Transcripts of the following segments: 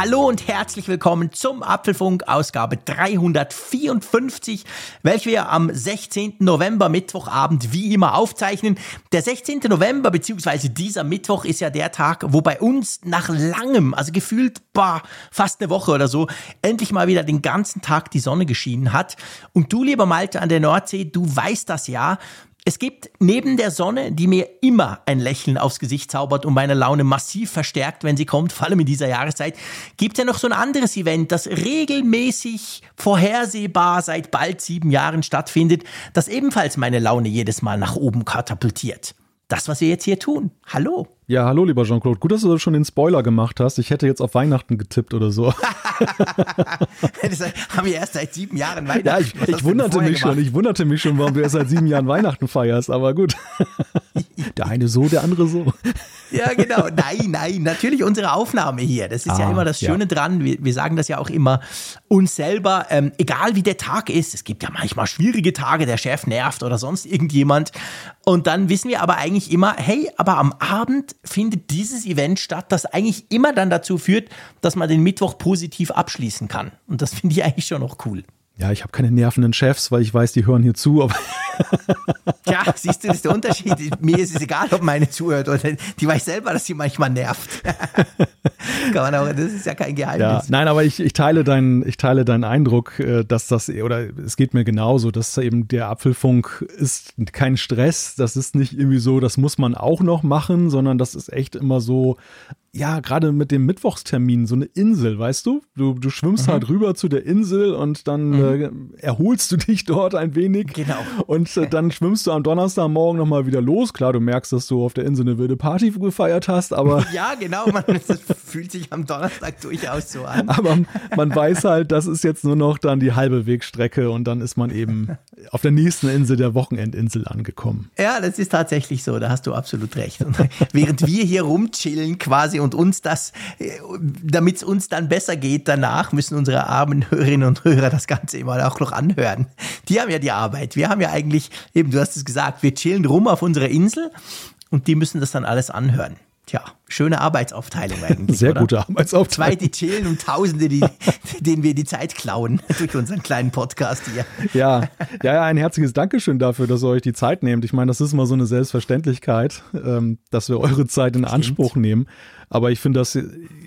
Hallo und herzlich willkommen zum Apfelfunk Ausgabe 354, welche wir am 16. November Mittwochabend wie immer aufzeichnen. Der 16. November beziehungsweise dieser Mittwoch ist ja der Tag, wo bei uns nach langem, also gefühlt bah, fast eine Woche oder so, endlich mal wieder den ganzen Tag die Sonne geschienen hat. Und du, lieber Malte an der Nordsee, du weißt das ja. Es gibt neben der Sonne, die mir immer ein Lächeln aufs Gesicht zaubert und meine Laune massiv verstärkt, wenn sie kommt, vor allem in dieser Jahreszeit, gibt es ja noch so ein anderes Event, das regelmäßig vorhersehbar seit bald sieben Jahren stattfindet, das ebenfalls meine Laune jedes Mal nach oben katapultiert. Das, was wir jetzt hier tun. Hallo. Ja, hallo, lieber Jean-Claude. Gut, dass du schon den Spoiler gemacht hast. Ich hätte jetzt auf Weihnachten getippt oder so. das haben wir erst seit sieben Jahren Weihnachten. Ja, ich, ich wunderte mich gemacht? schon. Ich wunderte mich schon, warum du erst seit sieben Jahren Weihnachten feierst. Aber gut. Der eine so, der andere so. Ja, genau. Nein, nein. Natürlich unsere Aufnahme hier. Das ist ah, ja immer das Schöne ja. dran. Wir, wir, sagen das ja auch immer uns selber. Ähm, egal wie der Tag ist. Es gibt ja manchmal schwierige Tage. Der Chef nervt oder sonst irgendjemand. Und dann wissen wir aber eigentlich immer, hey, aber am Abend findet dieses Event statt, das eigentlich immer dann dazu führt, dass man den Mittwoch positiv abschließen kann. Und das finde ich eigentlich schon noch cool. Ja, ich habe keine nervenden Chefs, weil ich weiß, die hören hier zu. Aber ja, siehst du, das ist der Unterschied. Mir ist es egal, ob meine zuhört oder die weiß selber, dass sie manchmal nervt. Kann man auch, das ist ja kein Geheimnis. Ja, nein, aber ich, ich, teile deinen, ich teile deinen Eindruck, äh, dass das, oder es geht mir genauso, dass eben der Apfelfunk ist kein Stress. Das ist nicht irgendwie so, das muss man auch noch machen, sondern das ist echt immer so ja, gerade mit dem Mittwochstermin, so eine Insel, weißt du? Du, du schwimmst mhm. halt rüber zu der Insel und dann mhm. Äh, erholst du dich dort ein wenig. Genau. Und äh, dann schwimmst du am Donnerstagmorgen nochmal wieder los. Klar, du merkst, dass du auf der Insel eine wilde Party gefeiert hast, aber. ja, genau, man, fühlt sich am Donnerstag durchaus so an. Aber man weiß halt, das ist jetzt nur noch dann die halbe Wegstrecke und dann ist man eben auf der nächsten Insel der Wochenendinsel angekommen. Ja, das ist tatsächlich so, da hast du absolut recht. Und während wir hier rumchillen quasi und und uns das, damit es uns dann besser geht danach, müssen unsere armen Hörerinnen und Hörer das Ganze immer auch noch anhören. Die haben ja die Arbeit. Wir haben ja eigentlich, eben, du hast es gesagt, wir chillen rum auf unserer Insel und die müssen das dann alles anhören. Tja, schöne Arbeitsaufteilung eigentlich. Sehr oder? gute Arbeitsaufteilung. Zwei, die chillen und Tausende, die, denen wir die Zeit klauen durch unseren kleinen Podcast hier. Ja, ja, ja, ein herzliches Dankeschön dafür, dass ihr euch die Zeit nehmt. Ich meine, das ist immer so eine Selbstverständlichkeit, ähm, dass wir eure Zeit in Anspruch nehmen. Aber ich finde das,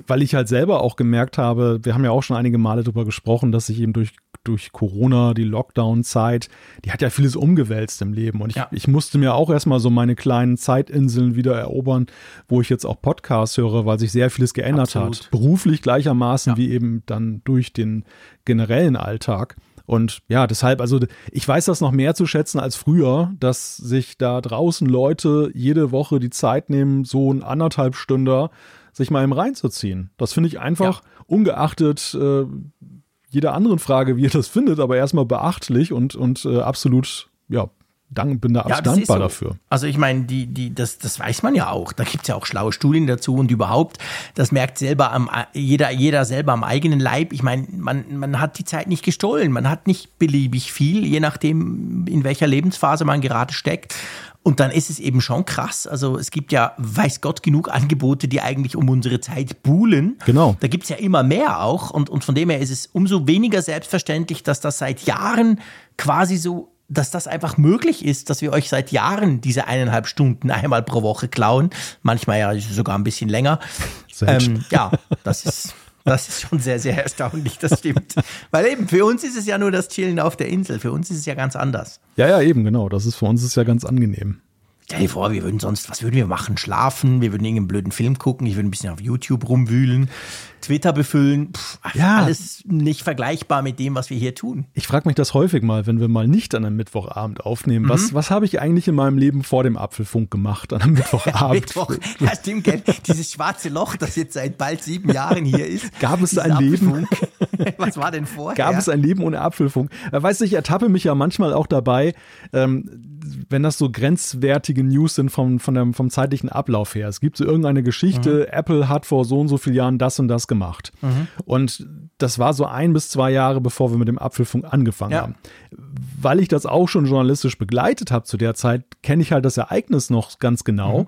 weil ich halt selber auch gemerkt habe, wir haben ja auch schon einige Male darüber gesprochen, dass sich eben durch, durch Corona, die Lockdown-Zeit, die hat ja vieles umgewälzt im Leben. Und ich, ja. ich musste mir auch erstmal so meine kleinen Zeitinseln wieder erobern, wo ich jetzt auch Podcasts höre, weil sich sehr vieles geändert Absolut. hat. Beruflich gleichermaßen ja. wie eben dann durch den generellen Alltag. Und ja, deshalb, also ich weiß das noch mehr zu schätzen als früher, dass sich da draußen Leute jede Woche die Zeit nehmen, so ein anderthalb Stunden sich mal im reinzuziehen. Das finde ich einfach, ja. ungeachtet äh, jeder anderen Frage, wie ihr das findet, aber erstmal beachtlich und, und äh, absolut, ja, dank, bin da ja, dankbar so. dafür. Also ich meine, die, die, das, das weiß man ja auch. Da gibt es ja auch schlaue Studien dazu und überhaupt, das merkt selber am, jeder, jeder selber am eigenen Leib. Ich meine, man, man hat die Zeit nicht gestohlen, man hat nicht beliebig viel, je nachdem, in welcher Lebensphase man gerade steckt. Und dann ist es eben schon krass. Also es gibt ja, weiß Gott, genug Angebote, die eigentlich um unsere Zeit buhlen. Genau. Da gibt es ja immer mehr auch. Und, und von dem her ist es umso weniger selbstverständlich, dass das seit Jahren quasi so dass das einfach möglich ist, dass wir euch seit Jahren diese eineinhalb Stunden einmal pro Woche klauen, manchmal ja sogar ein bisschen länger. Ähm, ja, das ist, das ist schon sehr, sehr erstaunlich, das stimmt. Weil eben, für uns ist es ja nur das Chillen auf der Insel, für uns ist es ja ganz anders. Ja, ja, eben, genau. Das ist für uns ist ja ganz angenehm. Stell dir vor, wir würden sonst, was würden wir machen? Schlafen, wir würden irgendeinen blöden Film gucken, ich würde ein bisschen auf YouTube rumwühlen, Twitter befüllen. Pff, ja. Alles nicht vergleichbar mit dem, was wir hier tun. Ich frage mich das häufig mal, wenn wir mal nicht an einem Mittwochabend aufnehmen. Mhm. Was, was habe ich eigentlich in meinem Leben vor dem Apfelfunk gemacht an einem Mittwochabend? Mittwoch, ja, stimmt, gell? Dieses schwarze Loch, das jetzt seit bald sieben Jahren hier ist. Gab es ein Leben? Was war denn vorher? Gab es ein Leben ohne Apfelfunk? Weißt du, ich ertappe mich ja manchmal auch dabei, ähm, wenn das so grenzwertige News sind vom, von dem, vom zeitlichen Ablauf her. Es gibt so irgendeine Geschichte, mhm. Apple hat vor so und so vielen Jahren das und das gemacht. Mhm. Und das war so ein bis zwei Jahre, bevor wir mit dem Apfelfunk angefangen ja. haben. Weil ich das auch schon journalistisch begleitet habe zu der Zeit, kenne ich halt das Ereignis noch ganz genau. Mhm.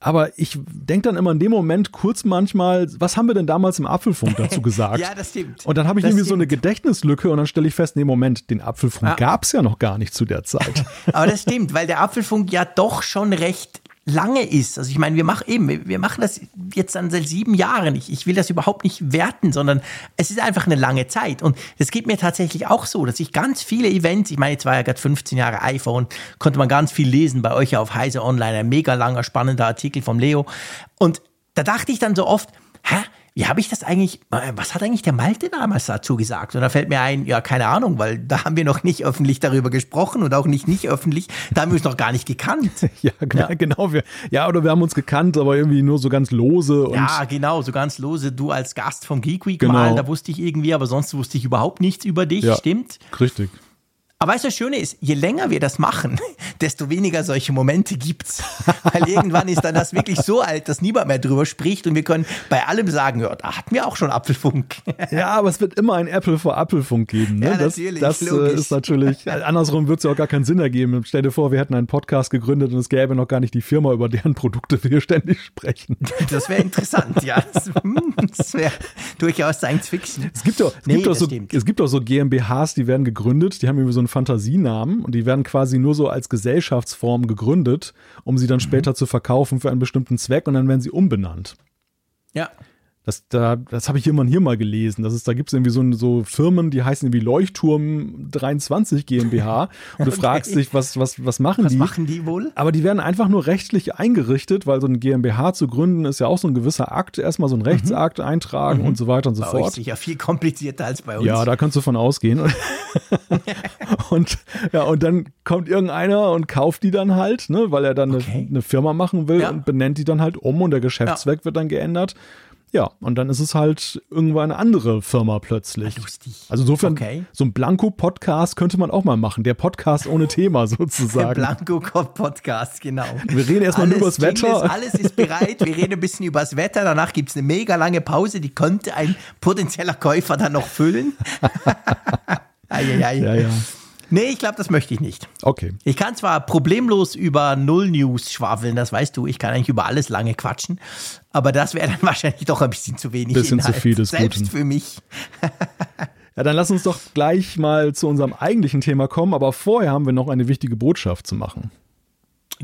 Aber ich denke dann immer in dem Moment kurz manchmal, was haben wir denn damals im Apfelfunk dazu gesagt? ja, das stimmt. Und dann habe ich das irgendwie stimmt. so eine Gedächtnislücke und dann stelle ich fest, nee, Moment, den Apfelfunk ja. gab es ja noch gar nicht zu der Zeit. Aber das stimmt, weil der Apfelfunk ja doch schon recht lange ist. Also ich meine, wir machen eben, wir machen das jetzt dann seit sieben Jahren. Ich, ich will das überhaupt nicht werten, sondern es ist einfach eine lange Zeit. Und es geht mir tatsächlich auch so, dass ich ganz viele Events, ich meine, jetzt war ja gerade 15 Jahre iPhone, konnte man ganz viel lesen bei euch auf Heise Online, ein mega langer, spannender Artikel vom Leo. Und da dachte ich dann so oft, hä? Wie habe ich das eigentlich, äh, was hat eigentlich der Malte damals dazu gesagt? Und da fällt mir ein, ja, keine Ahnung, weil da haben wir noch nicht öffentlich darüber gesprochen und auch nicht nicht öffentlich, da haben wir uns noch gar nicht gekannt. ja, ja, genau. Wir, ja, oder wir haben uns gekannt, aber irgendwie nur so ganz lose. ja, genau, so ganz lose. Du als Gast vom Geek Week genau. mal, da wusste ich irgendwie, aber sonst wusste ich überhaupt nichts über dich, ja, stimmt? Richtig. Aber weißt du, das Schöne ist, je länger wir das machen, desto weniger solche Momente gibt's. Weil irgendwann ist dann das wirklich so alt, dass niemand mehr drüber spricht und wir können bei allem sagen, ja, da hatten wir auch schon Apfelfunk. Ja, aber es wird immer ein Apple vor Apfelfunk geben. Ne? Ja, natürlich. Das, das äh, ist natürlich, andersrum wird es ja auch gar keinen Sinn ergeben. Stell dir vor, wir hätten einen Podcast gegründet und es gäbe noch gar nicht die Firma, über deren Produkte wir ständig sprechen. Das wäre interessant, ja. Das, hm, das wäre durchaus Science Fiction. Es gibt doch, es, nee, gibt doch so, es gibt doch so GmbHs, die werden gegründet, die haben irgendwie so einen Fantasienamen und die werden quasi nur so als Gesellschaftsform gegründet, um sie dann mhm. später zu verkaufen für einen bestimmten Zweck und dann werden sie umbenannt. Ja. Das, da, das habe ich mal, hier mal gelesen. Das ist, da gibt es irgendwie so, so Firmen, die heißen irgendwie Leuchtturm 23 GmbH. Und du okay. fragst dich, was, was, was machen was die? Was machen die wohl? Aber die werden einfach nur rechtlich eingerichtet, weil so ein GmbH zu gründen ist ja auch so ein gewisser Akt. Erstmal so ein Rechtsakt mhm. eintragen mhm. und so weiter und so bei fort. Euch sicher viel komplizierter als bei uns. Ja, da kannst du von ausgehen. und, ja, und dann kommt irgendeiner und kauft die dann halt, ne, weil er dann okay. eine, eine, Firma machen will ja. und benennt die dann halt um und der Geschäftszweck ja. wird dann geändert. Ja, und dann ist es halt irgendwann eine andere Firma plötzlich. Lustig. Also insofern, okay. so ein Blanko-Podcast könnte man auch mal machen. Der Podcast ohne Thema sozusagen. Der Blanko-Podcast, genau. Wir reden erstmal nur über das Wetter. Ist, alles ist bereit. Wir reden ein bisschen über das Wetter. Danach gibt es eine mega lange Pause. Die könnte ein potenzieller Käufer dann noch füllen. Eieiei. Ja, ja. Nee, ich glaube, das möchte ich nicht. Okay. Ich kann zwar problemlos über Null News schwafeln, das weißt du, ich kann eigentlich über alles lange quatschen, aber das wäre dann wahrscheinlich doch ein bisschen zu wenig. Bisschen Inhalt, zu viel des Selbst Guten. für mich. ja, dann lass uns doch gleich mal zu unserem eigentlichen Thema kommen, aber vorher haben wir noch eine wichtige Botschaft zu machen.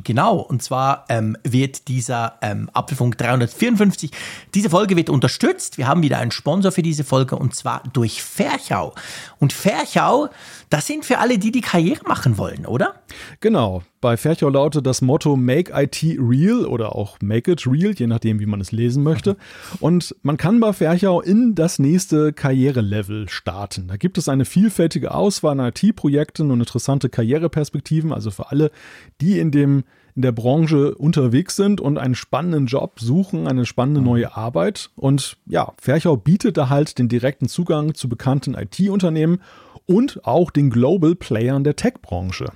Genau, und zwar ähm, wird dieser ähm, Apfelfunk 354, diese Folge wird unterstützt. Wir haben wieder einen Sponsor für diese Folge und zwar durch Ferchau. Und Ferchau, das sind für alle, die die Karriere machen wollen, oder? Genau. Bei Ferchau lautet das Motto Make IT Real oder auch Make It Real, je nachdem, wie man es lesen möchte. Und man kann bei Ferchau in das nächste Karrierelevel starten. Da gibt es eine vielfältige Auswahl an IT-Projekten und interessante Karriereperspektiven, also für alle, die in dem in der Branche unterwegs sind und einen spannenden Job suchen, eine spannende neue Arbeit. Und ja, Ferchau bietet da halt den direkten Zugang zu bekannten IT-Unternehmen und auch den Global Playern der Tech-Branche.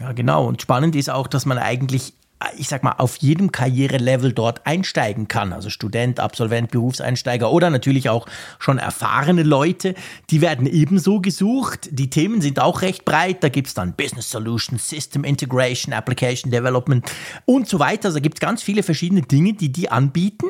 Ja, genau. Und spannend ist auch, dass man eigentlich ich sag mal, auf jedem Karrierelevel dort einsteigen kann. Also Student, Absolvent, Berufseinsteiger oder natürlich auch schon erfahrene Leute, die werden ebenso gesucht. Die Themen sind auch recht breit. Da gibt's dann Business Solutions, System Integration, Application Development und so weiter. Also da gibt's ganz viele verschiedene Dinge, die die anbieten.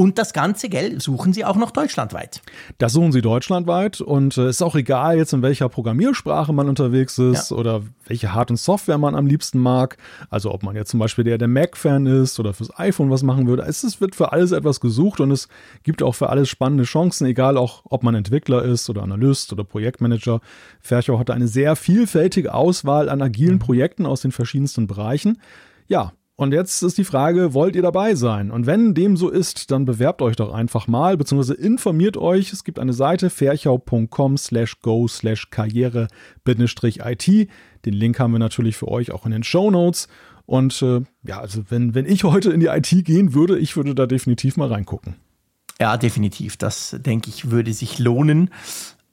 Und das ganze Geld suchen Sie auch noch deutschlandweit. Das suchen Sie deutschlandweit und es äh, ist auch egal jetzt, in welcher Programmiersprache man unterwegs ist ja. oder welche Hard- und Software man am liebsten mag. Also ob man jetzt zum Beispiel der, der Mac-Fan ist oder fürs iPhone was machen würde. Es, wird für alles etwas gesucht und es gibt auch für alles spannende Chancen, egal auch, ob man Entwickler ist oder Analyst oder Projektmanager. Ferchow hat eine sehr vielfältige Auswahl an agilen mhm. Projekten aus den verschiedensten Bereichen. Ja, und jetzt ist die Frage, wollt ihr dabei sein? Und wenn dem so ist, dann bewerbt euch doch einfach mal, beziehungsweise informiert euch. Es gibt eine Seite ferchau.com slash go slash karriere-it. Den Link haben wir natürlich für euch auch in den Show Notes. Und äh, ja, also wenn, wenn ich heute in die IT gehen würde, ich würde da definitiv mal reingucken. Ja, definitiv. Das, denke ich, würde sich lohnen.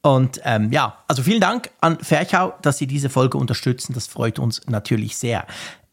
Und ähm, ja, also vielen Dank an Ferchau, dass Sie diese Folge unterstützen. Das freut uns natürlich sehr.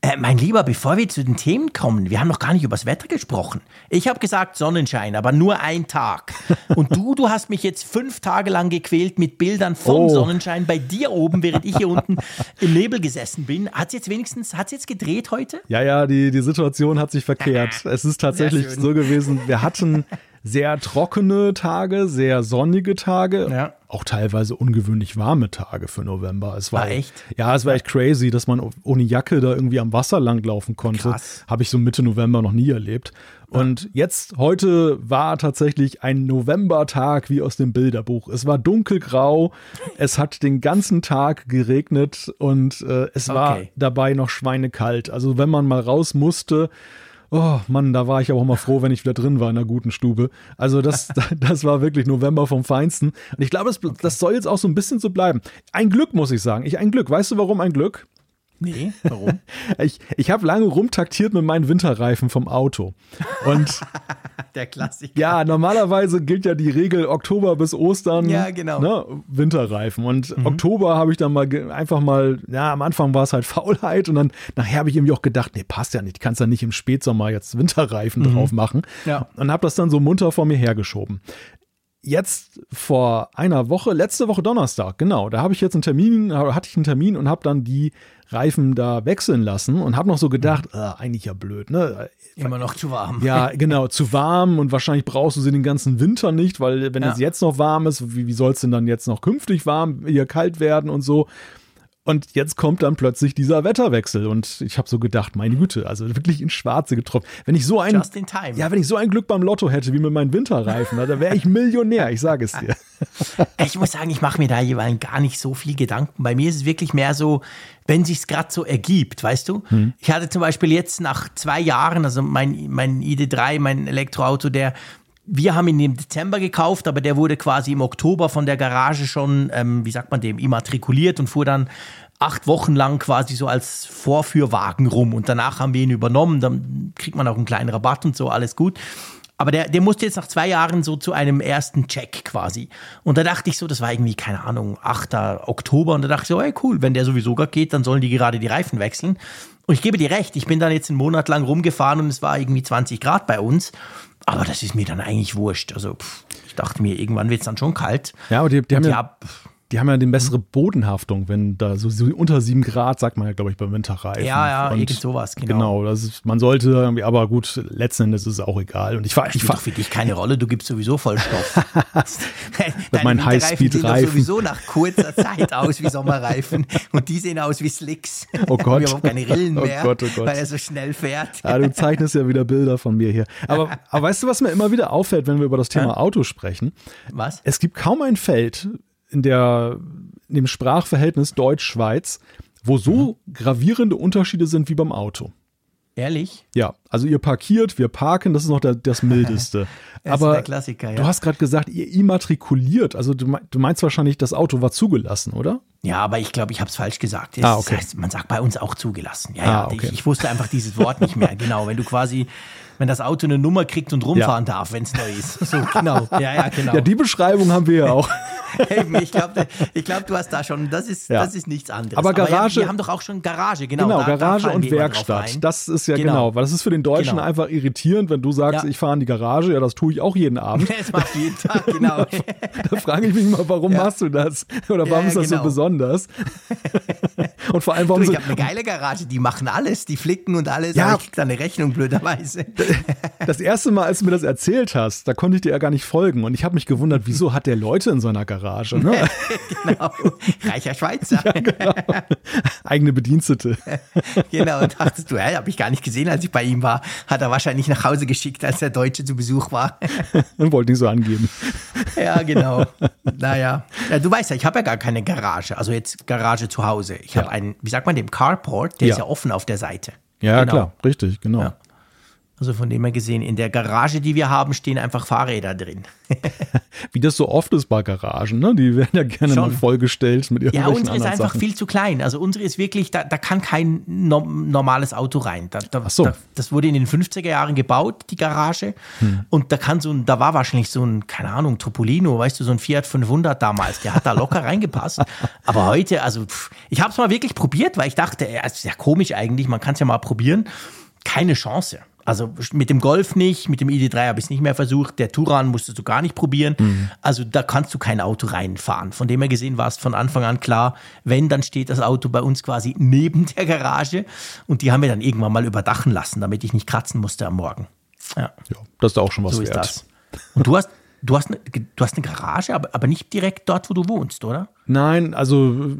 Äh, mein Lieber, bevor wir zu den Themen kommen, wir haben noch gar nicht über das Wetter gesprochen. Ich habe gesagt Sonnenschein, aber nur ein Tag. Und du, du hast mich jetzt fünf Tage lang gequält mit Bildern vom Oh. Sonnenschein bei dir oben, während ich hier unten im Nebel gesessen bin. Hat es jetzt wenigstens, hat jetzt gedreht heute? Ja, ja, die, die Situation hat sich verkehrt. Es ist tatsächlich so gewesen, wir hatten sehr trockene Tage, sehr sonnige Tage, Ja. auch teilweise ungewöhnlich warme Tage für November. Es war Ah, echt? Ja, es war echt crazy, dass man ohne Jacke da irgendwie am Wasser langlaufen konnte. Habe ich so Mitte November noch nie erlebt. Und jetzt, heute war tatsächlich ein Novembertag wie aus dem Bilderbuch. Es war dunkelgrau, es hat den ganzen Tag geregnet und äh, es war Okay. dabei noch schweinekalt. Also wenn man mal raus musste, oh Mann, da war ich auch mal froh, wenn ich wieder drin war in einer guten Stube. Also das, das war wirklich November vom Feinsten. Und ich glaube, das, das soll jetzt auch so ein bisschen so bleiben. Ein Glück, muss ich sagen. Ich, ein Glück. Weißt du, warum ein Glück? Nee, warum? Ich, ich habe lange rumtaktiert mit meinen Winterreifen vom Auto. Und Der Klassiker. ja, normalerweise gilt ja die Regel Oktober bis Ostern. Ja, genau. Ne, Winterreifen. Und Oktober habe ich dann mal einfach mal, ja, am Anfang war es halt Faulheit und dann nachher habe ich irgendwie auch gedacht, nee, passt ja nicht. Kannst ja nicht im Spätsommer jetzt Winterreifen drauf machen. Ja. Und habe das dann so munter vor mir hergeschoben. Jetzt vor einer Woche, letzte Woche Donnerstag, genau, da habe ich jetzt einen Termin, hatte ich einen Termin und habe dann die Reifen da wechseln lassen und habe noch so gedacht, ah, eigentlich ja blöd, ne? Immer noch zu warm. Ja, genau, zu warm und wahrscheinlich brauchst du sie den ganzen Winter nicht, weil wenn Ja. es jetzt noch warm ist, wie, wie soll es denn dann jetzt noch künftig warm, hier kalt werden und so. Und jetzt kommt dann plötzlich dieser Wetterwechsel und ich habe so gedacht, meine Güte, also wirklich ins Schwarze getroffen. Wenn ich so ein Just in time. ja, wenn ich so ein Glück beim Lotto hätte wie mit meinen Winterreifen, dann wäre ich Millionär, ich sage es dir. Ich muss sagen, ich mache mir da jeweils gar nicht so viel Gedanken. Bei mir ist es wirklich mehr so, wenn sich's gerade so ergibt, weißt du? Ich hatte zum Beispiel jetzt nach zwei Jahren, also mein, mein ID3, mein Elektroauto, der wir haben ihn im Dezember gekauft, aber der wurde quasi im Oktober von der Garage schon, ähm, wie sagt man dem, immatrikuliert und fuhr dann acht Wochen lang quasi so als Vorführwagen rum. Und danach haben wir ihn übernommen. Dann kriegt man auch einen kleinen Rabatt und so, alles gut. Aber der, der musste jetzt nach zwei Jahren so zu einem ersten Check quasi. Und da dachte ich so, das war irgendwie, keine Ahnung, 8. Oktober. Und da dachte ich so, ey cool, wenn der sowieso gerade geht, dann sollen die gerade die Reifen wechseln. Und ich gebe dir recht, ich bin dann jetzt einen Monat lang rumgefahren und es war irgendwie 20 Grad bei uns. Aber das ist mir dann eigentlich wurscht. Also pff, ich dachte mir, irgendwann wird es dann schon kalt. Ja, aber die, die, haben Und ja, ja, die haben ja die bessere Bodenhaftung, wenn da so, so unter sieben Grad, sagt man ja, glaube ich, beim Winterreifen. Ja, ja, Und irgend sowas, genau. Genau, das ist, man sollte irgendwie, aber gut, letzten Endes ist es auch egal. Und ich fahre, ich spielt fahr, doch für dich keine Rolle, du gibst sowieso Vollstoff. Deine doch Highspeed-Reifen. sowieso nach kurzer Zeit aus wie Sommerreifen und die sehen aus wie Slicks. Oh Gott. Wir haben keine Rillen Oh mehr, Gott, oh Gott. weil er so schnell fährt. Ja, du zeichnest ja wieder Bilder von mir hier. Aber, aber weißt du, was mir immer wieder auffällt, wenn wir über das Thema Auto sprechen? Was? Es gibt kaum ein Feld in, der, in dem Sprachverhältnis Deutsch-Schweiz, wo so Mhm. gravierende Unterschiede sind wie beim Auto. Ehrlich? Ja, also ihr parkiert, wir parken, das ist noch der, das Mildeste. Das ist Aber der Klassiker, ja. du hast gerade gesagt, ihr immatrikuliert. Also du, du meinst wahrscheinlich, das Auto war zugelassen, oder? Ja, aber ich glaube, ich habe es falsch gesagt. Ah, Das okay. heißt, man sagt bei uns auch zugelassen. Ja, Ah, ja, okay. ich, ich wusste einfach dieses Wort nicht mehr. Genau, wenn du quasi, wenn das Auto eine Nummer kriegt und rumfahren darf, wenn es neu ist. So, genau. Ja, ja, genau. Ja, die Beschreibung haben wir ja auch. Eben, ich glaube, ich glaub, du hast da schon, das ist, Ja. das ist nichts anderes. Aber Garage- ja, wir haben doch auch schon Garage, genau. Genau, da- da Garage fallen und Werkstatt. Das ist ja Genau. genau. weil das ist für den Deutschen Genau. einfach irritierend, wenn du sagst, Ja. ich fahre in die Garage. Ja, das tue ich auch jeden Abend. Das macht jeden Tag, genau. Da frage ich mich mal, warum Ja. machst du das? Oder warum Ja, ist das genau. so besonders? und vor allem, Du, warum ich so, habe eine geile Garage, die machen alles, die flicken und alles, Ja. aber ich krieg da eine Rechnung blöderweise. das erste Mal, als du mir das erzählt hast, da konnte ich dir ja gar nicht folgen. Und ich habe mich gewundert, wieso hat der Leute in seiner Garage? Ne? genau. Reicher Schweizer. Eigene Bedienstete. genau. Und dachtest du, hä, habe ich gar nicht gesehen, als ich bei ihm war. Hat er wahrscheinlich nach Hause geschickt, als der Deutsche zu Besuch war. Und wollte nicht so angeben. ja, genau. Naja. Ja, du weißt ja, ich habe ja gar keine Garage. Also jetzt Garage zu Hause. Ich habe einen, wie sagt man dem, Carport, der ist Ja. ja offen auf der Seite. Ja, Genau. klar, richtig, genau. Ja. Also von dem her gesehen, in der Garage, die wir haben, stehen einfach Fahrräder drin. Wie das so oft ist bei Garagen, ne? Die werden ja gerne Schon. mal vollgestellt mit irgendwelchen Ja, unsere ist einfach Sachen. viel zu klein. Also unsere ist wirklich, da, da kann kein no normales Auto rein. Da, da, Ach so. Da, das wurde in den 50er Jahren gebaut, die Garage. Hm. Und da kann so ein, da war wahrscheinlich so ein, keine Ahnung, Topolino, weißt du, so ein Fiat 500 damals. Der hat da locker reingepasst. Aber heute, also pff, ich habe es mal wirklich probiert, weil ich dachte, es ist ja komisch eigentlich, man kann es ja mal probieren. Keine Chance. Also mit dem Golf nicht, mit dem ID3 habe ich es nicht mehr versucht. Der Turan musstest du gar nicht probieren. Mhm. Also da kannst du kein Auto reinfahren. Von dem her gesehen war es von Anfang an klar, wenn, dann steht das Auto bei uns quasi neben der Garage. Und die haben wir dann irgendwann mal überdachen lassen, damit ich nicht kratzen musste am Morgen. Ja, ja das ist auch schon was so wert. Und du hast, du hast, eine, du hast eine Garage, aber, aber nicht direkt dort, wo du wohnst, oder? Nein, also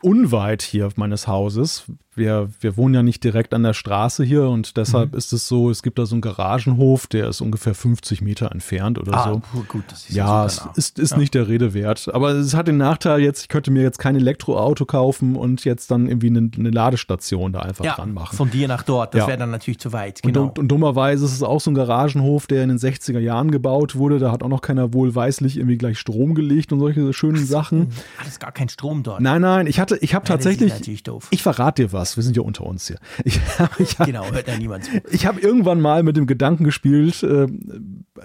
unweit hier meines Hauses. Wir, wir wohnen ja nicht direkt an der Straße hier und deshalb mhm. ist es so, es gibt da so einen Garagenhof, der ist ungefähr 50 Meter entfernt oder ah, so. Gut, das ist ja, ja es ist, ist ja. nicht der Rede wert. Aber es hat den Nachteil jetzt, ich könnte mir jetzt kein Elektroauto kaufen und jetzt dann irgendwie eine, eine Ladestation da einfach ja, dran machen. Von dir nach dort, das wäre dann natürlich zu weit. Genau. Und, und, und, dummerweise ist es auch so ein Garagenhof, der in den 60er Jahren gebaut wurde. Da hat auch noch keiner wohlweislich irgendwie gleich Strom gelegt und solche schönen Sachen ist gar kein Strom dort. Nein, nein, ich hatte, ich habe tatsächlich, ich verrate dir was, wir sind ja unter uns hier. Ich, ich, genau, hört ja niemand zu. Ich habe irgendwann mal mit dem Gedanken gespielt, äh,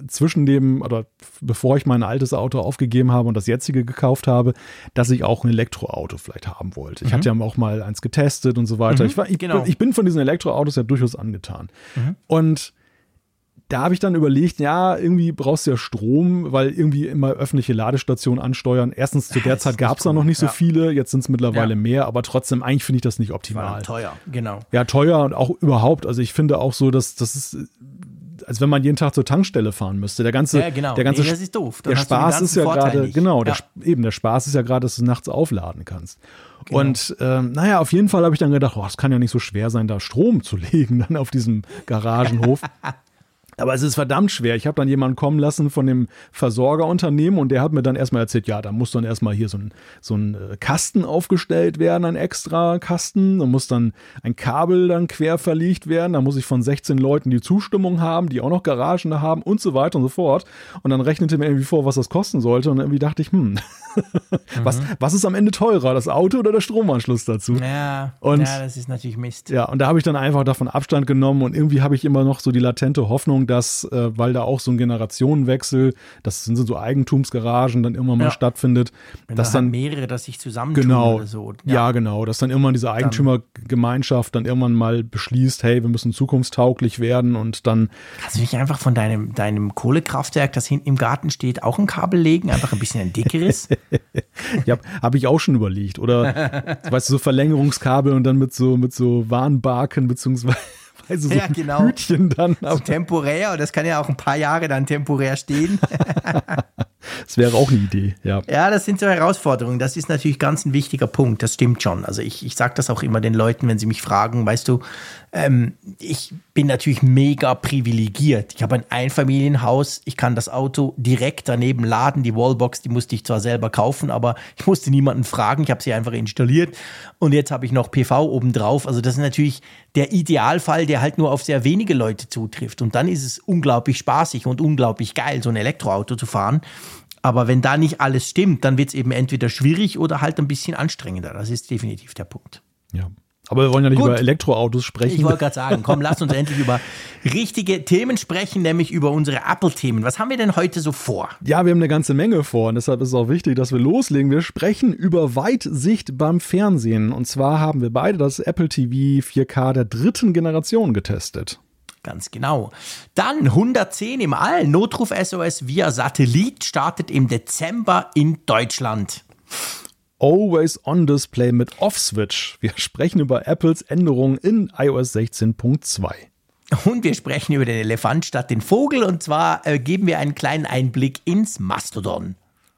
zwischen dem, oder bevor ich mein altes Auto aufgegeben habe und das jetzige gekauft habe, dass ich auch ein Elektroauto vielleicht haben wollte. Ich mhm. hatte ja auch mal eins getestet und so weiter. Mhm, ich, war, ich, genau. ich bin von diesen Elektroautos ja durchaus angetan. Mhm. Und da habe ich dann überlegt, ja, irgendwie brauchst du ja Strom, weil irgendwie immer öffentliche Ladestationen ansteuern. Erstens, zu der Zeit gab es da noch nicht so ja. viele, jetzt sind es mittlerweile ja. mehr, aber trotzdem, eigentlich finde ich das nicht optimal. Teuer, genau. Ja, teuer und auch überhaupt. Also ich finde auch so, dass das ist als wenn man jeden Tag zur Tankstelle fahren müsste. Der ganze, ja, genau. der ganze, nee, ist der Spaß ist ja gerade, genau, ja. Der, eben der Spaß ist ja gerade, dass du nachts aufladen kannst. Genau. Und ähm, naja, auf jeden Fall habe ich dann gedacht, oh, es kann ja nicht so schwer sein, da Strom zu legen dann auf diesem Garagenhof. Aber es ist verdammt schwer. Ich habe dann jemanden kommen lassen von dem Versorgerunternehmen und der hat mir dann erstmal erzählt, ja, da muss dann erstmal hier so ein, so ein äh, Kasten aufgestellt werden, ein extra Kasten. Da muss dann ein Kabel dann quer verlegt werden. Da muss ich von 16 Leuten die Zustimmung haben, die auch noch Garagen da haben und so weiter und so fort. Und dann rechnete mir irgendwie vor, was das kosten sollte. Und irgendwie dachte ich, hm, was, mhm. was ist am Ende teurer, das Auto oder der Stromanschluss dazu? Ja, und, ja das ist natürlich Mist. Ja, und da habe ich dann einfach davon Abstand genommen und irgendwie habe ich immer noch so die latente Hoffnung, dass, äh, weil da auch so ein Generationenwechsel, das sind so Eigentumsgaragen, dann immer mal ja. stattfindet, Wenn dass da dann mehrere, dass sich zusammentun genau, oder so. Ja. ja. genau, dass dann irgendwann diese Eigentümergemeinschaft dann irgendwann mal beschließt, hey, wir müssen zukunftstauglich werden und dann. Kannst du nicht einfach von deinem, deinem Kohlekraftwerk, das hinten im Garten steht, auch ein Kabel legen, einfach ein bisschen ein dickeres? ja, habe ich auch schon überlegt. Oder, weißt du, so Verlängerungskabel und dann mit so, mit so Warnbarken beziehungsweise so ja, genau. Hütchen dann. So temporär, und das kann ja auch ein paar Jahre dann temporär stehen. Das wäre auch eine Idee, ja. Ja, das sind so Herausforderungen. Das ist natürlich ganz ein wichtiger Punkt. Das stimmt schon. Also ich, ich sage das auch immer den Leuten, wenn sie mich fragen, weißt du, ähm, ich bin natürlich mega privilegiert. Ich habe ein Einfamilienhaus, ich kann das Auto direkt daneben laden. Die Wallbox, die musste ich zwar selber kaufen, aber ich musste niemanden fragen. Ich habe sie einfach installiert und jetzt habe ich noch PV obendrauf. Also das ist natürlich der Idealfall, der halt nur auf sehr wenige Leute zutrifft. Und dann ist es unglaublich spaßig und unglaublich geil, so ein Elektroauto zu fahren. Aber wenn da nicht alles stimmt, dann wird es eben entweder schwierig oder halt ein bisschen anstrengender. Das ist definitiv der Punkt. Ja. Aber wir wollen ja nicht Gut. über Elektroautos sprechen. Ich wollte gerade sagen, komm, lass uns endlich über richtige Themen sprechen, nämlich über unsere Apple-Themen. Was haben wir denn heute so vor? Ja, wir haben eine ganze Menge vor und deshalb ist es auch wichtig, dass wir loslegen. Wir sprechen über Weitsicht beim Fernsehen. Und zwar haben wir beide das Apple TV 4K der dritten Generation getestet. Ganz genau. Dann 110 im All. Notruf SOS via Satellit startet im Dezember in Deutschland. Always On Display mit Off-Switch. Wir sprechen über Apples Änderungen in iOS 16.2. Und wir sprechen über den Elefant statt den Vogel. Und zwar äh, geben wir einen kleinen Einblick ins Mastodon.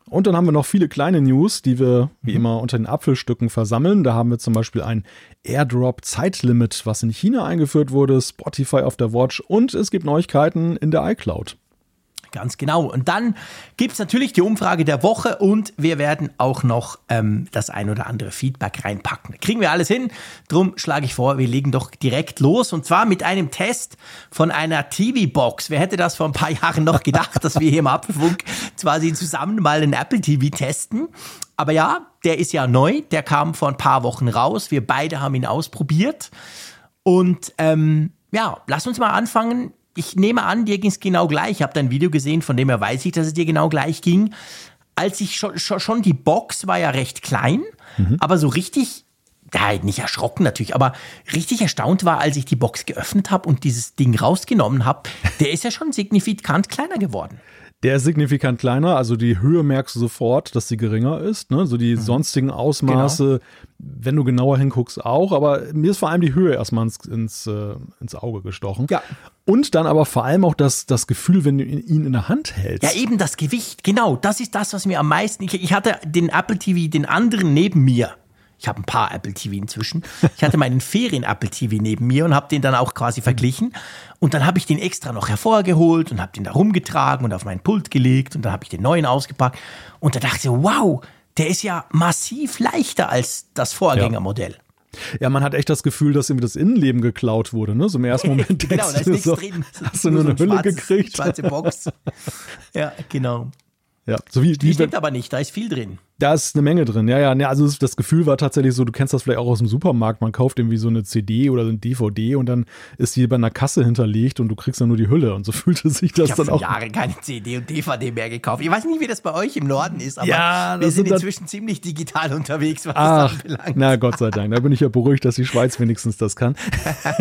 Und dann haben wir noch viele kleine News, die wir wie mhm. immer unter den Apfelstücken versammeln. Da haben wir zum Beispiel ein Airdrop-Zeitlimit, was in China eingeführt wurde, Spotify auf der Watch und es gibt Neuigkeiten in der iCloud. Ganz genau. Und dann gibt's natürlich die Umfrage der Woche und wir werden auch noch ähm, das ein oder andere Feedback reinpacken. Kriegen wir alles hin. Drum schlage ich vor, wir legen doch direkt los und zwar mit einem Test von einer TV-Box. Wer hätte das vor ein paar Jahren noch gedacht, dass wir hier im Apfelfunk quasi zusammen mal einen Apple TV testen? Aber ja, der ist ja neu, der kam vor ein paar Wochen raus. Wir beide haben ihn ausprobiert. Und ähm, ja, lass uns mal anfangen. Ich nehme an, dir ging es genau gleich. Ich habe dein Video gesehen, von dem her weiß ich, dass es dir genau gleich ging. Als ich schon, schon, schon die Box war ja recht klein, mhm. aber so richtig, ja, nicht erschrocken natürlich, aber richtig erstaunt war, als ich die Box geöffnet habe und dieses Ding rausgenommen habe. Der ist ja schon signifikant kleiner geworden. Der ist signifikant kleiner, also die Höhe merkst du sofort, dass sie geringer ist. Ne? So die mhm. sonstigen Ausmaße, genau. wenn du genauer hinguckst, auch. Aber mir ist vor allem die Höhe erstmal ins, ins, äh, ins Auge gestochen. Ja. Und dann aber vor allem auch das, das Gefühl, wenn du ihn in der Hand hältst. Ja, eben das Gewicht, genau. Das ist das, was mir am meisten. Ich, ich hatte den Apple TV, den anderen neben mir ich habe ein paar Apple TV inzwischen. Ich hatte meinen Ferien-Apple TV neben mir und habe den dann auch quasi verglichen. Und dann habe ich den extra noch hervorgeholt und habe den da rumgetragen und auf mein Pult gelegt und dann habe ich den neuen ausgepackt. Und da dachte ich, wow, der ist ja massiv leichter als das Vorgängermodell. Ja. Ja, man hat echt das Gefühl, dass irgendwie das Innenleben geklaut wurde, ne? So im ersten Moment. genau, da ist nichts so, drin. Hast du nur, nur eine Hülle gekriegt? Schwarze Box. ja, genau. Ja, so wie, die stimmt aber nicht, da ist viel drin. Da ist eine Menge drin, ja, ja. Also das Gefühl war tatsächlich so, du kennst das vielleicht auch aus dem Supermarkt, man kauft irgendwie so eine CD oder so ein DVD und dann ist die bei einer Kasse hinterlegt und du kriegst dann nur die Hülle und so fühlte sich das ich dann auch. Ich habe Jahre keine CD und DVD mehr gekauft. Ich weiß nicht, wie das bei euch im Norden ist, aber ja, wir sind, inzwischen ziemlich digital unterwegs, was Ach, das anbelangt. Na Gott sei Dank, da bin ich ja beruhigt, dass die Schweiz wenigstens das kann.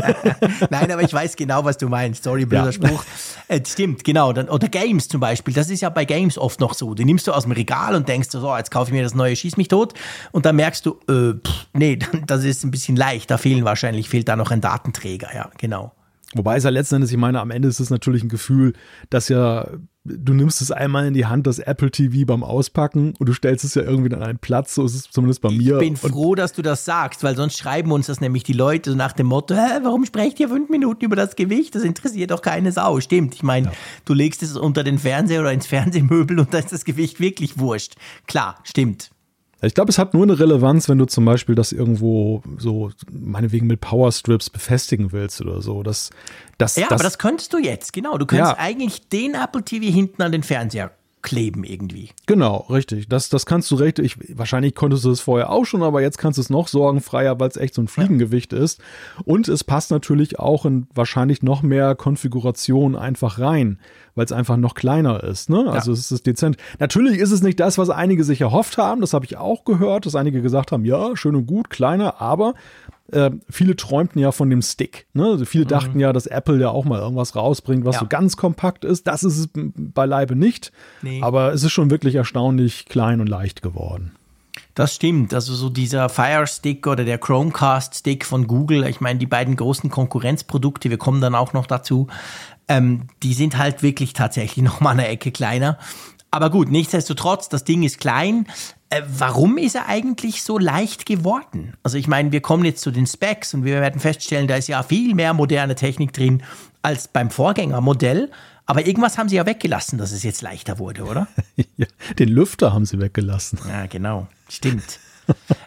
Nein, aber ich weiß genau, was du meinst. Sorry, blöder ja. Spruch. Äh, stimmt, genau. Dann, oder Games zum Beispiel, das ist ja bei Games oft noch so. Die nimmst du aus dem Regal und denkst so, jetzt kaufe ich mir das neue Schieß mich tot. Und dann merkst du, äh, pff, nee, das ist ein bisschen leicht. Da fehlen wahrscheinlich, fehlt da noch ein Datenträger. Ja, genau. Wobei es ja letzten Endes, ich meine, am Ende ist es natürlich ein Gefühl, dass ja, du nimmst es einmal in die Hand, das Apple TV beim Auspacken und du stellst es ja irgendwie an einen Platz, so ist es zumindest bei mir. Ich bin froh, dass du das sagst, weil sonst schreiben uns das nämlich die Leute nach dem Motto, Hä, warum sprecht ihr fünf Minuten über das Gewicht? Das interessiert doch keine Sau. Stimmt, ich meine, ja. du legst es unter den Fernseher oder ins Fernsehmöbel und da ist das Gewicht wirklich wurscht. Klar, stimmt. Ich glaube, es hat nur eine Relevanz, wenn du zum Beispiel das irgendwo so, meinetwegen mit Powerstrips befestigen willst oder so. Das, das, ja, das, aber das könntest du jetzt, genau. Du könntest ja. eigentlich den Apple TV hinten an den Fernseher kleben irgendwie. Genau, richtig. Das, das kannst du recht. Ich, wahrscheinlich konntest du es vorher auch schon, aber jetzt kannst du es noch sorgenfreier, weil es echt so ein Fliegengewicht ja. ist. Und es passt natürlich auch in wahrscheinlich noch mehr Konfiguration einfach rein, weil es einfach noch kleiner ist. Ne? Also ja. es ist dezent. Natürlich ist es nicht das, was einige sich erhofft haben. Das habe ich auch gehört, dass einige gesagt haben, ja, schön und gut, kleiner, aber äh, viele träumten ja von dem Stick. Ne? Also viele mhm. dachten ja, dass Apple ja auch mal irgendwas rausbringt, was ja. so ganz kompakt ist. Das ist es beileibe nicht. Nee. Aber es ist schon wirklich erstaunlich klein und leicht geworden. Das stimmt. Also so dieser Fire Stick oder der Chromecast Stick von Google, ich meine, die beiden großen Konkurrenzprodukte, wir kommen dann auch noch dazu, ähm, die sind halt wirklich tatsächlich noch mal eine Ecke kleiner. Aber gut, nichtsdestotrotz, das Ding ist klein. Äh, warum ist er eigentlich so leicht geworden? Also ich meine, wir kommen jetzt zu den Specs und wir werden feststellen, da ist ja viel mehr moderne Technik drin als beim Vorgängermodell. Aber irgendwas haben sie ja weggelassen, dass es jetzt leichter wurde, oder? ja, den Lüfter haben sie weggelassen. Ja, genau. Stimmt.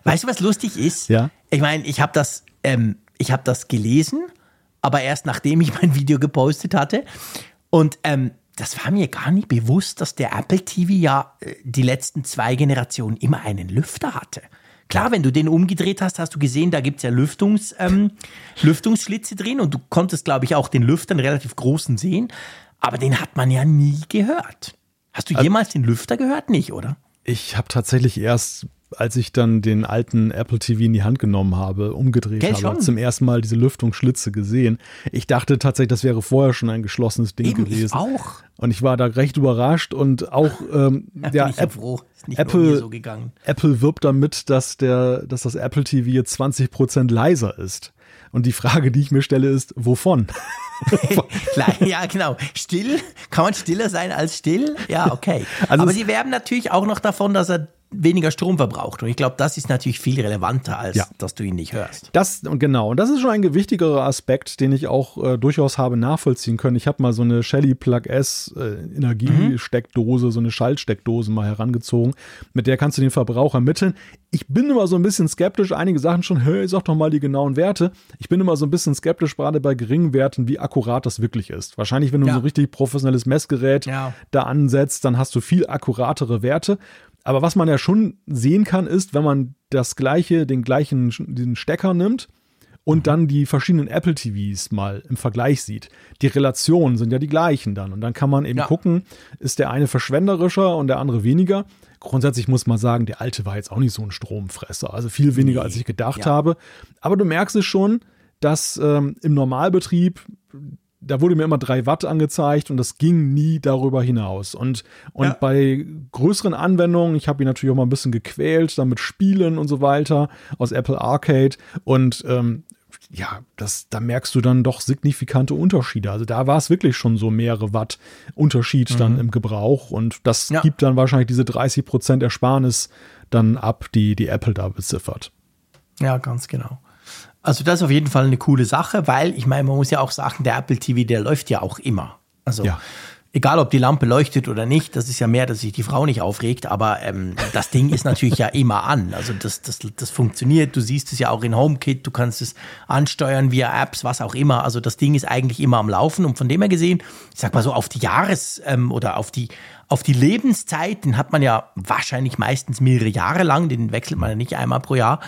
weißt du, was lustig ist? Ja. Ich meine, ich habe das, ähm, ich habe das gelesen, aber erst nachdem ich mein Video gepostet hatte. Und ähm, das war mir gar nicht bewusst, dass der Apple TV ja äh, die letzten zwei Generationen immer einen Lüfter hatte. Klar, wenn du den umgedreht hast, hast du gesehen, da gibt es ja Lüftungs, ähm, Lüftungsschlitze drin und du konntest, glaube ich, auch den Lüfter, einen relativ großen sehen. Aber den hat man ja nie gehört. Hast du also jemals den Lüfter gehört? Nicht, oder? Ich habe tatsächlich erst als ich dann den alten Apple TV in die Hand genommen habe, umgedreht Gell, habe, zum ersten Mal diese Lüftungsschlitze gesehen. Ich dachte tatsächlich, das wäre vorher schon ein geschlossenes Ding Eben, gewesen. Ich auch. Und ich war da recht überrascht und auch ähm, ja, ja froh. Ist nicht Apple, so gegangen. Apple wirbt damit, dass der, dass das Apple TV jetzt 20 Prozent leiser ist. Und die Frage, die ich mir stelle, ist, wovon? ja, genau. Still, kann man stiller sein als still? Ja, okay. Also Aber sie werben natürlich auch noch davon, dass er weniger Strom verbraucht. Und ich glaube, das ist natürlich viel relevanter, als Ja. dass du ihn nicht hörst. Das und genau, und das ist schon ein gewichtigerer Aspekt, den ich auch äh, durchaus habe nachvollziehen können. Ich habe mal so eine Shelly Plug S äh, Energiesteckdose, so eine Schaltsteckdose mal herangezogen, mit der kannst du den Verbrauch ermitteln. Ich bin immer so ein bisschen skeptisch, einige Sachen schon, hey, sag doch mal die genauen Werte. Ich bin immer so ein bisschen skeptisch, gerade bei geringen Werten, wie akkurat das wirklich ist. Wahrscheinlich, wenn du Ja. so ein richtig professionelles Messgerät Ja. da ansetzt, dann hast du viel akkuratere Werte. Aber was man ja schon sehen kann, ist, wenn man das gleiche, den gleichen diesen Stecker nimmt und dann die verschiedenen Apple TVs mal im Vergleich sieht. Die Relationen sind ja die gleichen dann. Und dann kann man eben Ja. gucken, ist der eine verschwenderischer und der andere weniger. Grundsätzlich muss man sagen, der alte war jetzt auch nicht so ein Stromfresser. Also viel weniger, Nee. als ich gedacht Ja. habe. Aber du merkst es schon, dass ähm, im Normalbetrieb da wurde mir immer drei Watt angezeigt und das ging nie darüber hinaus. Und, und Ja. bei größeren Anwendungen, ich habe ihn natürlich auch mal ein bisschen gequält, damit Spielen und so weiter aus Apple Arcade. Und ähm, ja, das, da merkst du dann doch signifikante Unterschiede. Also da war es wirklich schon so mehrere Watt Unterschied dann im Gebrauch. Und das Mhm. Ja. gibt dann wahrscheinlich diese 30 Prozent Ersparnis dann ab, die, die Apple da beziffert. Ja, ganz genau. Also das ist auf jeden Fall eine coole Sache, weil ich meine, man muss ja auch sagen, der Apple TV, der läuft ja auch immer. Also Ja. egal, ob die Lampe leuchtet oder nicht, das ist ja mehr, dass sich die Frau nicht aufregt, aber ähm, das Ding ist natürlich ja immer an. Also das, das, das funktioniert. Du siehst es ja auch in HomeKit, du kannst es ansteuern via Apps, was auch immer. Also das Ding ist eigentlich immer am Laufen und von dem her gesehen, ich sag mal so auf die Jahres- ähm, oder auf die auf die Lebenszeit, den hat man ja wahrscheinlich meistens mehrere Jahre lang, den wechselt man ja nicht einmal pro Jahr,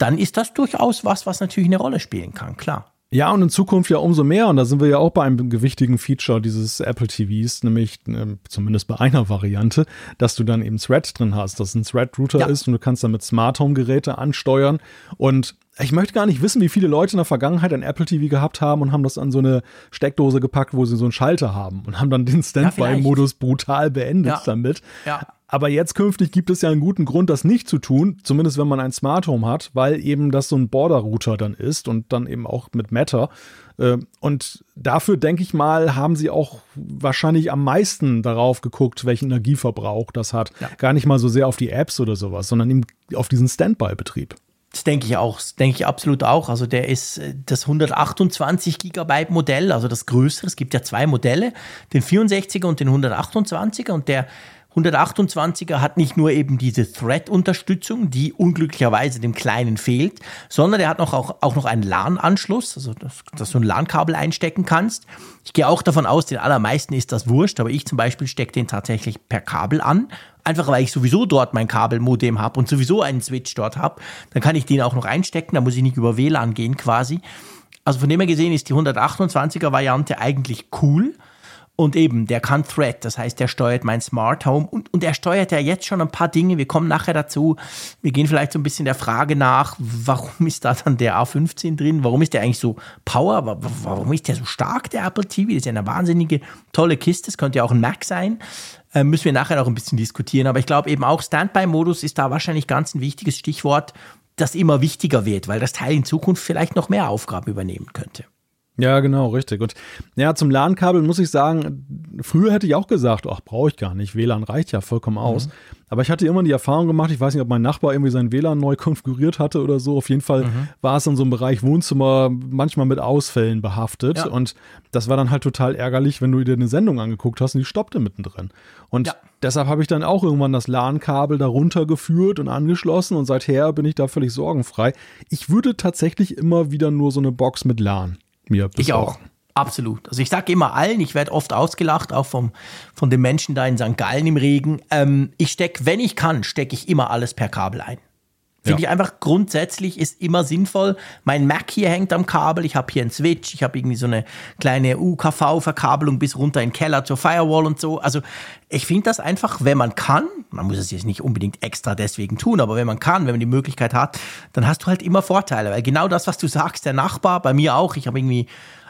dann ist das durchaus was, was natürlich eine Rolle spielen kann, klar. Ja, und in Zukunft ja umso mehr. Und da sind wir ja auch bei einem gewichtigen Feature dieses Apple TVs, nämlich ähm, zumindest bei einer Variante, dass du dann eben Thread drin hast, dass ein Thread-Router Ja. ist und du kannst damit Smart Home-Geräte ansteuern. Und ich möchte gar nicht wissen, wie viele Leute in der Vergangenheit ein Apple TV gehabt haben und haben das an so eine Steckdose gepackt, wo sie so einen Schalter haben und haben dann den Standby-Modus brutal beendet Ja. damit. Ja. Aber jetzt künftig gibt es ja einen guten Grund, das nicht zu tun, zumindest wenn man ein Smart Home hat, weil eben das so ein Border-Router dann ist und dann eben auch mit Matter. Äh, Und dafür, denke ich mal, haben sie auch wahrscheinlich am meisten darauf geguckt, welchen Energieverbrauch das hat. Ja. Gar nicht mal so sehr auf die Apps oder sowas, sondern eben auf diesen Standby-Betrieb. Das denke ich auch, das denke ich absolut auch. Also der ist äh, das 128 Gigabyte Modell, also das größere. Es gibt ja zwei Modelle, den 64er und den 128er und der 128er hat nicht nur eben diese Thread-Unterstützung, die unglücklicherweise dem kleinen fehlt, sondern der hat noch auch, auch noch einen LAN-Anschluss, also dass, dass du ein LAN-Kabel einstecken kannst. Ich gehe auch davon aus, den allermeisten ist das wurscht, aber ich zum Beispiel stecke den tatsächlich per Kabel an. Einfach weil ich sowieso dort mein Kabelmodem habe und sowieso einen Switch dort habe. Dann kann ich den auch noch einstecken, da muss ich nicht über WLAN gehen quasi. Also von dem her gesehen ist die 128er Variante eigentlich cool. Und eben, der kann Thread, das heißt, der steuert mein Smart Home und, und er steuert ja jetzt schon ein paar Dinge. Wir kommen nachher dazu. Wir gehen vielleicht so ein bisschen der Frage nach, warum ist da dann der A15 drin? Warum ist der eigentlich so Power? Wa- wa- Warum ist der so stark, der Apple TV? Das ist ja eine wahnsinnige tolle Kiste. Das könnte ja auch ein Mac sein. Äh, müssen wir nachher noch ein bisschen diskutieren. Aber ich glaube eben auch Standby-Modus ist da wahrscheinlich ganz ein wichtiges Stichwort, das immer wichtiger wird, weil das Teil in Zukunft vielleicht noch mehr Aufgaben übernehmen könnte. Ja, genau, richtig. Und ja, zum LAN-Kabel muss ich sagen, früher hätte ich auch gesagt, ach, brauche ich gar nicht. WLAN reicht ja vollkommen aus. Aber ich hatte immer die Erfahrung gemacht, ich weiß nicht, ob mein Nachbar irgendwie sein WLAN neu konfiguriert hatte oder so. Auf jeden Fall war es in so einem Bereich Wohnzimmer manchmal mit Ausfällen behaftet. Ja. Und das war dann halt total ärgerlich, wenn du dir eine Sendung angeguckt hast und die stoppte mittendrin. Und Ja. deshalb habe ich dann auch irgendwann das LAN-Kabel darunter geführt und angeschlossen und seither bin ich da völlig sorgenfrei. Ich würde tatsächlich immer wieder nur so eine Box mit LAN mir Ich auch. Absolut. Also ich sage immer allen, ich werde oft ausgelacht, auch vom, von den Menschen da in St. Gallen im Regen. Ähm, ich stecke, wenn ich kann, stecke ich immer alles per Kabel ein. Finde Ja. ich einfach grundsätzlich ist immer sinnvoll. Mein Mac hier hängt am Kabel, ich habe hier einen Switch, ich habe irgendwie so eine kleine UKV-Verkabelung bis runter in den Keller zur Firewall und so. Also ich finde das einfach, wenn man kann, man muss es jetzt nicht unbedingt extra deswegen tun, aber wenn man kann, wenn man die Möglichkeit hat, dann hast du halt immer Vorteile. Weil genau das, was du sagst, der Nachbar, bei mir auch, ich habe irgendwie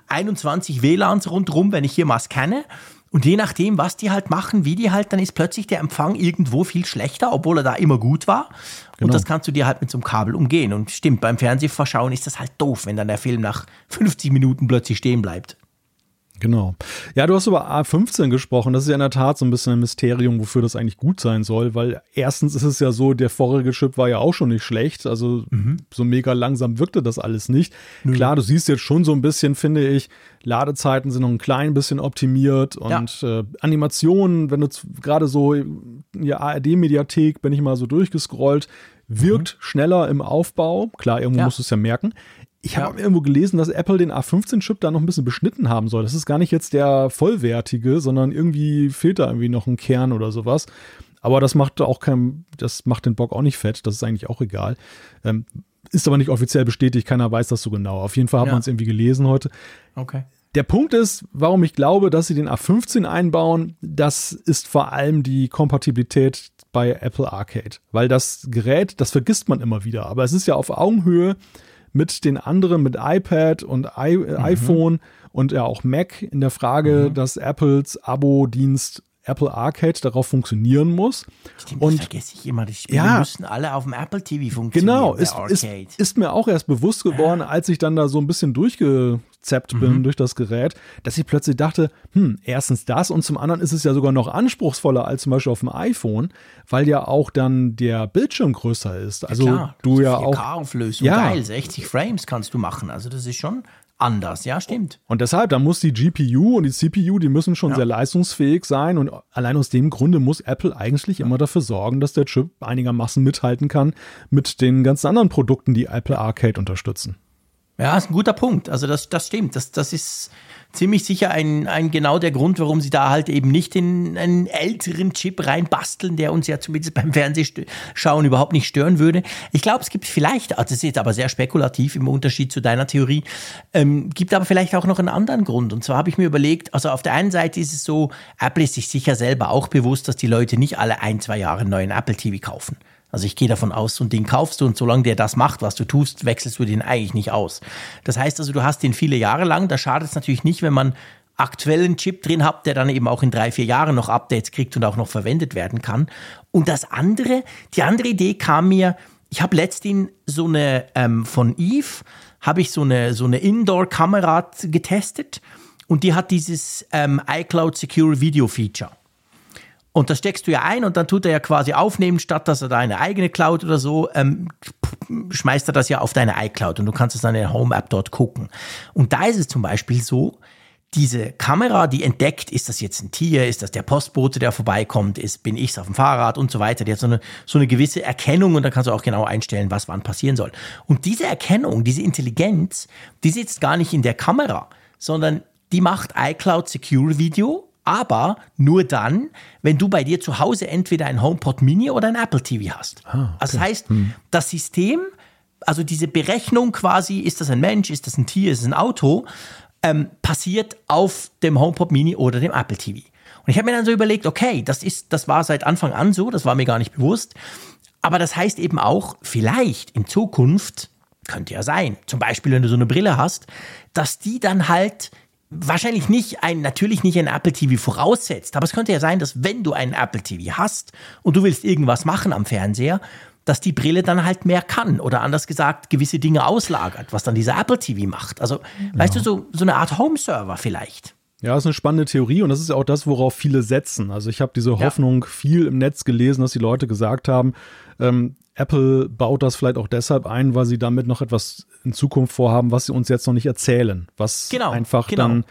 21 WLANs rundherum, wenn ich hier mal scanne. Und je nachdem, was die halt machen, wie die halt, dann ist plötzlich der Empfang irgendwo viel schlechter, obwohl er da immer gut war. Und Genau. das kannst du dir halt mit so einem Kabel umgehen. Und stimmt, beim Fernsehverschauen ist das halt doof, wenn dann der Film nach 50 Minuten plötzlich stehen bleibt. Genau. Ja, du hast über A15 gesprochen. Das ist ja in der Tat so ein bisschen ein Mysterium, wofür das eigentlich gut sein soll, weil erstens ist es ja so, der vorherige Chip war ja auch schon nicht schlecht. Also mhm. so mega langsam wirkte das alles nicht. Mhm. Klar, du siehst jetzt schon so ein bisschen, finde ich, Ladezeiten sind noch ein klein bisschen optimiert und ja. äh, Animationen, wenn du gerade so in der ARD-Mediathek, bin ich mal so durchgescrollt, wirkt mhm. schneller im Aufbau. Klar, irgendwo ja. musst du es ja merken. Ich habe ja. irgendwo gelesen, dass Apple den A15-Chip da noch ein bisschen beschnitten haben soll. Das ist gar nicht jetzt der vollwertige, sondern irgendwie fehlt da irgendwie noch ein Kern oder sowas. Aber das macht auch kein, das macht den Bock auch nicht fett. Das ist eigentlich auch egal. Ähm, ist aber nicht offiziell bestätigt. Keiner weiß das so genau. Auf jeden Fall hat ja. man es irgendwie gelesen heute. Okay. Der Punkt ist, warum ich glaube, dass sie den A15 einbauen, das ist vor allem die Kompatibilität bei Apple Arcade. Weil das Gerät, das vergisst man immer wieder. Aber es ist ja auf Augenhöhe mit den anderen, mit iPad und I mhm. iPhone und ja auch Mac in der Frage, mhm. dass Apples Abo-Dienst Apple Arcade darauf funktionieren muss. Stimmt, und vergesse ich immer. Die Spiele ja, müssen alle auf dem Apple TV funktionieren. Genau, ist, ist, ist, mir auch erst bewusst geworden, als ich dann da so ein bisschen durchgezappt bin mhm. durch das Gerät, dass ich plötzlich dachte, hm, erstens das und zum anderen ist es ja sogar noch anspruchsvoller als zum Beispiel auf dem iPhone, weil ja auch dann der Bildschirm größer ist. Also ja, klar, du ja auch. Auflösung, ja. geil, 60 Frames kannst du machen. Also das ist schon anders. Ja, stimmt. Und deshalb, da muss die GPU und die CPU, die müssen schon ja. sehr leistungsfähig sein. Und allein aus dem Grunde muss Apple eigentlich immer dafür sorgen, dass der Chip einigermaßen mithalten kann mit den ganzen anderen Produkten, die Apple Arcade unterstützen. Ja, ist ein guter Punkt. Also das, das stimmt. Das, das ist ziemlich sicher ein, ein genau der Grund, warum sie da halt eben nicht in einen älteren Chip reinbasteln, der uns ja zumindest beim Fernsehschauen überhaupt nicht stören würde. Ich glaube, es gibt vielleicht, also das ist jetzt aber sehr spekulativ im Unterschied zu deiner Theorie, ähm, gibt aber vielleicht auch noch einen anderen Grund. Und zwar habe ich mir überlegt, also auf der einen Seite ist es so, Apple ist sich sicher selber auch bewusst, dass die Leute nicht alle ein, zwei Jahre einen neuen Apple TV kaufen. Also ich gehe davon aus, so ein Ding kaufst du und solange der das macht, was du tust, wechselst du den eigentlich nicht aus. Das heißt also, du hast den viele Jahre lang. Da schadet es natürlich nicht, wenn man aktuellen Chip drin hat, der dann eben auch in drei, vier Jahren noch Updates kriegt und auch noch verwendet werden kann. Und das andere, die andere Idee kam mir, ich habe letztens so eine ähm, von Eve, habe ich so eine, so eine Indoor-Kamera getestet und die hat dieses ähm, iCloud Secure Video Feature. Und das steckst du ja ein und dann tut er ja quasi aufnehmen, statt dass er deine eigene Cloud oder so, ähm, schmeißt er das ja auf deine iCloud und du kannst es dann in der Home-App dort gucken. Und da ist es zum Beispiel so, diese Kamera, die entdeckt, ist das jetzt ein Tier, ist das der Postbote, der vorbeikommt, ist, bin ich auf dem Fahrrad und so weiter. Die hat so eine, so eine gewisse Erkennung und dann kannst du auch genau einstellen, was wann passieren soll. Und diese Erkennung, diese Intelligenz, die sitzt gar nicht in der Kamera, sondern die macht iCloud Secure Video aber nur dann, wenn du bei dir zu Hause entweder ein HomePod Mini oder ein Apple TV hast. Ah, okay. Das heißt, hm. das System, also diese Berechnung quasi, ist das ein Mensch, ist das ein Tier, ist es ein Auto, ähm, passiert auf dem HomePod Mini oder dem Apple TV. Und ich habe mir dann so überlegt, okay, das ist, das war seit Anfang an so, das war mir gar nicht bewusst. Aber das heißt eben auch, vielleicht in Zukunft, könnte ja sein, zum Beispiel, wenn du so eine Brille hast, dass die dann halt wahrscheinlich nicht ein, natürlich nicht ein Apple TV voraussetzt, aber es könnte ja sein, dass wenn du einen Apple TV hast und du willst irgendwas machen am Fernseher, dass die Brille dann halt mehr kann oder anders gesagt gewisse Dinge auslagert, was dann dieser Apple TV macht. Also, ja. weißt du, so, so eine Art Home-Server vielleicht. Ja, das ist eine spannende Theorie und das ist ja auch das, worauf viele setzen. Also ich habe diese Hoffnung ja. viel im Netz gelesen, dass die Leute gesagt haben, ähm, Apple baut das vielleicht auch deshalb ein, weil sie damit noch etwas in Zukunft vorhaben, was sie uns jetzt noch nicht erzählen. Was genau, einfach genau. dann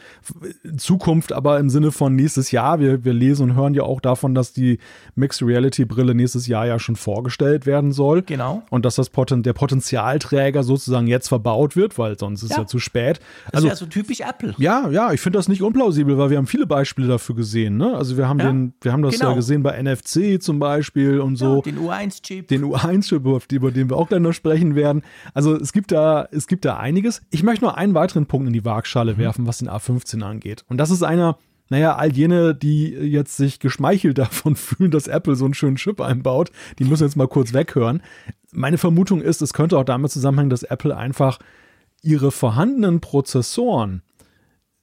Zukunft, aber im Sinne von nächstes Jahr. Wir, wir lesen und hören ja auch davon, dass die Mixed Reality Brille nächstes Jahr ja schon vorgestellt werden soll. Genau. Und dass das Poten der Potenzialträger sozusagen jetzt verbaut wird, weil sonst ist ja, ja zu spät. Also, das ist ja so typisch Apple. Ja, ja, ich finde das nicht unplausibel, weil wir haben viele Beispiele dafür gesehen. Ne? Also wir haben ja, den, wir haben das genau. ja gesehen bei NFC zum Beispiel und so. Ja, den U1-Chip. Den U1-Chip, über den wir auch gleich noch sprechen werden. Also es gibt da es gibt da einiges. Ich möchte nur einen weiteren Punkt in die Waagschale mhm. werfen, was den A15 angeht. Und das ist einer, naja, all jene, die jetzt sich geschmeichelt davon fühlen, dass Apple so einen schönen Chip einbaut, die müssen jetzt mal kurz weghören. Meine Vermutung ist, es könnte auch damit zusammenhängen, dass Apple einfach ihre vorhandenen Prozessoren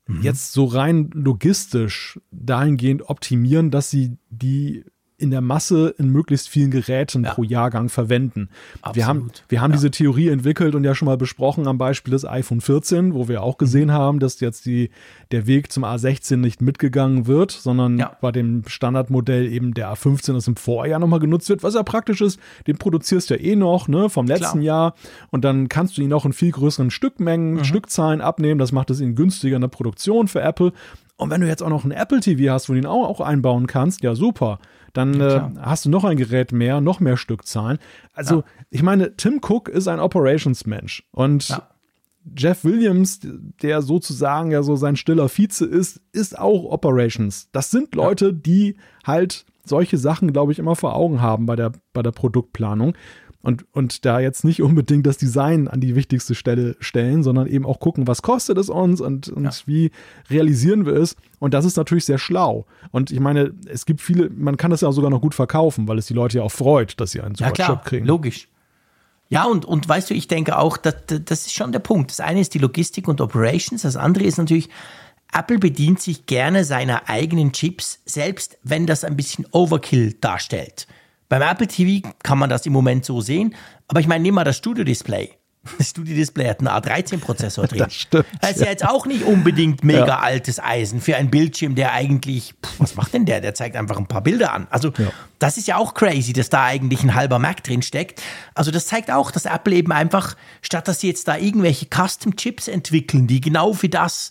mhm. jetzt so rein logistisch dahingehend optimieren, dass sie die in der Masse in möglichst vielen Geräten ja. pro Jahrgang verwenden. Absolut. Wir haben, wir haben ja. diese Theorie entwickelt und ja schon mal besprochen am Beispiel des iPhone 14, wo wir auch gesehen mhm. haben, dass jetzt die, der Weg zum A16 nicht mitgegangen wird, sondern ja. bei dem Standardmodell eben der A15 das im Vorjahr nochmal genutzt wird, was ja praktisch ist. Den produzierst du ja eh noch, ne, vom letzten Klar. Jahr und dann kannst du ihn auch in viel größeren Stückmengen, mhm. Stückzahlen abnehmen. Das macht es ihn günstiger in der Produktion für Apple. Und wenn du jetzt auch noch ein Apple TV hast, wo du ihn auch, auch einbauen kannst, ja super. Dann ja, äh, hast du noch ein Gerät mehr, noch mehr Stückzahlen. Also, ja. ich meine, Tim Cook ist ein Operations-Mensch. Und ja. Jeff Williams, der sozusagen ja so sein stiller Vize ist, ist auch Operations. Das sind Leute, die halt solche Sachen, glaube ich, immer vor Augen haben bei der, bei der Produktplanung und, und da jetzt nicht unbedingt das Design an die wichtigste Stelle stellen, sondern eben auch gucken, was kostet es uns und, und ja. wie realisieren wir es. Und das ist natürlich sehr schlau. Und ich meine, es gibt viele, man kann das ja sogar noch gut verkaufen, weil es die Leute ja auch freut, dass sie einen super ja, klar, Chip kriegen. Logisch. Ja, und, und weißt du, ich denke auch, das, das ist schon der Punkt. Das eine ist die Logistik und Operations, das andere ist natürlich, Apple bedient sich gerne seiner eigenen Chips, selbst wenn das ein bisschen Overkill darstellt. Beim Apple TV kann man das im Moment so sehen, aber ich meine, nimm mal das Studio Display. Das Studio Display hat einen A13-Prozessor drin. Das stimmt. Das ist ja jetzt auch nicht unbedingt mega ja. altes Eisen für einen Bildschirm, der eigentlich, pff, was macht denn der? Der zeigt einfach ein paar Bilder an. Also, ja. das ist ja auch crazy, dass da eigentlich ein halber Mac drin steckt. Also, das zeigt auch, dass Apple eben einfach, statt dass sie jetzt da irgendwelche Custom-Chips entwickeln, die genau für das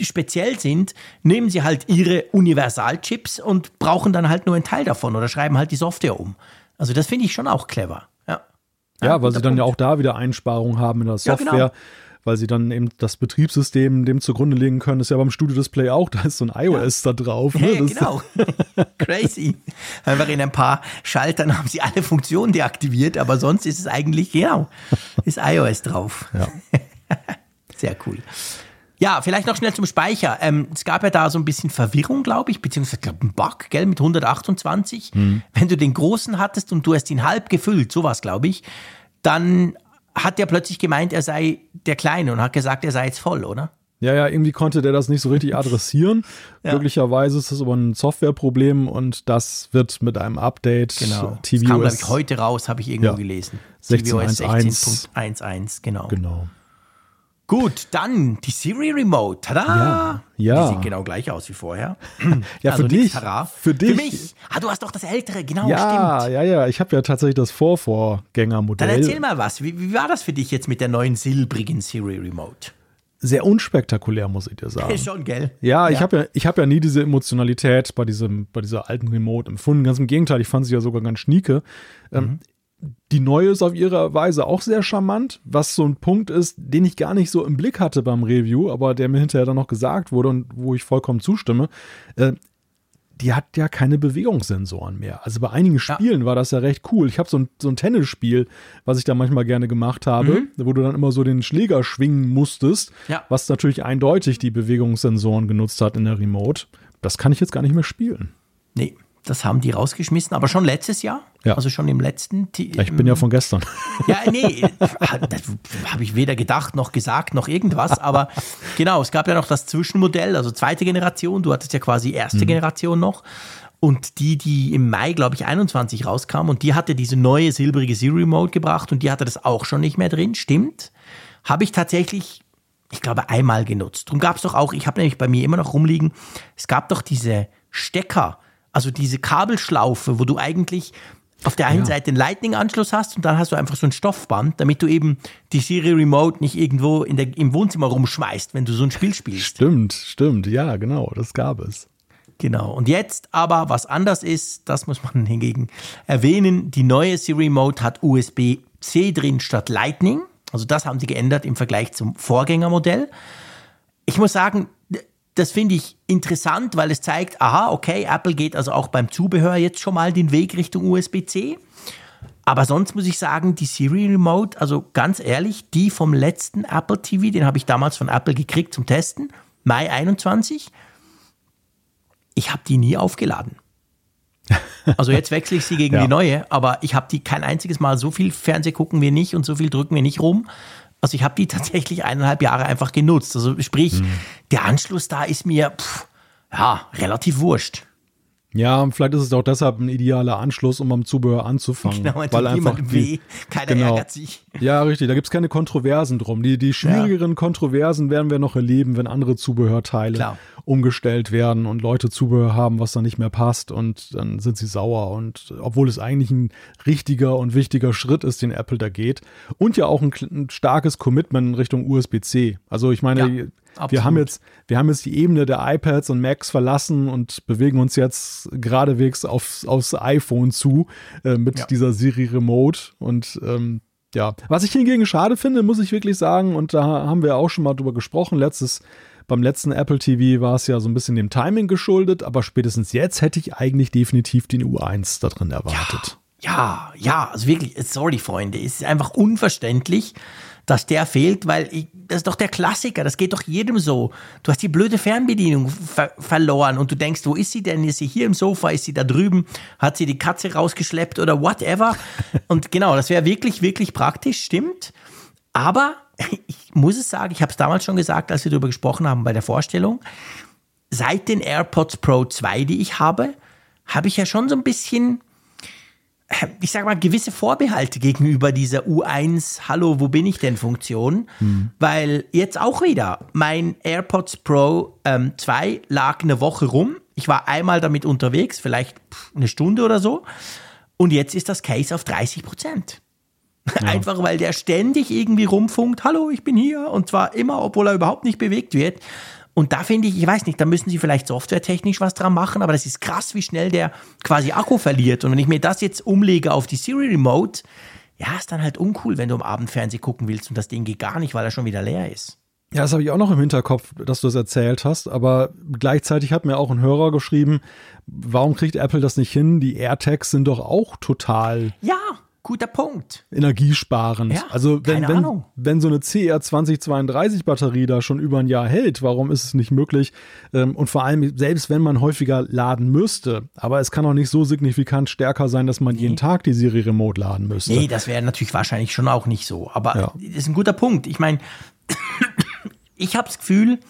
speziell sind, nehmen sie halt ihre Universalchips und brauchen dann halt nur einen Teil davon oder schreiben halt die Software um. Also das finde ich schon auch clever. Ja, ja, weil sie dann Punkt. ja auch da wieder Einsparungen haben in der Software. Ja, genau. Weil sie dann eben das Betriebssystem dem zugrunde legen können, ist ja beim Studio Display auch, da ist so ein iOS ja. da drauf. Ne? Ja, genau. Crazy. Einfach in ein paar Schaltern haben sie alle Funktionen deaktiviert, aber sonst ist es eigentlich, genau, ist iOS drauf. Ja. Sehr cool. Ja, vielleicht noch schnell zum Speicher. Ähm, es gab ja da so ein bisschen Verwirrung, glaube ich, beziehungsweise glaub, ein Bug, gell, mit 128. Mhm. Wenn du den großen hattest und du hast ihn halb gefüllt, sowas, glaube ich, dann hat der plötzlich gemeint, er sei der Kleine und hat gesagt, er sei jetzt voll, oder? Ja, ja, irgendwie konnte der das nicht so richtig adressieren. ja. Möglicherweise ist das aber ein Softwareproblem und das wird mit einem Update genau. tvOS. Das kam, glaube ich, heute raus, habe ich irgendwo ja. gelesen. 16.11. 16.11, genau. Genau. Gut, dann die Siri Remote. Tada! Ja, ja. Die sieht genau gleich aus wie vorher. ja, also für dich. Für dich. Für mich. Ah, du hast doch das ältere, genau, ja, stimmt. Ja, ja, ich habe ja tatsächlich das Vorvorgängermodell. Dann erzähl mal was. Wie, wie war das für dich jetzt mit der neuen silbrigen Siri Remote? Sehr unspektakulär, muss ich dir sagen. Schon, gell? Ja, ja. ich habe ja, hab ja nie diese Emotionalität bei, diesem, bei dieser alten Remote empfunden. Ganz im Gegenteil, ich fand sie ja sogar ganz schnieke. Ähm, mhm. Die neue ist auf ihre Weise auch sehr charmant, was so ein Punkt ist, den ich gar nicht so im Blick hatte beim Review, aber der mir hinterher dann noch gesagt wurde und wo ich vollkommen zustimme. Äh, die hat ja keine Bewegungssensoren mehr. Also bei einigen Spielen ja. war das ja recht cool. Ich habe so ein, so ein Tennisspiel, was ich da manchmal gerne gemacht habe, mhm. wo du dann immer so den Schläger schwingen musstest, ja. was natürlich eindeutig die Bewegungssensoren genutzt hat in der Remote. Das kann ich jetzt gar nicht mehr spielen. Nee, das haben die rausgeschmissen, aber schon letztes Jahr. Ja. Also schon im letzten. Ja, ich bin ja von gestern. Ja, nee, das habe ich weder gedacht noch gesagt noch irgendwas. Aber genau, es gab ja noch das Zwischenmodell, also zweite Generation. Du hattest ja quasi erste mhm. Generation noch. Und die, die im Mai, glaube ich, 21 rauskam und die hatte diese neue silbrige Zero Mode gebracht und die hatte das auch schon nicht mehr drin, stimmt. Habe ich tatsächlich, ich glaube, einmal genutzt. Darum gab es doch auch, ich habe nämlich bei mir immer noch rumliegen, es gab doch diese Stecker, also diese Kabelschlaufe, wo du eigentlich auf der einen ja. Seite den Lightning-Anschluss hast und dann hast du einfach so ein Stoffband, damit du eben die Siri Remote nicht irgendwo der, im Wohnzimmer rumschmeißt, wenn du so ein Spiel spielst. Stimmt, stimmt, ja, genau, das gab es. Genau. Und jetzt aber, was anders ist, das muss man hingegen erwähnen, die neue Siri Remote hat USB-C drin statt Lightning. Also das haben sie geändert im Vergleich zum Vorgängermodell. Ich muss sagen, das finde ich interessant, weil es zeigt, aha, okay, Apple geht also auch beim Zubehör jetzt schon mal den Weg Richtung USB-C. Aber sonst muss ich sagen, die Siri Remote, also ganz ehrlich, die vom letzten Apple TV, den habe ich damals von Apple gekriegt zum Testen, Mai 21, ich habe die nie aufgeladen. Also jetzt wechsle ich sie gegen ja. die neue, aber ich habe die kein einziges Mal so viel Fernseh gucken wir nicht und so viel drücken wir nicht rum. Also ich habe die tatsächlich eineinhalb Jahre einfach genutzt. Also sprich, mhm. der Anschluss da ist mir pff, ja relativ wurscht. Ja, vielleicht ist es auch deshalb ein idealer Anschluss, um am Zubehör anzufangen. Genau, weil einfach die, weh, keiner genau, ärgert sich. Ja, richtig, da gibt es keine Kontroversen drum. Die, die schwierigeren ja. Kontroversen werden wir noch erleben, wenn andere Zubehörteile Klar. umgestellt werden und Leute Zubehör haben, was dann nicht mehr passt und dann sind sie sauer. Und obwohl es eigentlich ein richtiger und wichtiger Schritt ist, den Apple da geht und ja auch ein, ein starkes Commitment in Richtung USB-C. Also ich meine, ja. Absolut. Wir haben jetzt, wir haben jetzt die Ebene der iPads und Macs verlassen und bewegen uns jetzt geradewegs aufs, aufs iPhone zu äh, mit ja. dieser Siri Remote und ähm, ja, was ich hingegen schade finde, muss ich wirklich sagen, und da haben wir auch schon mal drüber gesprochen, letztes, beim letzten Apple TV war es ja so ein bisschen dem Timing geschuldet, aber spätestens jetzt hätte ich eigentlich definitiv den U1 da drin erwartet. Ja, ja, ja also wirklich, sorry Freunde, es ist einfach unverständlich, dass der fehlt, weil ich, das ist doch der Klassiker, das geht doch jedem so. Du hast die blöde Fernbedienung ver verloren und du denkst, wo ist sie denn? Ist sie hier im Sofa? Ist sie da drüben? Hat sie die Katze rausgeschleppt oder whatever? Und genau, das wäre wirklich, wirklich praktisch, stimmt. Aber ich muss es sagen, ich habe es damals schon gesagt, als wir darüber gesprochen haben bei der Vorstellung, seit den AirPods Pro 2, die ich habe, habe ich ja schon so ein bisschen ich sage mal, gewisse Vorbehalte gegenüber dieser U1 Hallo, wo bin ich denn Funktion, mhm. weil jetzt auch wieder mein AirPods Pro ähm, 2 lag eine Woche rum. Ich war einmal damit unterwegs, vielleicht eine Stunde oder so. Und jetzt ist das Case auf 30 Prozent. Ja. Einfach weil der ständig irgendwie rumfunkt, hallo, ich bin hier. Und zwar immer, obwohl er überhaupt nicht bewegt wird. Und da finde ich, ich weiß nicht, da müssen sie vielleicht softwaretechnisch was dran machen, aber das ist krass, wie schnell der quasi Akku verliert. Und wenn ich mir das jetzt umlege auf die Siri Remote, ja, ist dann halt uncool, wenn du am Abend Fernsehen gucken willst und das Ding geht gar nicht, weil er schon wieder leer ist. Ja, das habe ich auch noch im Hinterkopf, dass du es erzählt hast, aber gleichzeitig hat mir auch ein Hörer geschrieben, warum kriegt Apple das nicht hin? Die AirTags sind doch auch total ja. Guter Punkt. Energiesparend. Ja, also wenn, wenn, Ahnung. wenn so eine CR 2032 Batterie da schon über ein Jahr hält, warum ist es nicht möglich? Ähm, und vor allem, selbst wenn man häufiger laden müsste, aber es kann auch nicht so signifikant stärker sein, dass man nee. jeden Tag die Serie Remote laden müsste. Nee, das wäre natürlich wahrscheinlich schon auch nicht so. Aber ja. das ist ein guter Punkt. Ich meine, ich habe das Gefühl,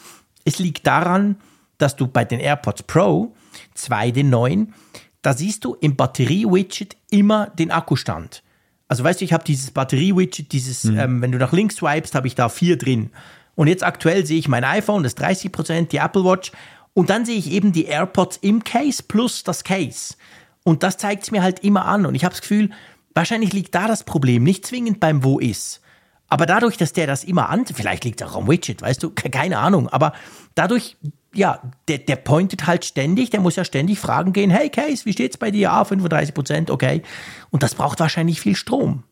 es liegt daran, dass du bei den AirPods Pro 2, den neuen, da siehst du im Batterie-Widget immer den Akkustand. Also weißt du, ich habe dieses Batterie-Widget, dieses, mhm. ähm, wenn du nach links swipest, habe ich da vier drin. Und jetzt aktuell sehe ich mein iPhone, das 30%, die Apple Watch und dann sehe ich eben die AirPods im Case plus das Case. Und das zeigt es mir halt immer an. Und ich habe das Gefühl, wahrscheinlich liegt da das Problem, nicht zwingend beim Wo ist. Aber dadurch, dass der das immer an, vielleicht liegt es auch am Widget, weißt du, keine Ahnung, aber dadurch ja, der, der pointet halt ständig, der muss ja ständig fragen gehen, hey Case, wie steht's bei dir? Ah, 35 Prozent, okay. Und das braucht wahrscheinlich viel Strom.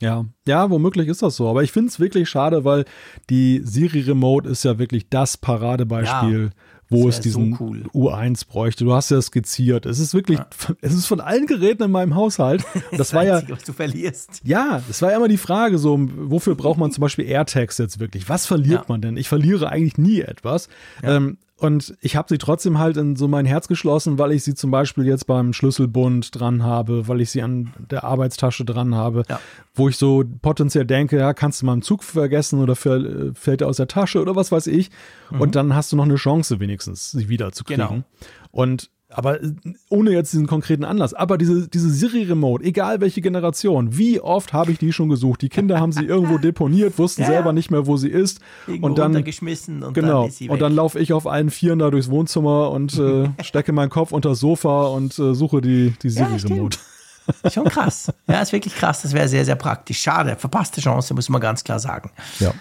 Ja, ja, womöglich ist das so. Aber ich finde es wirklich schade, weil die Siri Remote ist ja wirklich das Paradebeispiel, ja, wo es diesen so cool. U1 bräuchte. Du hast ja skizziert. Es ist wirklich, ja. es ist von allen Geräten in meinem Haushalt. Das, das war ja, was du verlierst. Ja, das war ja immer die Frage, so, wofür braucht man zum Beispiel AirTags jetzt wirklich? Was verliert ja. man denn? Ich verliere eigentlich nie etwas. Ähm, und ich habe sie trotzdem halt in so mein Herz geschlossen, weil ich sie zum Beispiel jetzt beim Schlüsselbund dran habe, weil ich sie an der Arbeitstasche dran habe, ja. wo ich so potenziell denke, ja, kannst du mal im Zug vergessen oder fällt er aus der Tasche oder was weiß ich. Mhm. Und dann hast du noch eine Chance wenigstens, sie wiederzukriegen. Genau. Und aber äh, ohne jetzt diesen konkreten Anlass. Aber diese, diese Siri-Remote, egal welche Generation, wie oft habe ich die schon gesucht? Die Kinder haben sie irgendwo deponiert, wussten ja. selber nicht mehr, wo sie ist. Irgendwo und dann geschmissen und genau. dann ist sie weg. Und dann laufe ich auf allen Vieren da durchs Wohnzimmer und äh, stecke meinen Kopf unter das Sofa und äh, suche die, die Siri-Remote. Ja, Schon krass. Ja, ist wirklich krass. Das wäre sehr, sehr praktisch. Schade. Verpasste Chance, muss man ganz klar sagen. Ja.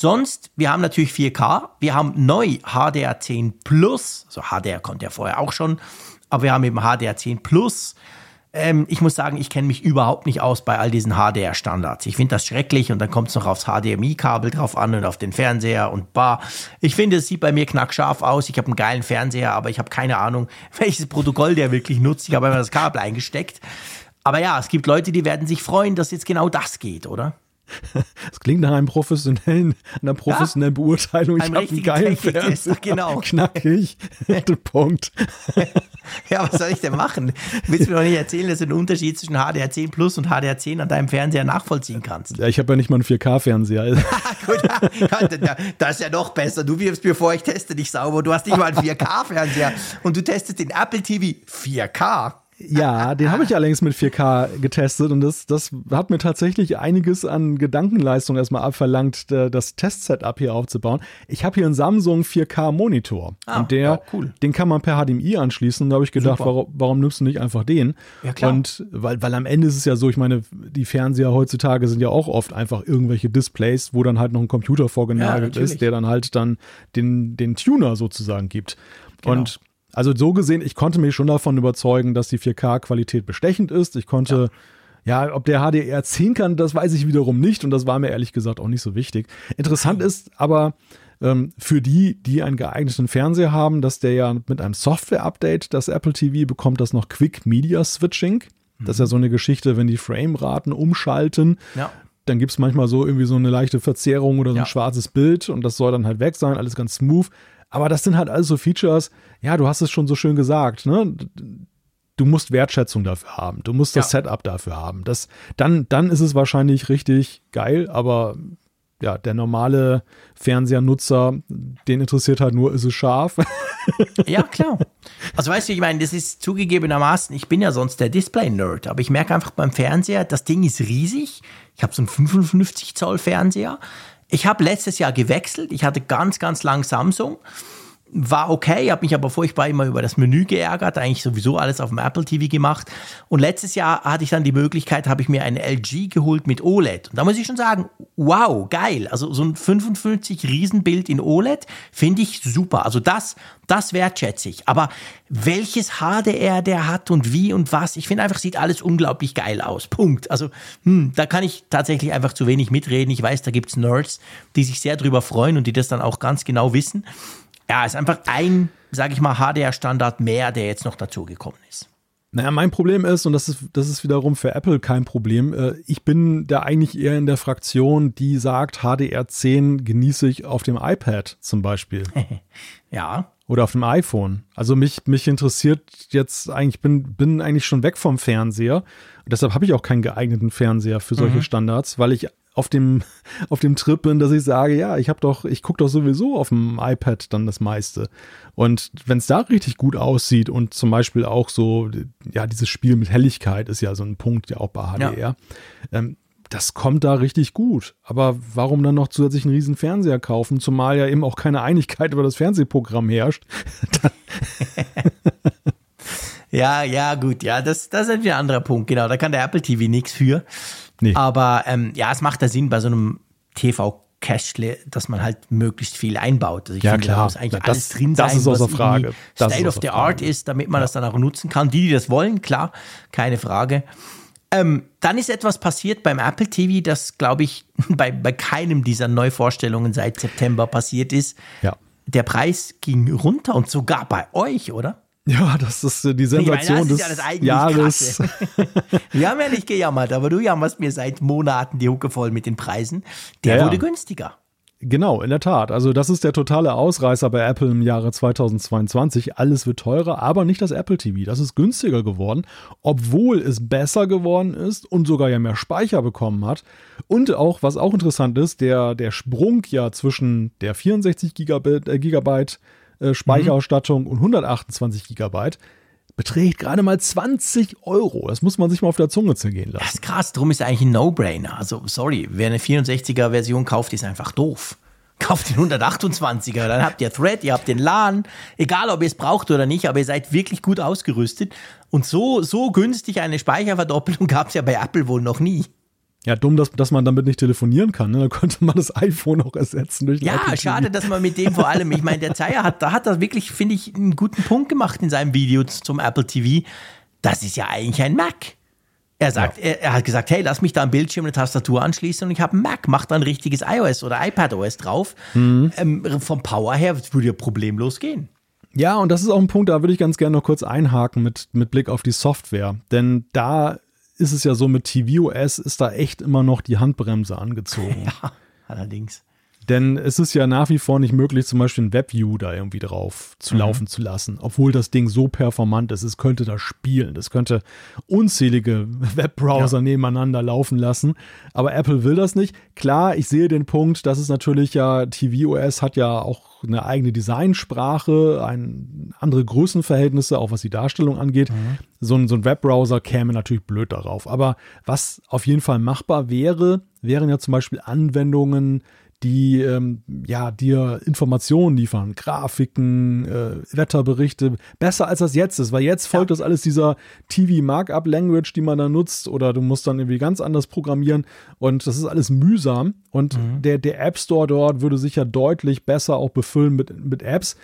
Sonst, wir haben natürlich 4K, wir haben neu HDR10 Plus, also HDR konnte ja vorher auch schon, aber wir haben eben HDR10 Plus. Ähm, ich muss sagen, ich kenne mich überhaupt nicht aus bei all diesen HDR-Standards. Ich finde das schrecklich und dann kommt es noch aufs HDMI-Kabel drauf an und auf den Fernseher und bar. Ich finde, es sieht bei mir knackscharf aus. Ich habe einen geilen Fernseher, aber ich habe keine Ahnung, welches Protokoll der wirklich nutzt. Ich habe immer das Kabel eingesteckt. Aber ja, es gibt Leute, die werden sich freuen, dass jetzt genau das geht, oder? Das klingt nach einem professionellen, einer professionellen ja, Beurteilung. Ich habe einen geilen Fernseher. Genau. Knackig. Punkt. Ja, was soll ich denn machen? Willst du mir doch nicht erzählen, dass du den Unterschied zwischen HDR10 Plus und HDR10 an deinem Fernseher nachvollziehen kannst? Ja, ich habe ja nicht mal einen 4K-Fernseher. Gut, das ist ja noch besser. Du wirfst mir vor, ich teste dich sauber. Du hast nicht mal einen 4K-Fernseher und du testest den Apple TV 4K. Ja, den habe ich allerdings mit 4K getestet und das, das hat mir tatsächlich einiges an Gedankenleistung erstmal abverlangt, das Testsetup hier aufzubauen. Ich habe hier einen Samsung 4K Monitor ah, und der, ja, cool. den kann man per HDMI anschließen. Und da habe ich gedacht, warum, warum, nimmst du nicht einfach den? Ja, klar. Und weil, weil am Ende ist es ja so, ich meine, die Fernseher heutzutage sind ja auch oft einfach irgendwelche Displays, wo dann halt noch ein Computer vorgenagelt ja, ist, der dann halt dann den, den Tuner sozusagen gibt. Genau. Und also so gesehen, ich konnte mich schon davon überzeugen, dass die 4K-Qualität bestechend ist. Ich konnte, ja. ja, ob der HDR 10 kann, das weiß ich wiederum nicht und das war mir ehrlich gesagt auch nicht so wichtig. Interessant ist aber ähm, für die, die einen geeigneten Fernseher haben, dass der ja mit einem Software-Update, das Apple TV bekommt, das noch Quick Media Switching. Das ist ja so eine Geschichte, wenn die Frameraten umschalten. Ja dann gibt es manchmal so irgendwie so eine leichte Verzerrung oder so ein ja. schwarzes Bild und das soll dann halt weg sein, alles ganz smooth. Aber das sind halt alles so Features, ja, du hast es schon so schön gesagt, ne? Du musst Wertschätzung dafür haben. Du musst das ja. Setup dafür haben. Das, dann, dann ist es wahrscheinlich richtig geil, aber ja, der normale Fernsehernutzer, den interessiert halt nur, ist es scharf. Ja, klar. Also weißt du, ich meine, das ist zugegebenermaßen, ich bin ja sonst der Display-Nerd, aber ich merke einfach beim Fernseher, das Ding ist riesig. Ich habe so einen 55 Zoll Fernseher. Ich habe letztes Jahr gewechselt. Ich hatte ganz, ganz lang Samsung war okay, habe mich aber furchtbar immer über das Menü geärgert, eigentlich sowieso alles auf dem Apple TV gemacht. Und letztes Jahr hatte ich dann die Möglichkeit, habe ich mir eine LG geholt mit OLED. Und da muss ich schon sagen, wow, geil. Also so ein 55 Riesenbild in OLED finde ich super. Also das, das wertschätze ich. Aber welches HDR der hat und wie und was, ich finde einfach, sieht alles unglaublich geil aus. Punkt. Also hm, da kann ich tatsächlich einfach zu wenig mitreden. Ich weiß, da gibt's Nerds, die sich sehr drüber freuen und die das dann auch ganz genau wissen. Ja, ist einfach ein, sage ich mal, HDR-Standard mehr, der jetzt noch dazugekommen ist. Naja, mein Problem ist, und das ist, das ist wiederum für Apple kein Problem, äh, ich bin da eigentlich eher in der Fraktion, die sagt, HDR10 genieße ich auf dem iPad zum Beispiel. ja. Oder auf dem iPhone. Also mich, mich interessiert jetzt eigentlich, bin, bin eigentlich schon weg vom Fernseher. Und deshalb habe ich auch keinen geeigneten Fernseher für solche mhm. Standards, weil ich auf dem, auf dem Trip bin, dass ich sage, ja, ich habe doch, ich gucke doch sowieso auf dem iPad dann das meiste. Und wenn es da richtig gut aussieht und zum Beispiel auch so, ja, dieses Spiel mit Helligkeit ist ja so ein Punkt, ja auch bei HDR. Ja. Ähm, das kommt da richtig gut. Aber warum dann noch zusätzlich einen riesen Fernseher kaufen, zumal ja eben auch keine Einigkeit über das Fernsehprogramm herrscht? ja, ja, gut, ja, das, das ist ein anderer Punkt, genau. Da kann der Apple TV nichts für. Nee. Aber ähm, ja, es macht da Sinn bei so einem TV Cashle, dass man halt möglichst viel einbaut. Also ich ja, finde, klar. da muss eigentlich ja, das, alles drin sein, das ist außer Frage. Das State of the Art ist, damit man ja. das dann auch nutzen kann. Die, die das wollen, klar, keine Frage. Ähm, dann ist etwas passiert beim Apple TV, das, glaube ich, bei, bei keinem dieser Neuvorstellungen seit September passiert ist. Ja. Der Preis ging runter und sogar bei euch, oder? Ja, das ist die Sensation meine, des ja Jahres. Wir haben ja nicht gejammert, aber du jammerst mir seit Monaten die Hucke voll mit den Preisen. Der ja, wurde günstiger. Genau, in der Tat. Also das ist der totale Ausreißer bei Apple im Jahre 2022. Alles wird teurer, aber nicht das Apple TV. Das ist günstiger geworden, obwohl es besser geworden ist und sogar ja mehr Speicher bekommen hat. Und auch, was auch interessant ist, der, der Sprung ja zwischen der 64 Gigabit, äh, Gigabyte äh, Speicherausstattung mhm. und 128 Gigabyte beträgt gerade mal 20 Euro. Das muss man sich mal auf der Zunge zergehen lassen. Das ist krass, darum ist eigentlich ein No-Brainer. Also, sorry, wer eine 64er-Version kauft, ist einfach doof. Kauft den 128er, dann habt ihr Thread, ihr habt den LAN, egal ob ihr es braucht oder nicht, aber ihr seid wirklich gut ausgerüstet. Und so, so günstig eine Speicherverdoppelung gab es ja bei Apple wohl noch nie. Ja, dumm, dass, dass man damit nicht telefonieren kann. Ne? Da konnte man das iPhone auch ersetzen durch Ja, schade, dass man mit dem vor allem, ich meine, der Zeier hat, da hat er wirklich, finde ich, einen guten Punkt gemacht in seinem Video zum Apple TV. Das ist ja eigentlich ein Mac. Er sagt, ja. er, er, hat gesagt, hey, lass mich da einen Bildschirm, eine Tastatur anschließen und ich habe einen Mac, mach da ein richtiges iOS oder iPadOS drauf. Mhm. Ähm, vom Power her würde ja problemlos gehen. Ja, und das ist auch ein Punkt, da würde ich ganz gerne noch kurz einhaken mit, mit Blick auf die Software. Denn da ist es ja so, mit tvOS ist da echt immer noch die Handbremse angezogen. ja, allerdings. Denn es ist ja nach wie vor nicht möglich, zum Beispiel ein WebView da irgendwie drauf zu mhm. laufen zu lassen, obwohl das Ding so performant ist. Es könnte da spielen. Es könnte unzählige Webbrowser ja. nebeneinander laufen lassen. Aber Apple will das nicht. Klar, ich sehe den Punkt, dass es natürlich ja, tvOS hat ja auch eine eigene Designsprache, ein, andere Größenverhältnisse, auch was die Darstellung angeht. Mhm. So, ein, so ein Webbrowser käme natürlich blöd darauf. Aber was auf jeden Fall machbar wäre, wären ja zum Beispiel Anwendungen, die ähm, ja dir Informationen liefern, Grafiken, äh, Wetterberichte, besser als das jetzt ist, weil jetzt folgt ja. das alles dieser TV Markup Language, die man da nutzt, oder du musst dann irgendwie ganz anders programmieren und das ist alles mühsam und mhm. der, der App Store dort würde sich ja deutlich besser auch befüllen mit, mit Apps.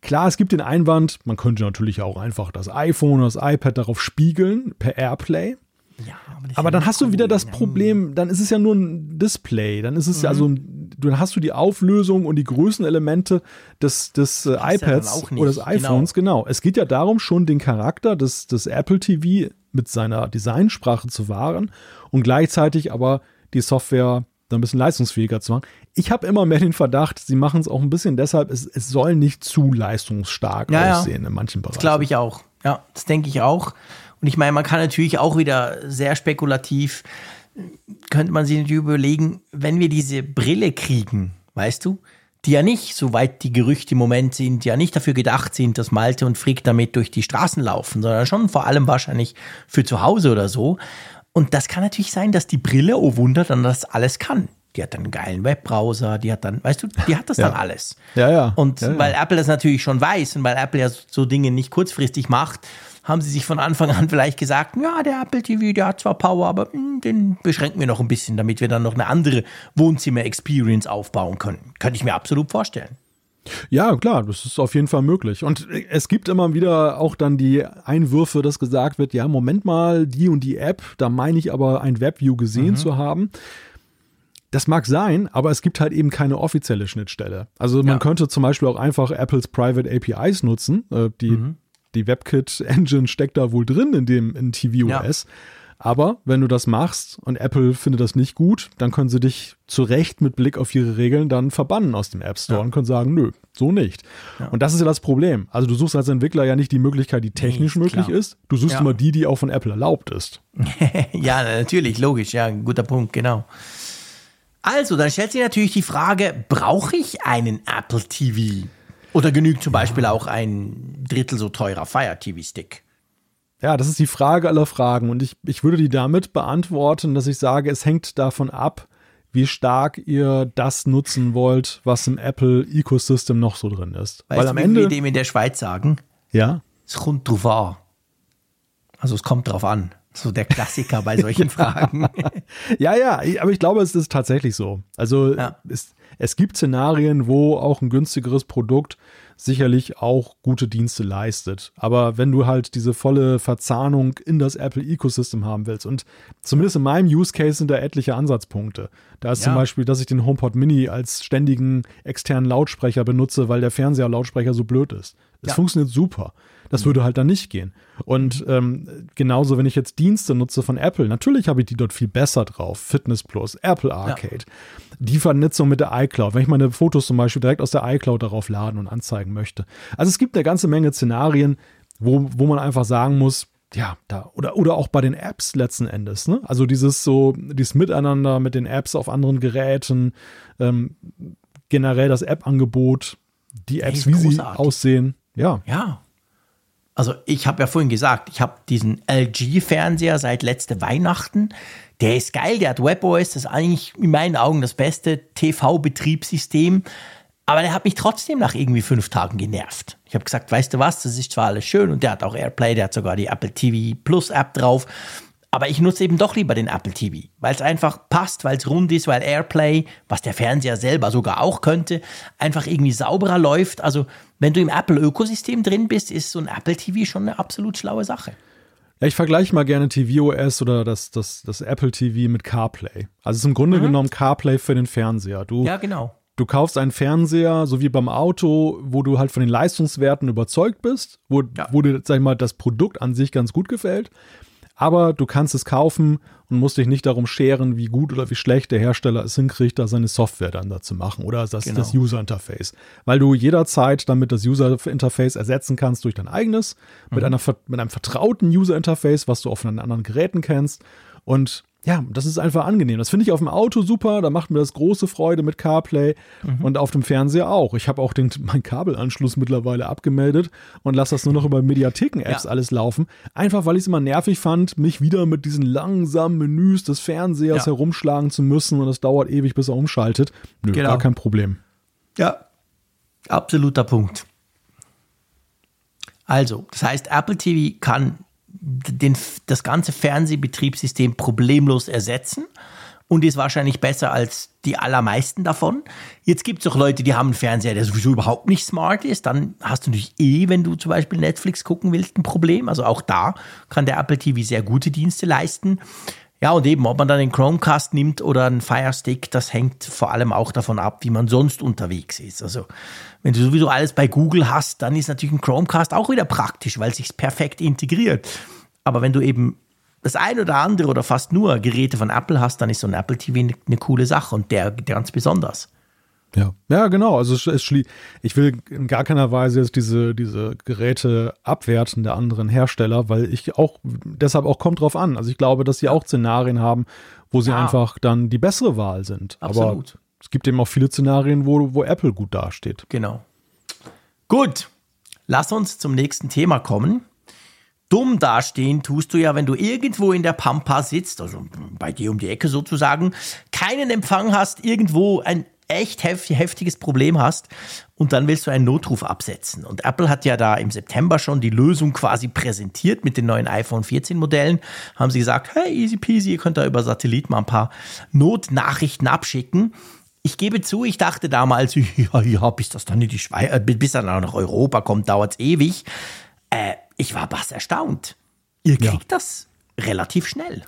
Klar, es gibt den Einwand, man könnte natürlich auch einfach das iPhone oder das iPad darauf spiegeln per Airplay. Ja, aber, aber dann hast du wieder das Problem, dann ist es ja nur ein Display, dann ist es mhm. ja also, dann hast du die Auflösung und die Größenelemente des, des äh, iPads ja oder des iPhones, genau. genau. Es geht ja darum, schon den Charakter des, des Apple TV mit seiner Designsprache zu wahren und gleichzeitig aber die Software dann ein bisschen leistungsfähiger zu machen. Ich habe immer mehr den Verdacht, sie machen es auch ein bisschen deshalb, es, es soll nicht zu leistungsstark ja, aussehen ja. in manchen Bereichen. Das glaube ich auch. Ja, das denke ich auch. Und ich meine, man kann natürlich auch wieder sehr spekulativ, könnte man sich natürlich überlegen, wenn wir diese Brille kriegen, weißt du, die ja nicht, soweit die Gerüchte im Moment sind, ja nicht dafür gedacht sind, dass Malte und Frick damit durch die Straßen laufen, sondern schon vor allem wahrscheinlich für zu Hause oder so. Und das kann natürlich sein, dass die Brille, oh Wunder, dann das alles kann. Die hat dann einen geilen Webbrowser, die hat dann, weißt du, die hat das ja. dann alles. Ja, ja. Und ja, ja. weil Apple das natürlich schon weiß und weil Apple ja so Dinge nicht kurzfristig macht, haben sie sich von Anfang an vielleicht gesagt, ja, der Apple TV, der hat zwar Power, aber mh, hm, den beschränken wir noch ein bisschen, damit wir dann noch eine andere Wohnzimmer-Experience aufbauen können. Könnte ich mir absolut vorstellen. Ja, klar, das ist auf jeden Fall möglich. Und es gibt immer wieder auch dann die Einwürfe, dass gesagt wird, ja, Moment mal, die und die App, da meine ich aber ein Webview gesehen mhm. zu haben. Das mag sein, aber es gibt halt eben keine offizielle Schnittstelle. Also man ja. könnte zum Beispiel auch einfach Apples Private APIs nutzen, äh, die mhm die WebKit-Engine steckt da wohl drin in dem in tvOS. Ja. Aber wenn du das machst und Apple findet das nicht gut, dann können sie dich zu Recht mit Blick auf ihre Regeln dann verbannen aus dem App Store ja. und können sagen, nö, so nicht. Ja. Und das ist ja das Problem. Also du suchst als Entwickler ja nicht die Möglichkeit, die technisch nee, möglich klar. ist. Du suchst ja. immer die, die auch von Apple erlaubt ist. ja, natürlich, logisch. Ja, guter Punkt, genau. Also, dann stellt sich natürlich die Frage, brauche ich einen Apple TV? Oder genügt zum Beispiel auch ein Drittel so teurer Fire TV Stick? Ja, das ist die Frage aller Fragen. Und ich, ich würde die damit beantworten, dass ich sage, es hängt davon ab, wie stark ihr das nutzen wollt, was im Apple Ecosystem noch so drin ist. Weißt Weil am Ende, wir dem in der Schweiz sagen? Ja. Es kommt drauf an. Also es kommt drauf an. So der Klassiker bei solchen Fragen. ja, ja, aber ich glaube, es ist tatsächlich so. Also ja. es, es gibt Szenarien, wo auch ein günstigeres Produkt sicherlich auch gute Dienste leistet. Aber wenn du halt diese volle Verzahnung in das Apple-Ecosystem haben willst, und zumindest in meinem Use Case sind da etliche Ansatzpunkte. Da ist ja. zum Beispiel, dass ich den HomePod Mini als ständigen externen Lautsprecher benutze, weil der Fernseher-Lautsprecher so blöd ist. Es ja. funktioniert super. Das würde halt dann nicht gehen. Und ähm, genauso, wenn ich jetzt Dienste nutze von Apple, natürlich habe ich die dort viel besser drauf. Fitness Plus, Apple Arcade. Ja. Die Vernetzung mit der iCloud, wenn ich meine Fotos zum Beispiel direkt aus der iCloud darauf laden und anzeigen möchte. Also es gibt eine ganze Menge Szenarien, wo, wo man einfach sagen muss, ja, da, oder, oder auch bei den Apps letzten Endes, ne? Also dieses so, dieses Miteinander mit den Apps auf anderen Geräten, ähm, generell das App-Angebot, die Apps, wie sie aussehen. Ja. Ja, also ich habe ja vorhin gesagt, ich habe diesen LG-Fernseher seit letzte Weihnachten. Der ist geil, der hat WebOS, das ist eigentlich in meinen Augen das beste TV-Betriebssystem. Aber der hat mich trotzdem nach irgendwie fünf Tagen genervt. Ich habe gesagt, weißt du was, das ist zwar alles schön und der hat auch Airplay, der hat sogar die Apple TV Plus App drauf. Aber ich nutze eben doch lieber den Apple TV, weil es einfach passt, weil es rund ist, weil Airplay, was der Fernseher selber sogar auch könnte, einfach irgendwie sauberer läuft. Also wenn du im Apple-Ökosystem drin bist, ist so ein Apple TV schon eine absolut schlaue Sache. Ja, ich vergleiche mal gerne tvOS oder das, das, das Apple TV mit CarPlay. Also es ist im Grunde mhm. genommen CarPlay für den Fernseher. Du, ja, genau. Du kaufst einen Fernseher, so wie beim Auto, wo du halt von den Leistungswerten überzeugt bist, wo, ja. wo dir, sag ich mal, das Produkt an sich ganz gut gefällt. Aber du kannst es kaufen und musst dich nicht darum scheren, wie gut oder wie schlecht der Hersteller es hinkriegt, da seine Software dann dazu machen oder das, genau. das User Interface. Weil du jederzeit damit das User Interface ersetzen kannst durch dein eigenes, mhm. mit, einer, mit einem vertrauten User Interface, was du auf einen anderen Geräten kennst. Und ja, das ist einfach angenehm. Das finde ich auf dem Auto super, da macht mir das große Freude mit CarPlay mhm. und auf dem Fernseher auch. Ich habe auch den, meinen Kabelanschluss mittlerweile abgemeldet und lasse das nur noch über Mediatheken-Apps ja. alles laufen. Einfach, weil ich es immer nervig fand, mich wieder mit diesen langsamen Menüs des Fernsehers ja. herumschlagen zu müssen und das dauert ewig, bis er umschaltet. Nö, genau. gar kein Problem. Ja, absoluter Punkt. Also, das heißt, Apple TV kann den, das ganze Fernsehbetriebssystem problemlos ersetzen und ist wahrscheinlich besser als die allermeisten davon. Jetzt gibt es auch Leute, die haben einen Fernseher, der sowieso überhaupt nicht smart ist. Dann hast du natürlich eh, wenn du zum Beispiel Netflix gucken willst, ein Problem. Also auch da kann der Apple TV sehr gute Dienste leisten. Ja, und eben, ob man dann den Chromecast nimmt oder einen Fire Stick, das hängt vor allem auch davon ab, wie man sonst unterwegs ist. Also, wenn du sowieso alles bei Google hast, dann ist natürlich ein Chromecast auch wieder praktisch, weil es sich perfekt integriert. Aber wenn du eben das ein oder andere oder fast nur Geräte von Apple hast, dann ist so ein Apple TV eine, coole Sache und der ganz besonders. Ja, ja, genau. Also es, es ich will in gar keiner Weise jetzt diese, diese Geräte abwerten der anderen Hersteller, weil ich auch, deshalb auch kommt drauf an. Also ich glaube, dass sie auch Szenarien haben, wo sie ja. einfach dann die bessere Wahl sind. Absolut. Aber es gibt eben auch viele Szenarien, wo, wo Apple gut dasteht. Genau. Gut, lass uns zum nächsten Thema kommen dumm dastehen tust du ja, wenn du irgendwo in der Pampa sitzt, also bei dir um die Ecke sozusagen, keinen Empfang hast, irgendwo ein echt heftiges Problem hast und dann willst du einen Notruf absetzen. Und Apple hat ja da im September schon die Lösung quasi präsentiert mit den neuen iPhone 14 Modellen. Haben sie gesagt, hey, easy peasy, ihr könnt da über Satellit mal ein paar Notnachrichten abschicken. Ich gebe zu, ich dachte damals, ja, ja, bis das dann in die Schweiz, äh, bis dann auch nach Europa kommt, dauert es ewig. Äh, ich war was erstaunt. Ihr kriegt ja. das relativ schnell.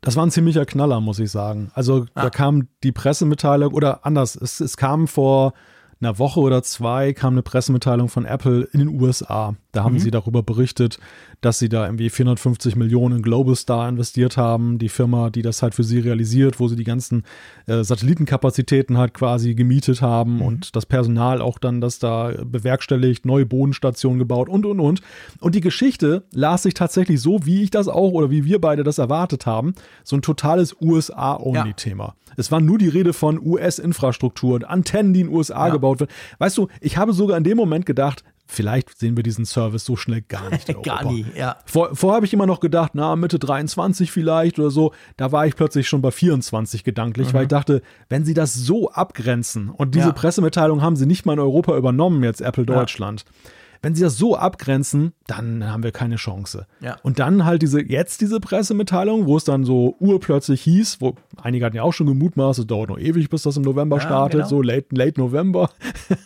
Das war ein ziemlicher Knaller, muss ich sagen. Also ah. da kam die Pressemitteilung oder anders, es, es kam vor einer Woche oder zwei kam eine Pressemitteilung von Apple in den USA. Da haben mhm. sie darüber berichtet, dass sie da irgendwie 450 Millionen in Global Star investiert haben. Die Firma, die das halt für sie realisiert, wo sie die ganzen äh, Satellitenkapazitäten halt quasi gemietet haben mhm. und das Personal auch dann das da bewerkstelligt, neue Bodenstationen gebaut und, und, und. Und die Geschichte las sich tatsächlich so, wie ich das auch oder wie wir beide das erwartet haben. So ein totales USA-Only-Thema. Ja. Es war nur die Rede von US-Infrastruktur und Antennen, die in den USA ja. gebaut werden. Weißt du, ich habe sogar in dem Moment gedacht, vielleicht sehen wir diesen Service so schnell gar nicht in gar nie, ja. Vor, vorher habe ich immer noch gedacht, na, Mitte 23 vielleicht oder so. Da war ich plötzlich schon bei 24 gedanklich, mhm. weil ich dachte, wenn sie das so abgrenzen und diese ja. Pressemitteilung haben sie nicht mal in Europa übernommen, jetzt Apple Deutschland. Ja wenn sie das so abgrenzen, dann haben wir keine Chance. Ja. Und dann halt diese, jetzt diese Pressemitteilung, wo es dann so urplötzlich hieß, wo einige hatten ja auch schon gemutmaßt, es dauert noch ewig, bis das im November ja, startet, genau. so late, late November.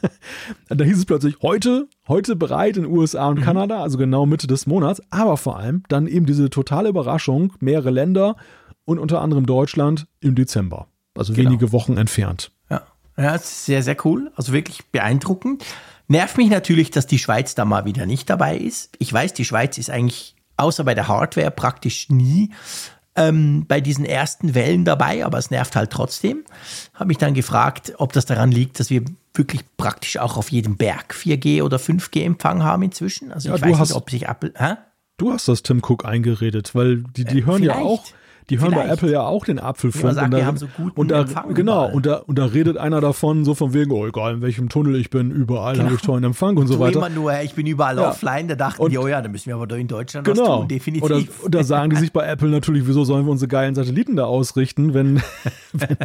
da hieß es plötzlich, heute, heute bereit in USA und mhm. Kanada, also genau Mitte des Monats, aber vor allem dann eben diese totale Überraschung, mehrere Länder und unter anderem Deutschland im Dezember. Also genau. wenige Wochen entfernt. Ja. Ja, das ist sehr, sehr cool. Also wirklich beeindruckend. Nervt mich natürlich, dass die Schweiz da mal wieder nicht dabei ist. Ich weiß, die Schweiz ist eigentlich außer bei der Hardware praktisch nie ähm, bei diesen ersten Wellen dabei, aber es nervt halt trotzdem. Habe mich dann gefragt, ob das daran liegt, dass wir wirklich praktisch auch auf jedem Berg 4G oder 5G Empfang haben inzwischen. Also ja, ich weiß nicht, ob sich Apple. Hä? Du hast das Tim Cook eingeredet, weil die, die äh, hören ja auch die hören Vielleicht. bei Apple ja auch den Apfelfunk. Sagt, und da, so und da, Empfang genau, und da, und da redet einer davon so von wegen, oh egal, in welchem Tunnel ich bin, überall genau. habe ich tollen Empfang und so weiter. Immer nur, ich bin überall ja. offline, da dachten und, die, oh ja, da müssen wir aber doch in Deutschland genau. was tun, definitiv. Oder, und da sagen die sich bei Apple natürlich, wieso sollen wir unsere geilen Satelliten da ausrichten, wenn... wenn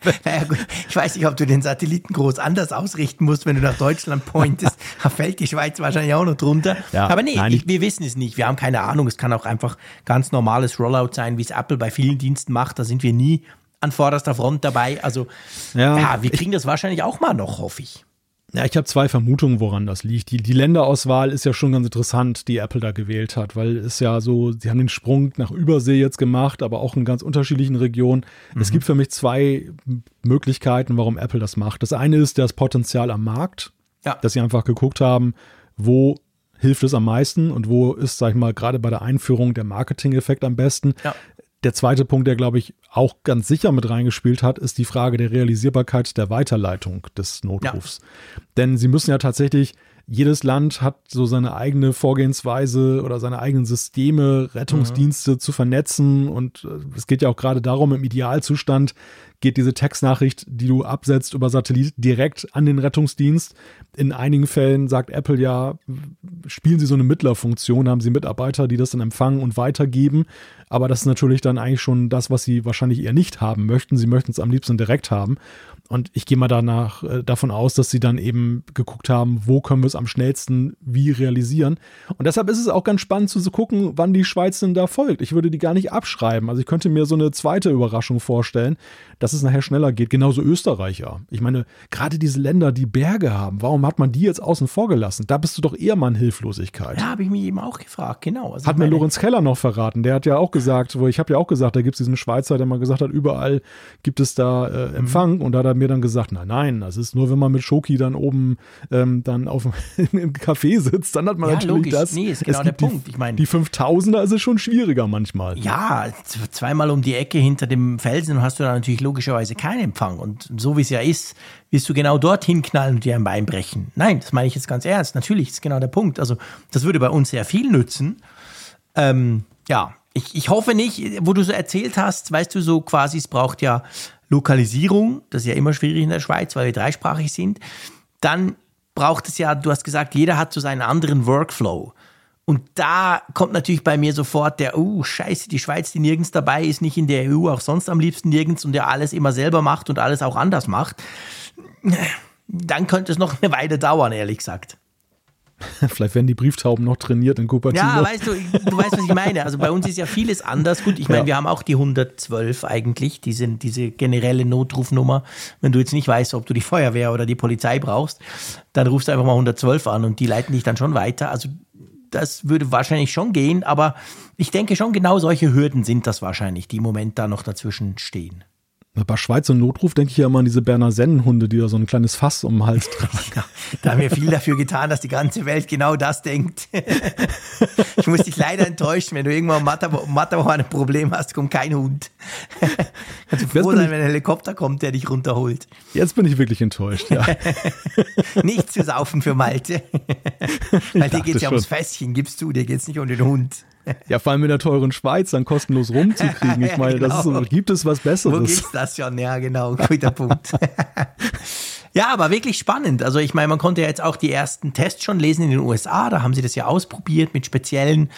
naja, gut, ich weiß nicht, ob du den Satelliten groß anders ausrichten musst, wenn du nach Deutschland pointest. da fällt die Schweiz wahrscheinlich auch noch drunter. Ja, aber nee, nein, ich, wir wissen es nicht. Wir haben keine Ahnung. Es kann auch einfach ganz normales Rollout sein, wie es Apple bei vielen Diensten macht. Da sind wir nie an vorderster Front dabei. Also ja, ja wir kriegen ich, das wahrscheinlich auch mal noch, hoffe ich. Ja, ich habe zwei Vermutungen, woran das liegt. Die, die Länderauswahl ist ja schon ganz interessant, die Apple da gewählt hat, weil es ja so, sie haben den Sprung nach Übersee jetzt gemacht, aber auch in ganz unterschiedlichen Regionen. Mhm. Es gibt für mich zwei Möglichkeiten, warum Apple das macht. Das eine ist das Potenzial am Markt, ja. dass sie einfach geguckt haben, wo hilft es am meisten und wo ist, sag ich mal, gerade bei der Einführung der Marketing-Effekt am besten. Ja. Der zweite Punkt, der, glaube ich, auch ganz sicher mit reingespielt hat, ist die Frage der Realisierbarkeit der Weiterleitung des Notrufs. Ja. Denn sie müssen ja tatsächlich jedes Land hat so seine eigene Vorgehensweise oder seine eigenen Systeme, Rettungsdienste mhm. zu vernetzen. Und äh, es geht ja auch gerade darum, im Idealzustand geht diese Textnachricht, die du absetzt über Satellit, direkt an den Rettungsdienst. In einigen Fällen sagt Apple ja, spielen sie so eine Mittlerfunktion, haben sie Mitarbeiter, die das dann empfangen und weitergeben. Aber das ist natürlich dann eigentlich schon das, was sie wahrscheinlich eher nicht haben möchten. Sie möchten es am liebsten direkt haben. Und ich gehe mal danach äh, davon aus, dass sie dann eben geguckt haben, wo können wir es am schnellsten wie realisieren. Und deshalb ist es auch ganz spannend zu gucken, wann die Schweiz denn da folgt. Ich würde die gar nicht abschreiben. Also ich könnte mir so eine zweite Überraschung vorstellen, dass es nachher schneller geht. Genauso Österreicher. Ich meine, gerade diese Länder, die Berge haben, warum hat man die jetzt außen vor gelassen? Da bist du doch eher mal in Hilflosigkeit. Ja, habe ich mich eben auch gefragt, genau. Also hat mir Lorenz Keller noch verraten. Der hat ja auch gesagt, wo ich habe ja auch gesagt, da gibt es diesen Schweizer, der mal gesagt hat, überall gibt es da äh, Empfang. Mhm. Und da hat er mir dann gesagt, nein, nein, das ist nur, wenn man mit Schoki dann oben ähm, dann auf im Café sitzt, dann hat man ja, natürlich logisch. das. Nee, ist genau der Punkt. Ich meine, die 5000er ist es schon schwieriger manchmal. Ja, zweimal um die Ecke hinter dem Felsen hast du da natürlich logischerweise keinen Empfang. Und so wie es ja ist, wirst du genau dorthin knallen und dir ein Bein brechen. Nein, das meine ich jetzt ganz ernst. Natürlich ist genau der Punkt. Also, das würde bei uns sehr viel nützen. Ähm, ja, ich, ich hoffe nicht, wo du so erzählt hast, weißt du, so quasi, es braucht ja Lokalisierung, das ist ja immer schwierig in der Schweiz, weil wir dreisprachig sind. Dann braucht es ja, du hast gesagt, jeder hat so seinen anderen Workflow. Und da kommt natürlich bei mir sofort der, oh, scheiße, die Schweiz, die nirgends dabei ist, nicht in der EU, auch sonst am liebsten nirgends und der alles immer selber macht und alles auch anders macht. Dann könnte es noch eine Weile dauern, ehrlich gesagt. Vielleicht werden die Brieftauben noch trainiert in Cupertino. Ja, weißt du, du weißt, was ich meine. Also bei uns ist ja vieles anders. Gut, ich meine, ja. wir haben auch die 112 eigentlich, diese, diese generelle Notrufnummer. Wenn du jetzt nicht weißt, ob du die Feuerwehr oder die Polizei brauchst, dann rufst du einfach mal 112 an und die leiten dich dann schon weiter. Also das würde wahrscheinlich schon gehen, aber ich denke schon, genau solche Hürden sind das wahrscheinlich, die im Moment da noch dazwischen stehen. Bei Schweizer Notruf denke ich ja immer an diese Berner Sennenhunde, die da so ein kleines Fass um den Hals tragen. Da haben wir viel dafür getan, dass die ganze Welt genau das denkt. ich muss dich leider enttäuschen, wenn du irgendwann im Matterhorn ein Problem hast, kommt kein Hund. Kannst du froh sein, wenn ein Helikopter kommt, der dich runterholt. Jetzt bin ich wirklich enttäuscht, ja. nicht zu saufen für Malte. Weil dir geht es ja ums Fässchen, gibst du, dir geht es nicht um den Hund. Ja, vor allem in der teuren Schweiz dann kostenlos rumzukriegen. Ich meine, ja, genau. das ist so, gibt es was Besseres? Wo gibt's das schon? Ja, genau, guter Punkt. ja, aber wirklich spannend. Also ich meine, man konnte ja jetzt auch die ersten Tests schon lesen in den USA. Da haben sie das ja ausprobiert mit speziellen,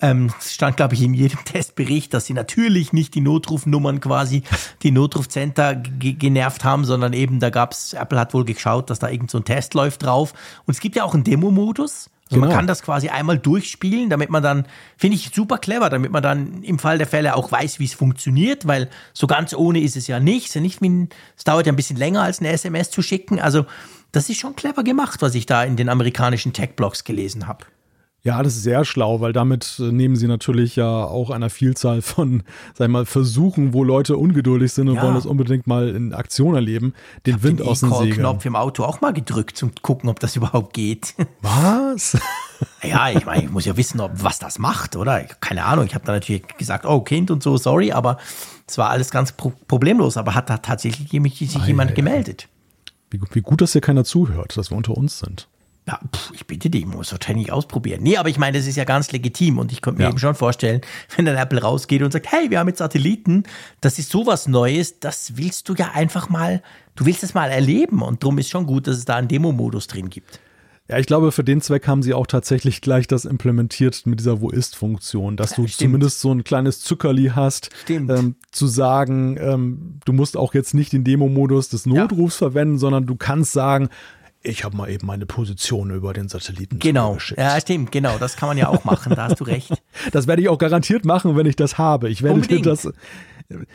ähm, stand glaube ich in jedem Testbericht, dass sie natürlich nicht die Notrufnummern quasi, die Notrufcenter genervt haben, sondern eben da gab's, Apple hat wohl geschaut, dass da irgend so ein Test läuft drauf. Und es gibt ja auch einen Demo-Modus. Also genau. man kann das quasi einmal durchspielen, damit man dann, finde ich super clever, damit man dann im Fall der Fälle auch weiß, wie es funktioniert, weil so ganz ohne ist es ja nicht. Es, ja nicht wie es dauert ja ein bisschen länger, als eine SMS zu schicken. Also das ist schon clever gemacht, was ich da in den amerikanischen Tech-Blogs gelesen habe. Ja, das ist sehr schlau, weil damit äh, nehmen sie natürlich ja auch einer Vielzahl von, sag ich mal, Versuchen, wo Leute ungeduldig sind und ja. wollen das unbedingt mal in Aktion erleben, den ich Wind den aus den Segeln. Knopf im Auto auch mal gedrückt, um zu gucken, ob das überhaupt geht. Was? Ja, ich meine, ich muss ja wissen, ob, was das macht, oder? Keine Ahnung. Ich habe da natürlich gesagt, oh Kind und so, sorry, aber es war alles ganz pro problemlos. Aber hat da tatsächlich sich ah, jemand ja, gemeldet? Wie, wie gut, dass hier keiner zuhört, dass wir unter uns sind. Ja, pff, ich bitte dich, muss wahrscheinlich ausprobieren. Nee, aber ich meine, das ist ja ganz legitim und ich könnte mir ja. eben schon vorstellen, wenn dann Apple rausgeht und sagt, hey, wir haben jetzt Satelliten, das ist sowas Neues, das willst du ja einfach mal, du willst es mal erleben und darum ist schon gut, dass es da einen Demo-Modus drin gibt. Ja, ich glaube, für den Zweck haben sie auch tatsächlich gleich das implementiert mit dieser Wo ist-Funktion, dass du Stimmt. zumindest so ein kleines Zuckerli hast, ähm, zu sagen, ähm, du musst auch jetzt nicht den Demo-Modus des Notrufs ja. verwenden, sondern du kannst sagen, ich habe mal eben meine Position über den Satelliten Genau, ja, stimmt, genau, das kann man ja auch machen, da hast du recht. Das werde ich auch garantiert machen, wenn ich das habe. Ich werde Unbedingt. das.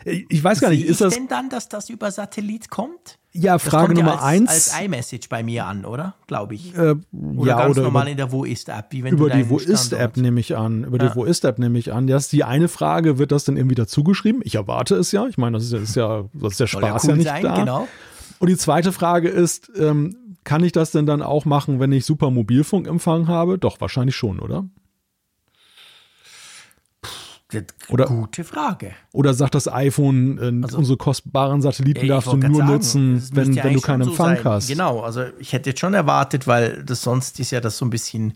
Ich weiß gar nicht, ist das. denn dann, dass das über Satellit kommt? Ja, Frage Nummer ja als, eins. Als iMessage bei mir an, oder? Glaube ich. Äh, oder ja, ganz oder normal über, in der Wo ist App, wie wenn über die Wo ist App nehme ich an. Über ja. die Wo ist App nehme ich an. Das ist die eine Frage, wird das denn irgendwie dazugeschrieben? Ich erwarte es ja. Ich meine, das ist ja, das ist ja, das ist der Spaß ja, cool ja nicht sein, da. Genau. Und die zweite Frage ist, ähm, kann ich das denn dann auch machen, wenn ich super Mobilfunkempfang habe? Doch, wahrscheinlich schon, oder? Oder, Gute Frage. Oder sagt das iPhone, äh, also, unsere kostbaren Satelliten ja, darfst du nur sagen, nutzen, wenn, wenn du keinen Empfang so hast? Genau, also ich hätte jetzt schon erwartet, weil das sonst ist ja das so ein bisschen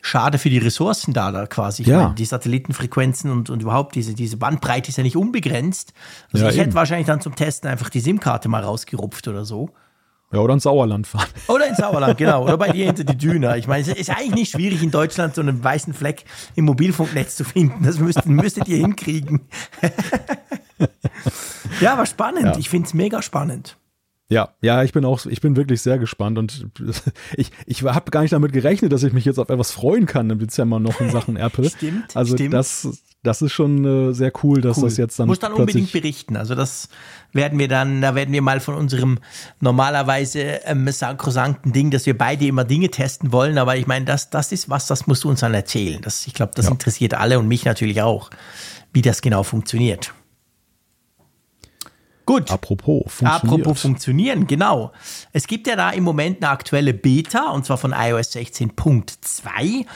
schade für die Ressourcen da, da quasi. Ja. Meine, die Satellitenfrequenzen und, und überhaupt diese, diese Bandbreite ist ja nicht unbegrenzt. Also ja, ich eben. hätte wahrscheinlich dann zum Testen einfach die SIM-Karte mal rausgerupft oder so. Ja, oder ins Sauerland fahren. Oder ins Sauerland, genau. Oder bei dir hinter die Düne. Ich meine, es ist eigentlich nicht schwierig, in Deutschland so einen weißen Fleck im Mobilfunknetz zu finden. Das müsst, müsstet ihr hinkriegen. ja, aber spannend. Ja. Ich finde es mega spannend. Ja, ja, ich bin auch, ich bin wirklich sehr gespannt und ich, ich habe gar nicht damit gerechnet, dass ich mich jetzt auf etwas freuen kann im Dezember noch in Sachen Apple. stimmt. Also stimmt. das, das ist schon äh, sehr cool, dass cool. das jetzt dann. Muss dann unbedingt berichten. Also das werden wir dann, da werden wir mal von unserem normalerweise ähm, sankrosankten Ding, dass wir beide immer Dinge testen wollen. Aber ich meine, das, das ist was, das musst du uns dann erzählen. Das, ich glaube, das ja. interessiert alle und mich natürlich auch, wie das genau funktioniert. Gut. Apropos funktioniert. Apropos funktionieren, genau. Es gibt ja da im Moment eine aktuelle Beta, und zwar von iOS 16.2.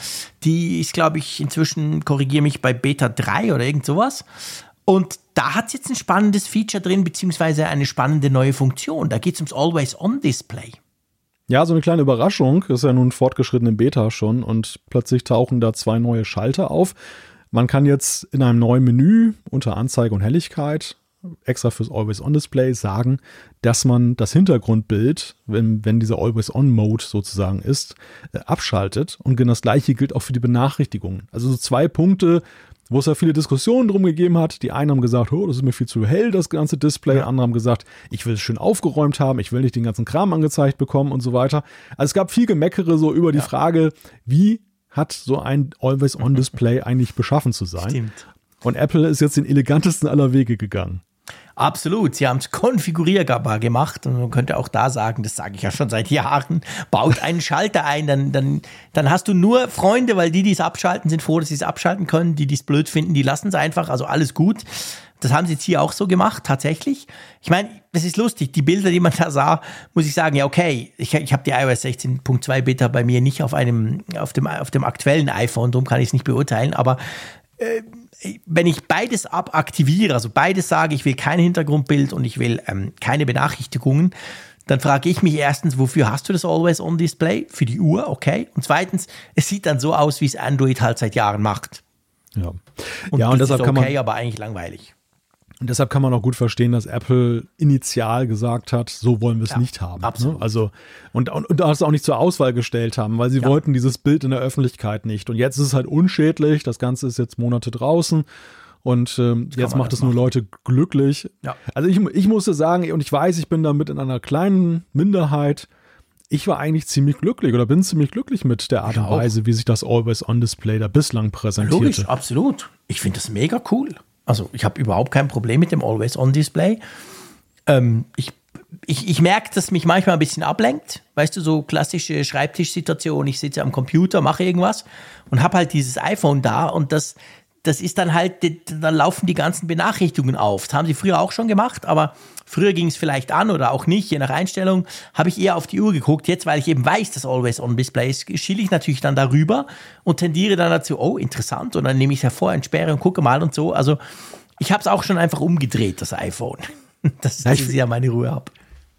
Die ist, glaube ich, inzwischen, korrigiere mich, bei Beta 3 oder irgend sowas. Und da hat es jetzt ein spannendes Feature drin, beziehungsweise eine spannende neue Funktion. Da geht es ums Always-On-Display. Ja, so eine kleine Überraschung. Das ist ja nun fortgeschrittene Beta schon und plötzlich tauchen da zwei neue Schalter auf. Man kann jetzt in einem neuen Menü unter Anzeige und Helligkeit extra fürs Always-On-Display sagen, dass man das Hintergrundbild, wenn, wenn dieser Always-On-Mode sozusagen ist, äh, abschaltet. Und genau das gleiche gilt auch für die Benachrichtigungen. Also so zwei Punkte, wo es ja viele Diskussionen drum gegeben hat. Die einen haben gesagt, oh, das ist mir viel zu hell, das ganze Display. Ja. Andere haben gesagt, ich will es schön aufgeräumt haben, ich will nicht den ganzen Kram angezeigt bekommen und so weiter. Also es gab viel Gemeckere so über die ja. Frage, wie hat so ein Always-On-Display eigentlich beschaffen zu sein? Stimmt. Und Apple ist jetzt den elegantesten aller Wege gegangen. Absolut, sie haben es konfigurierbar gemacht und man könnte auch da sagen, das sage ich ja schon seit Jahren, baut einen Schalter ein, dann, dann, dann hast du nur Freunde, weil die, die es abschalten, sind froh, dass sie es abschalten können, die, die es blöd finden, die lassen es einfach, also alles gut. Das haben sie jetzt hier auch so gemacht, tatsächlich. Ich meine, das ist lustig, die Bilder, die man da sah, muss ich sagen, ja okay, ich, ich habe die iOS 16.2 Beta bei mir nicht auf einem, auf dem, auf dem aktuellen iPhone, darum kann ich es nicht beurteilen, aber äh, wenn ich beides abaktiviere, also beides sage, ich will kein Hintergrundbild und ich will ähm, keine Benachrichtigungen, dann frage ich mich erstens, wofür hast du das Always-On-Display? Für die Uhr, okay. Und zweitens, es sieht dann so aus, wie es Android halt seit Jahren macht. Ja, und ja, und deshalb ist okay, kann man, aber eigentlich langweilig. Und deshalb kann man auch gut verstehen, dass Apple initial gesagt hat, so wollen wir es ja, nicht haben. Ne? Absolut. Ne? Also, und, und, und das auch nicht zur Auswahl gestellt haben, weil sie ja. wollten dieses Bild in der Öffentlichkeit nicht. Und jetzt ist es halt unschädlich, das Ganze ist jetzt Monate draußen. Und ähm, jetzt macht es nur Leute glücklich. Ja. Also ich, ich musste sagen, und ich weiß, ich bin damit in einer kleinen Minderheit. Ich war eigentlich ziemlich glücklich oder bin ziemlich glücklich mit der Art und Weise, wie sich das Always-On-Display da bislang präsentierte. Logisch, absolut. Ich finde das mega cool. Also ich habe überhaupt kein Problem mit dem Always-On-Display. Ähm, ich ich, ich merke, dass mich manchmal ein bisschen ablenkt. Weißt du, so klassische Schreibtischsituation. Ich sitze am Computer, mache irgendwas und habe halt dieses iPhone da und das, das ist dann halt, dann laufen die ganzen Benachrichtigungen auf. Das haben sie früher auch schon gemacht, aber früher ging es vielleicht an oder auch nicht, je nach Einstellung, habe ich eher auf die Uhr geguckt. Jetzt, weil ich eben weiß, dass Always on Display ist, schiele ich natürlich dann darüber und tendiere dann dazu, oh, interessant, und dann nehme ich es hervor, entsperre und gucke mal und so. Also ich habe es auch schon einfach umgedreht, das iPhone. Das ich ja meine Ruhe ab.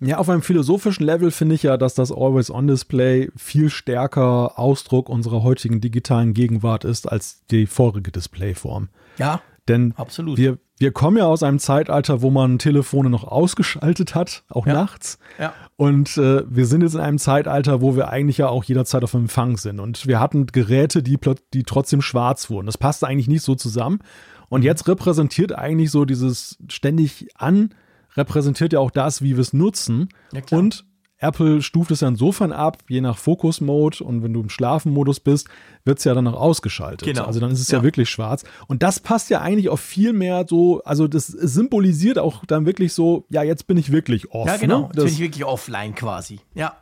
Ja, auf einem philosophischen Level finde ich ja, dass das Always-On-Display viel stärker Ausdruck unserer heutigen digitalen Gegenwart ist als die vorige Displayform. Ja, denn absolut. Wir, wir kommen ja aus einem Zeitalter, wo man Telefone noch ausgeschaltet hat, auch ja. nachts. Ja. Und äh, wir sind jetzt in einem Zeitalter, wo wir eigentlich ja auch jederzeit auf Empfang sind. Und wir hatten Geräte, die, die trotzdem schwarz wurden. Das passte eigentlich nicht so zusammen. Und mhm. jetzt repräsentiert eigentlich so dieses ständig an repräsentiert ja auch das, wie wir es nutzen. Ja, und Apple stuft es ja insofern ab, je nach Fokus-Mode und wenn du im Schlafenmodus bist, wird es ja dann noch ausgeschaltet. Genau. Also dann ist es ja. ja. wirklich schwarz. Und das passt ja eigentlich auf viel mehr so, also das symbolisiert auch dann wirklich so, ja, jetzt bin ich wirklich off. Ja, genau. Ne? Jetzt bin ich wirklich offline quasi. Ja.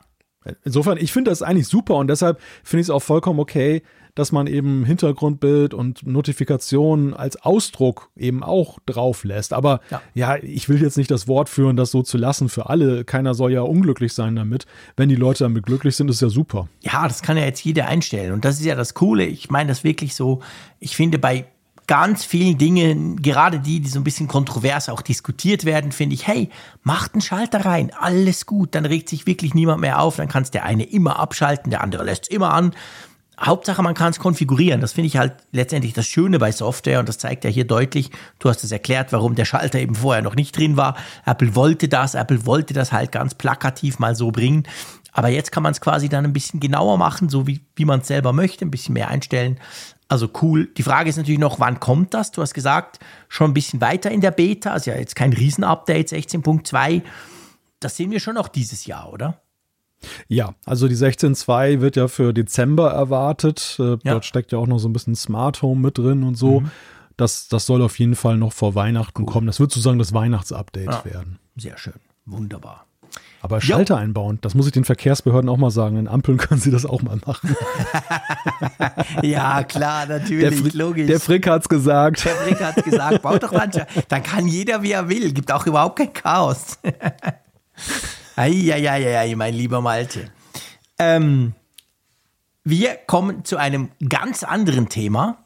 Insofern, ich finde das eigentlich super und deshalb finde ich es auch vollkommen okay, dass man eben Hintergrundbild und Notifikationen als Ausdruck eben auch drauf lässt. Aber ja. ja. ich will jetzt nicht das Wort führen, das so zu lassen für alle. Keiner soll ja unglücklich sein damit. Wenn die Leute damit glücklich sind, ist ja super. Ja, das kann ja jetzt jeder einstellen. Und das ist ja das Coole. Ich meine das wirklich so. Ich finde bei ganz vielen Dingen, gerade die, die so ein bisschen kontrovers auch diskutiert werden, finde ich, hey, macht einen Schalter rein, alles gut, dann regt sich wirklich niemand mehr auf, dann kann es der eine immer abschalten, der andere lässt es immer an. Hauptsache, man kann es konfigurieren. Das finde ich halt letztendlich das Schöne bei Software und das zeigt ja hier deutlich. Du hast es erklärt, warum der Schalter eben vorher noch nicht drin war. Apple wollte das, Apple wollte das halt ganz plakativ mal so bringen. Aber jetzt kann man es quasi dann ein bisschen genauer machen, so wie, wie man es selber möchte, ein bisschen mehr einstellen. Also cool. Die Frage ist natürlich noch, wann kommt das? Du hast gesagt, schon ein bisschen weiter in der Beta, also ja jetzt kein Riesenupdate 16.2. Das sehen wir schon noch dieses Jahr, oder? Ja, also die 16.2 wird ja für Dezember erwartet. Äh, ja. Dort steckt ja auch noch so ein bisschen Smart Home mit drin und so. Mhm. Das, das soll auf jeden Fall noch vor Weihnachten cool. kommen. Das wird sozusagen das Weihnachtsupdate ja. werden. Sehr schön. Wunderbar. Aber Schalter jo. einbauen, das muss ich den Verkehrsbehörden auch mal sagen. In Ampeln können sie das auch mal machen. ja, klar, natürlich, der logisch. Der Frick hat's gesagt. Der Frick hat's gesagt, baut doch mancher. Dann kann jeder, wie er will. Gibt auch überhaupt kein Chaos. Eieieiei, mein lieber Malte. Ähm, wir kommen zu einem ganz anderen Thema.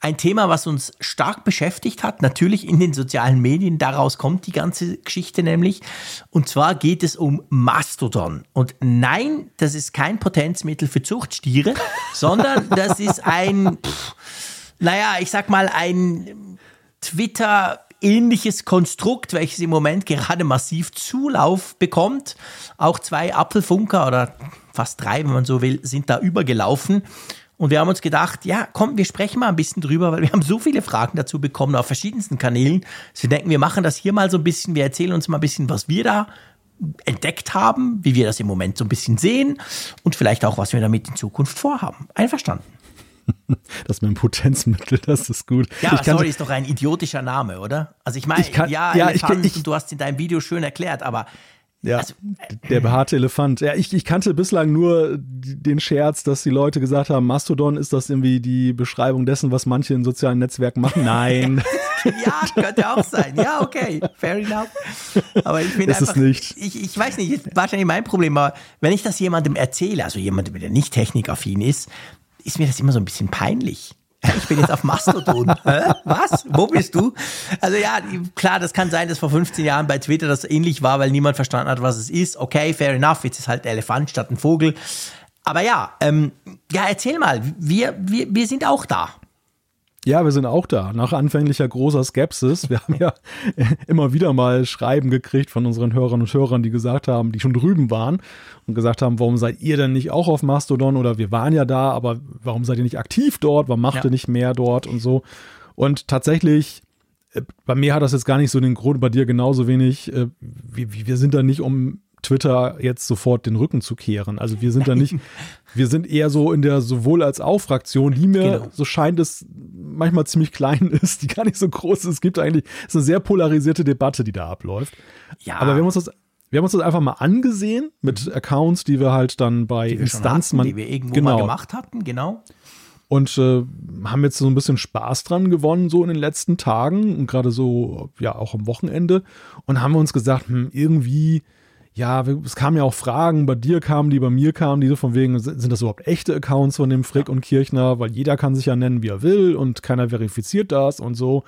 Ein Thema, was uns stark beschäftigt hat, natürlich in den sozialen Medien. Daraus kommt die ganze Geschichte nämlich. Und zwar geht es um Mastodon. Und nein, das ist kein Potenzmittel für Zuchtstiere, sondern das ist ein, pff, naja, ich sag mal, ein Twitter ähnliches Konstrukt, welches im Moment gerade massiv Zulauf bekommt. Auch zwei Apfelfunker oder fast drei, wenn man so will, sind da übergelaufen. Und wir haben uns gedacht, ja, komm, wir sprechen mal ein bisschen drüber, weil wir haben so viele Fragen dazu bekommen auf verschiedensten Kanälen. Wir denken, wir machen das hier mal so ein bisschen, wir erzählen uns mal ein bisschen, was wir da entdeckt haben, wie wir das im Moment so ein bisschen sehen und vielleicht auch, was wir damit in Zukunft vorhaben. Einverstanden? Das mit dem Potenzmittel, das ist gut. Ja, ich sorry, ist doch ein idiotischer Name, oder? Also ich meine, ja, ja ich, ich, du hast es in deinem Video schön erklärt, aber ja, also, der behaarte Elefant. Ja, ich, ich kannte bislang nur den Scherz, dass die Leute gesagt haben, Mastodon ist das irgendwie die Beschreibung dessen, was manche in sozialen Netzwerken machen. Nein. ja, könnte auch sein. Ja, okay, fair enough. Aber ich finde einfach, nicht. Ich, ich weiß nicht, ist wahrscheinlich mein Problem, aber wenn ich das jemandem erzähle, also jemandem, der nicht technikaffin ist, ist mir das immer so ein bisschen peinlich. Ich bin jetzt auf Mastodon. Was? Wo bist du? Also ja, klar, das kann sein, dass vor 15 Jahren bei Twitter das ähnlich war, weil niemand verstanden hat, was es ist. Okay, fair enough. Jetzt ist halt ein Elefant statt ein Vogel. Aber ja, ähm, ja, erzähl mal. Wir, wir, wir sind auch da. Ja, wir sind auch da. Nach anfänglicher großer Skepsis. Wir haben ja immer wieder mal Schreiben gekriegt von unseren Hörern und Hörern, die gesagt haben, die schon drüben waren und gesagt haben, warum seid ihr denn nicht auch auf Mastodon oder wir waren ja da, aber warum seid ihr nicht aktiv dort? Warum macht ja. ihr nicht mehr dort und so? Und tatsächlich, äh, bei mir hat das jetzt gar nicht so den Grund, bei dir genauso wenig. Äh, wir, wir sind da nicht um Twitter jetzt sofort den Rücken zu kehren. Also wir sind da nicht, wir sind eher so in der sowohl als auch Fraktion, die mir, genau. so scheint es, manchmal ziemlich klein ist, die gar nicht so groß ist. Es gibt eigentlich, es ist eine sehr polarisierte Debatte, die da abläuft. Ja. Aber wir haben uns das wir haben uns das einfach mal angesehen mit mhm. Accounts, die wir halt dann bei Instanzen, hatten, die wir irgendwo genau. mal gemacht hatten, genau. Und äh, haben jetzt so ein bisschen Spaß dran gewonnen, so in den letzten Tagen und gerade so, ja, auch am Wochenende. Und haben wir uns gesagt, hm, irgendwie ja, es kamen ja auch Fragen, bei dir kamen die, bei mir kamen die so von wegen, sind das überhaupt echte Accounts von dem Frick und Kirchner? Weil jeder kann sich ja nennen, wie er will und keiner verifiziert das und so.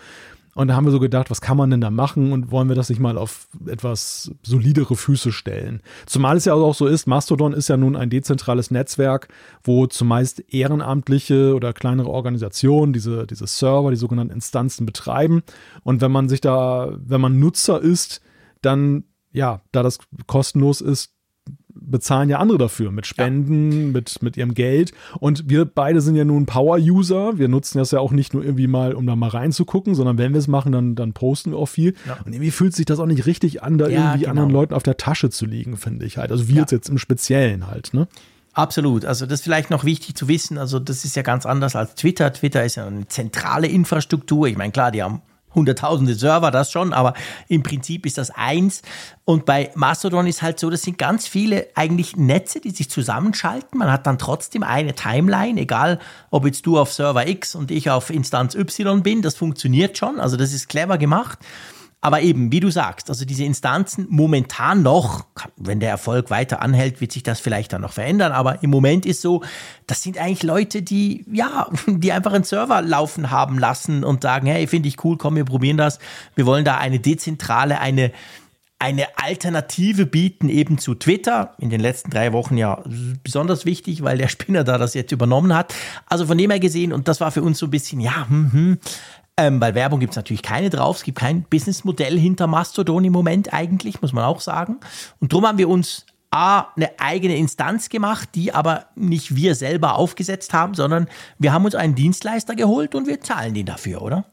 Und da haben wir so gedacht, was kann man denn da machen und wollen wir das nicht mal auf etwas solidere Füße stellen? Zumal es ja auch so ist, Mastodon ist ja nun ein dezentrales Netzwerk, wo zumeist ehrenamtliche oder kleinere Organisationen diese, diese Server, die sogenannten Instanzen betreiben. Und wenn man sich da, wenn man Nutzer ist, dann ja, da das kostenlos ist, bezahlen ja andere dafür mit Spenden, ja. mit, mit ihrem Geld. Und wir beide sind ja nun Power-User. Wir nutzen das ja auch nicht nur irgendwie mal, um da mal reinzugucken, sondern wenn wir es machen, dann, dann posten wir auch viel. Ja. Und irgendwie fühlt sich das auch nicht richtig an, da ja, irgendwie genau. anderen Leuten auf der Tasche zu liegen, finde ich halt. Also wir jetzt im Speziellen halt, ne? Absolut. Also das ist vielleicht noch wichtig zu wissen. Also das ist ja ganz anders als Twitter. Twitter ist ja eine zentrale Infrastruktur. Ich meine, klar, die haben hunderttausende Server, das schon, aber im Prinzip ist das eins. Und bei Mastodon ist halt so, das sind ganz viele eigentlich Netze, die sich zusammenschalten. Man hat dann trotzdem eine Timeline, egal ob jetzt du auf Server X und ich auf Instanz Y bin, das funktioniert schon. Also das ist clever gemacht. Aber eben, wie du sagst, also diese Instanzen momentan noch, wenn der Erfolg weiter anhält, wird sich das vielleicht dann noch verändern. Aber im Moment ist so, das sind eigentlich Leute, die, ja, die einfach einen Server laufen haben lassen und sagen, hey, finde ich cool, komm, wir probieren das. Wir wollen da eine dezentrale, eine, eine Alternative bieten eben zu Twitter. In den letzten drei Wochen ja besonders wichtig, weil der Spinner da das jetzt übernommen hat. Also von dem her gesehen, und das war für uns so ein bisschen, ja, hm, hm, ähm, weil Werbung gibt es natürlich keine drauf. Es gibt kein Businessmodell hinter Mastodon im Moment eigentlich, muss man auch sagen. Und darum haben wir uns A, eine eigene Instanz gemacht, die aber nicht wir selber aufgesetzt haben, sondern wir haben uns einen Dienstleister geholt und wir zahlen den dafür, oder?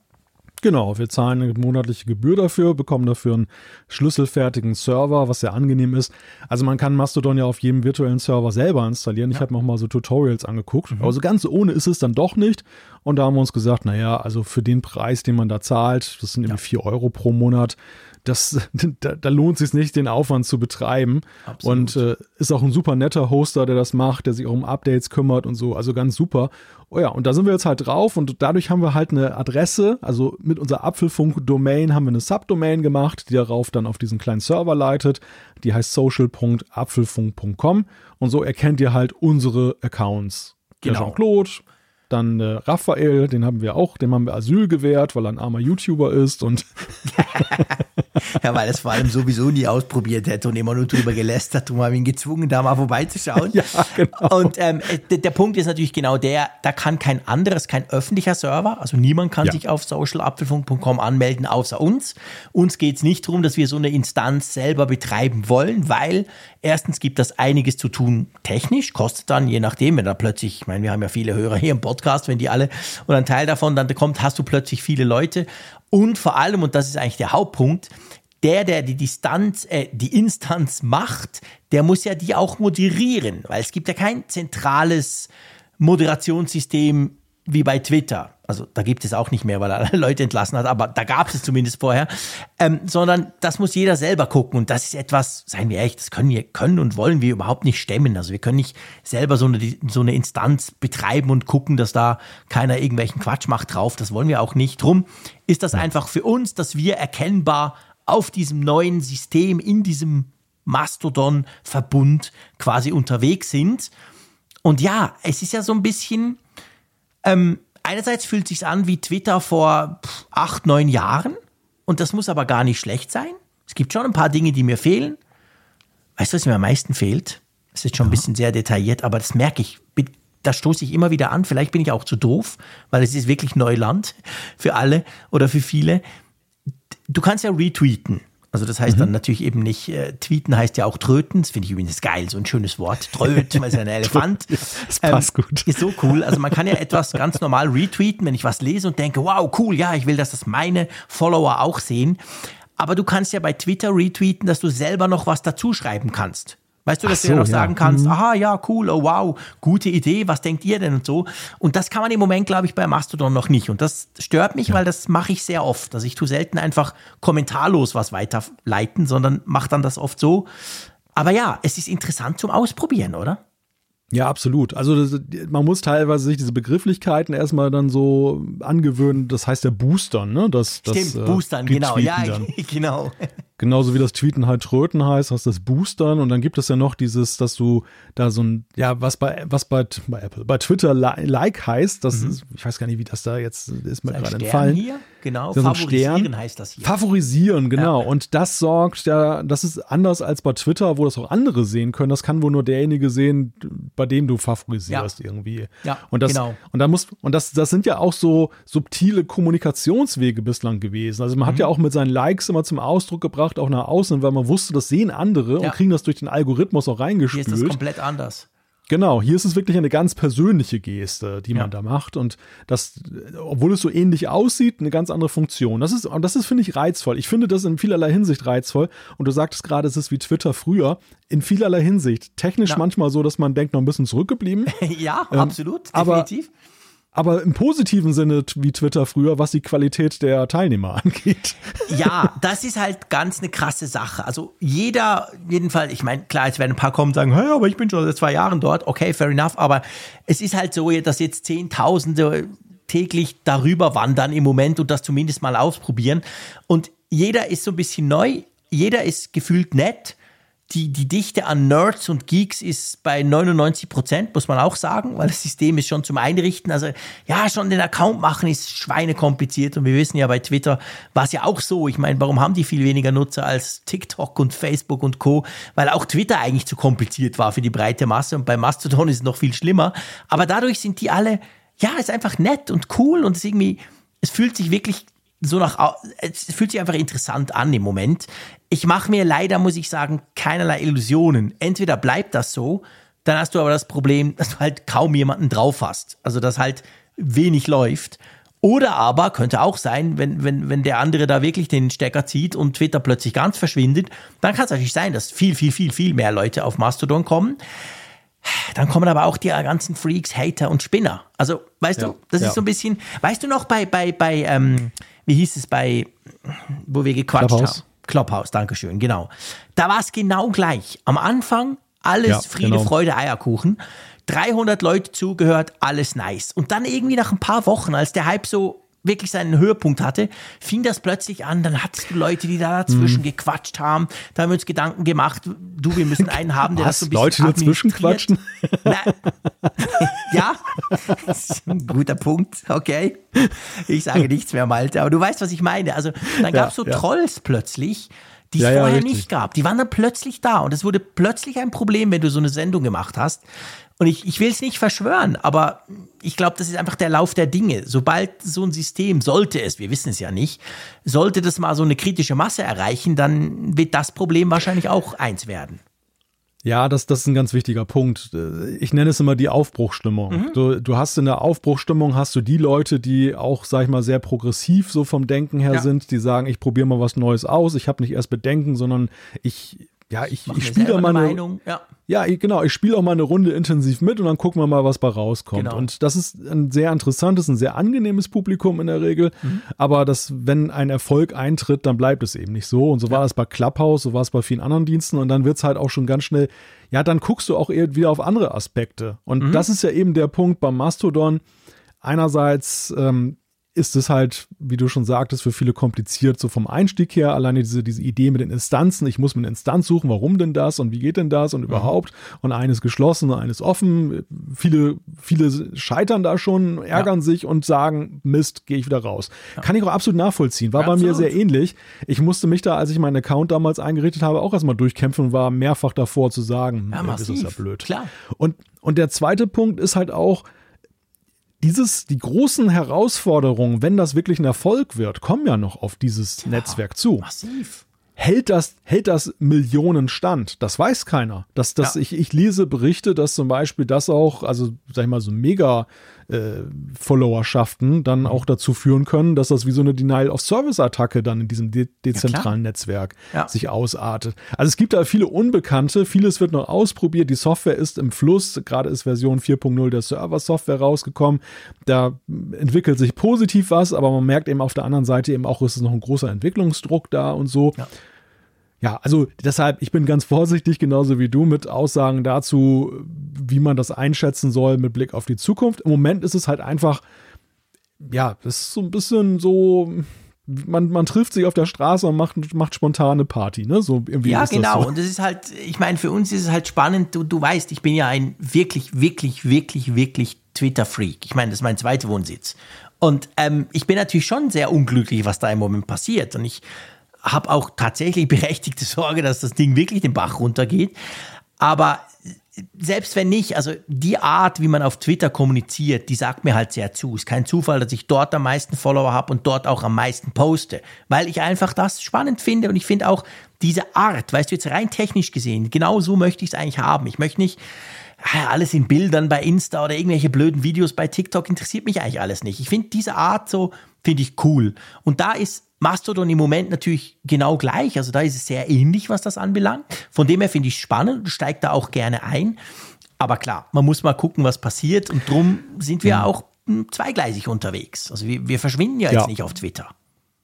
Genau, wir zahlen eine monatliche Gebühr dafür, bekommen dafür einen schlüsselfertigen Server, was sehr angenehm ist. Also man kann Mastodon ja auf jedem virtuellen Server selber installieren. Ja. Ich habe auch mal so Tutorials angeguckt. Mhm. Aber so ganz ohne ist es dann doch nicht. Und da haben wir uns gesagt, naja, also für den Preis, den man da zahlt, das sind irgendwie ja. 4 Euro pro Monat, das, da, da lohnt es sich nicht, den Aufwand zu betreiben. Absolut. Und äh, ist auch ein super netter Hoster, der das macht, der sich auch um Updates kümmert und so. Also ganz super. Oh ja, und da sind wir jetzt halt drauf und dadurch haben wir halt eine Adresse, also mit unserer Apfelfunk-Domain haben wir eine Subdomain gemacht, die darauf dann auf diesen kleinen Server leitet. Die heißt social.apfelfunk.com und so erkennt ihr halt unsere Accounts. Genau. Jean-Claude, dann äh, Raphael, den haben wir auch, dem haben wir Asyl gewährt, weil er ein armer YouTuber ist und ja, weil er es vor allem sowieso nie ausprobiert hätte und immer nur drüber gelästert und haben ihn gezwungen, da mal vorbeizuschauen. ja, genau. Und ähm, der Punkt ist natürlich genau der, da kann kein anderes, kein öffentlicher Server, also niemand kann ja. sich auf socialapfelfunk.com anmelden, außer uns. Uns geht es nicht darum, dass wir so eine Instanz selber betreiben wollen, weil erstens gibt das einiges zu tun technisch, kostet dann, je nachdem, wenn da plötzlich, ich meine, wir haben ja viele Hörer hier im Podcast, wenn die alle oder ein Teil davon dann kommt, hast du plötzlich viele Leute. Und vor allem, und das ist eigentlich der Hauptpunkt, der, der die Distanz, äh, die Instanz macht, der muss ja die auch moderieren, weil es gibt ja kein zentrales Moderationssystem wie bei Twitter also da gibt es auch nicht mehr, weil er Leute entlassen hat, aber da gab es zumindest vorher, ähm, sondern das muss jeder selber gucken und das ist etwas, seien wir ehrlich, das können wir, können und wollen wir überhaupt nicht stemmen. Also wir können nicht selber so eine, so eine Instanz betreiben und gucken, dass da keiner irgendwelchen Quatsch macht drauf. Das wollen wir auch nicht. Drum ist das einfach für uns, dass wir erkennbar auf diesem neuen System, in diesem Mastodon-Verbund quasi unterwegs sind. Und ja, es ist ja so ein bisschen, ähm, einerseits fühlt es sich an wie Twitter vor acht, neun Jahren. Und das muss aber gar nicht schlecht sein. Es gibt schon ein paar Dinge, die mir fehlen. Weißt du, was mir am meisten fehlt? Das ist schon ein bisschen sehr detailliert, aber das merke ich. Da stoße ich immer wieder an. Vielleicht bin ich auch zu doof, weil es ist wirklich Neuland für alle oder für viele. Du kannst ja retweeten. Also das heißt mhm. dann natürlich eben nicht, äh, tweeten heißt ja auch tröten. Das finde ich übrigens geil, so ein schönes Wort. Tröten, weil es ja ein Elefant. das passt ähm, gut. Ist so cool. Also man kann ja etwas ganz normal retweeten, wenn ich was lese und denke, wow, cool, ja, ich will, dass das meine Follower auch sehen. Aber du kannst ja bei Twitter retweeten, dass du selber noch was dazu schreiben kannst. Weißt du, dass so, du ja noch sagen kannst, mhm. aha, ja, cool, oh wow, gute Idee, was denkt ihr denn und so. Und das kann man im Moment, glaube ich, bei Mastodon noch nicht. Und das stört mich, ja. weil das mache ich sehr oft. Also ich tue selten einfach kommentarlos was weiterleiten, sondern mache dann das oft so. Aber ja, es ist interessant zum Ausprobieren, oder? Ja, absolut. Also das, man muss teilweise sich diese Begrifflichkeiten erstmal dann so angewöhnen. Das heißt ja Boostern, ne? Das, das, Stimmt, äh, Boostern, genau. Ja, genau. Genauso wie das Tweeten halt Tröten heißt, hast das Boostern und dann gibt es ja noch dieses, dass du da so ein, ja, was bei, was bei, bei Apple, bei Twitter Like heißt, das mhm. ist, ich weiß gar nicht, wie das da jetzt ist mir gerade entfallen. Hier? Genau, so favorisieren Stern. heißt das hier. Favorisieren, genau. Ja. Und das sorgt ja, das ist anders als bei Twitter, wo das auch andere sehen können. Das kann wohl nur derjenige sehen, bei dem du favorisierst ja. irgendwie. Ja, und das, genau. Und da muss, und das, das sind ja auch so subtile Kommunikationswege bislang gewesen. Also man mhm. hat ja auch mit seinen Likes immer zum Ausdruck gebracht, gemacht, auch nach außen, weil man wusste, das sehen andere ja. und kriegen das durch den Algorithmus auch reingespült. Hier ist das komplett anders. Genau, hier ist es wirklich eine ganz persönliche Geste, die man ja. da macht und das, obwohl es so ähnlich aussieht, eine ganz andere Funktion. Das ist, und das ist, finde ich, reizvoll. Ich finde das in vielerlei Hinsicht reizvoll und du sagtest gerade, es ist wie Twitter früher, in vielerlei Hinsicht. Technisch ja. manchmal so, dass man denkt, noch ein bisschen zurückgeblieben. ja, ähm, absolut, definitiv. Aber im positiven Sinne wie Twitter früher, was die Qualität der Teilnehmer angeht. Ja, das ist halt ganz eine krasse Sache. Also jeder, jedenfalls, ich meine, klar, jetzt werden ein paar kommen und sagen, hey, aber ich bin schon seit zwei Jahren dort. Okay, fair enough. Aber es ist halt so, dass jetzt Zehntausende täglich darüber wandern im Moment und das zumindest mal ausprobieren. Und jeder ist so ein bisschen neu, jeder ist gefühlt nett die, die Dichte an Nerds und Geeks ist bei 99 Prozent, muss man auch sagen, weil das System ist schon zum Einrichten. Also ja, schon den Account machen ist schweinekompliziert und wir wissen ja bei Twitter war es ja auch so. Ich meine, warum haben die viel weniger Nutzer als TikTok und Facebook und Co? Weil auch Twitter eigentlich zu kompliziert war für die breite Masse und bei Mastodon ist es noch viel schlimmer. Aber dadurch sind die alle, ja, ist einfach nett und cool und es irgendwie, es fühlt sich wirklich so nach, es fühlt sich einfach interessant an im Moment. Ich mache mir leider, muss ich sagen, keinerlei Illusionen. Entweder bleibt das so, dann hast du aber das Problem, dass du halt kaum jemanden drauf hast. Also, dass halt wenig läuft. Oder aber könnte auch sein, wenn, wenn, wenn der andere da wirklich den Stecker zieht und Twitter plötzlich ganz verschwindet, dann kann es natürlich sein, dass viel, viel, viel, viel mehr Leute auf Mastodon kommen. Dann kommen aber auch die ganzen Freaks, Hater und Spinner. Also, weißt ja, du, das ja. ist so ein bisschen, weißt du noch bei, bei, bei, ähm, wie hieß es bei, wo wir gequatscht Clubhouse. haben? Clubhouse, Dankeschön, genau. Da war es genau gleich. Am Anfang alles ja, Friede, genau. Freude, Eierkuchen. 300 Leute zugehört, alles nice. Und dann irgendwie nach ein paar Wochen, als der Hype so wirklich seinen Höhepunkt hatte, fing das plötzlich an, dann hattest du Leute, die da dazwischen mhm. gequatscht haben, da haben wir uns Gedanken gemacht, du, wir müssen einen haben, der Was, das so ein bisschen Leute dazwischen quatschen? ja, das ist ein guter Punkt, okay. Ich sage nichts mehr, Malte, aber du weißt, was ich meine. Also dann gab es ja, so ja. Trolls plötzlich, die es ja, vorher ja, nicht gab. Die waren dann plötzlich da und es wurde plötzlich ein Problem, wenn du so eine Sendung gemacht hast. Und ich, ich will es nicht verschwören, aber ich glaube, das ist einfach der Lauf der Dinge. Sobald so ein System, sollte es, wir wissen es ja nicht, sollte das mal so eine kritische Masse erreichen, dann wird das Problem wahrscheinlich auch eins werden. Ja, das, das ist ein ganz wichtiger Punkt. Ich nenne es immer die Aufbruchstimmung. Mhm. Du, du hast in der Aufbruchstimmung hast du die Leute, die auch, sag ich mal, sehr progressiv so vom Denken her ja. sind, die sagen, ich probiere mal was Neues aus, ich habe nicht erst Bedenken, sondern ich ja, ich, ich spiele mal eine, Meinung. Ja, ja ich, genau, ich spiele auch mal eine Runde intensiv mit und dann gucken wir mal, was bei rauskommt. Genau. Und das ist ein sehr interessantes, ein sehr angenehmes Publikum in der Regel. Mhm. Aber das, wenn ein Erfolg eintritt, dann bleibt es eben nicht so. Und so ja. war es bei Clubhouse, so war es bei vielen anderen Diensten. Und dann wird es halt auch schon ganz schnell, ja, dann guckst du auch eher wieder auf andere Aspekte. Und mhm. das ist ja eben der Punkt beim Mastodon. Einerseits ähm, ist es halt, wie du schon sagtest, für viele kompliziert, so vom Einstieg her. Alleine diese, diese Idee mit den Instanzen. Ich muss mir eine Instanz suchen, warum denn das und wie geht denn das und mhm. überhaupt. Und eines geschlossen und eines offen. Viele, viele scheitern da schon, ärgern ja. sich und sagen, Mist, gehe ich wieder raus. Ja. Kann ich auch absolut nachvollziehen. War ja, bei absolut. mir sehr ähnlich. Ich musste mich da, als ich meinen Account damals eingerichtet habe, auch erstmal durchkämpfen und war mehrfach davor zu sagen, ja, das ist ja blöd. Klar. Und, und der zweite Punkt ist halt auch, dieses, die großen Herausforderungen, wenn das wirklich ein Erfolg wird, kommen ja noch auf dieses ja, Netzwerk zu. Massiv. Hält das, hält das Millionen stand? Das weiß keiner. Das, das, ja. ich, ich lese Berichte, dass zum Beispiel das auch, also sag ich mal, so mega äh, Followerschaften dann auch dazu führen können, dass das wie so eine Denial-of-Service-Attacke dann in diesem de dezentralen ja, Netzwerk ja. sich ausartet. Also es gibt da viele Unbekannte, vieles wird noch ausprobiert, die Software ist im Fluss, gerade ist Version 4.0 der Server-Software rausgekommen, da entwickelt sich positiv was, aber man merkt eben auf der anderen Seite eben auch, ist es noch ein großer Entwicklungsdruck da und so. Ja. Ja, also deshalb, ich bin ganz vorsichtig, genauso wie du, mit Aussagen dazu, wie man das einschätzen soll mit Blick auf die Zukunft. Im Moment ist es halt einfach, ja, das ist so ein bisschen so, man, man trifft sich auf der Straße und macht, macht spontane Party, ne? So irgendwie ja, genau. So. Und das ist halt, ich meine, für uns ist es halt spannend. Du, du weißt, ich bin ja ein wirklich, wirklich, wirklich, wirklich Twitter-Freak. Ich meine, das ist mein zweiter Wohnsitz. Und ähm, ich bin natürlich schon sehr unglücklich, was da im Moment passiert. Und ich habe auch tatsächlich berechtigte Sorge, dass das Ding wirklich den Bach runtergeht. Aber selbst wenn nicht, also die Art, wie man auf Twitter kommuniziert, die sagt mir halt sehr zu. Ist kein Zufall, dass ich dort am meisten Follower habe und dort auch am meisten poste, weil ich einfach das spannend finde und ich finde auch diese Art, weißt du, jetzt rein technisch gesehen, genau so möchte ich es eigentlich haben. Ich möchte nicht ah alles in Bildern bei Insta oder irgendwelche blöden Videos bei TikTok interessiert mich eigentlich alles nicht. Ich finde diese Art so, finde ich cool. Und da ist Mastodon im Moment natürlich genau gleich. Also da ist es sehr ähnlich, was das anbelangt. Von dem her finde ich es spannend und steigt da auch gerne ein. Aber klar, man muss mal gucken, was passiert. Und drum sind wir mhm. auch zweigleisig unterwegs. Also wir, wir verschwinden ja jetzt Ja. nicht auf Twitter.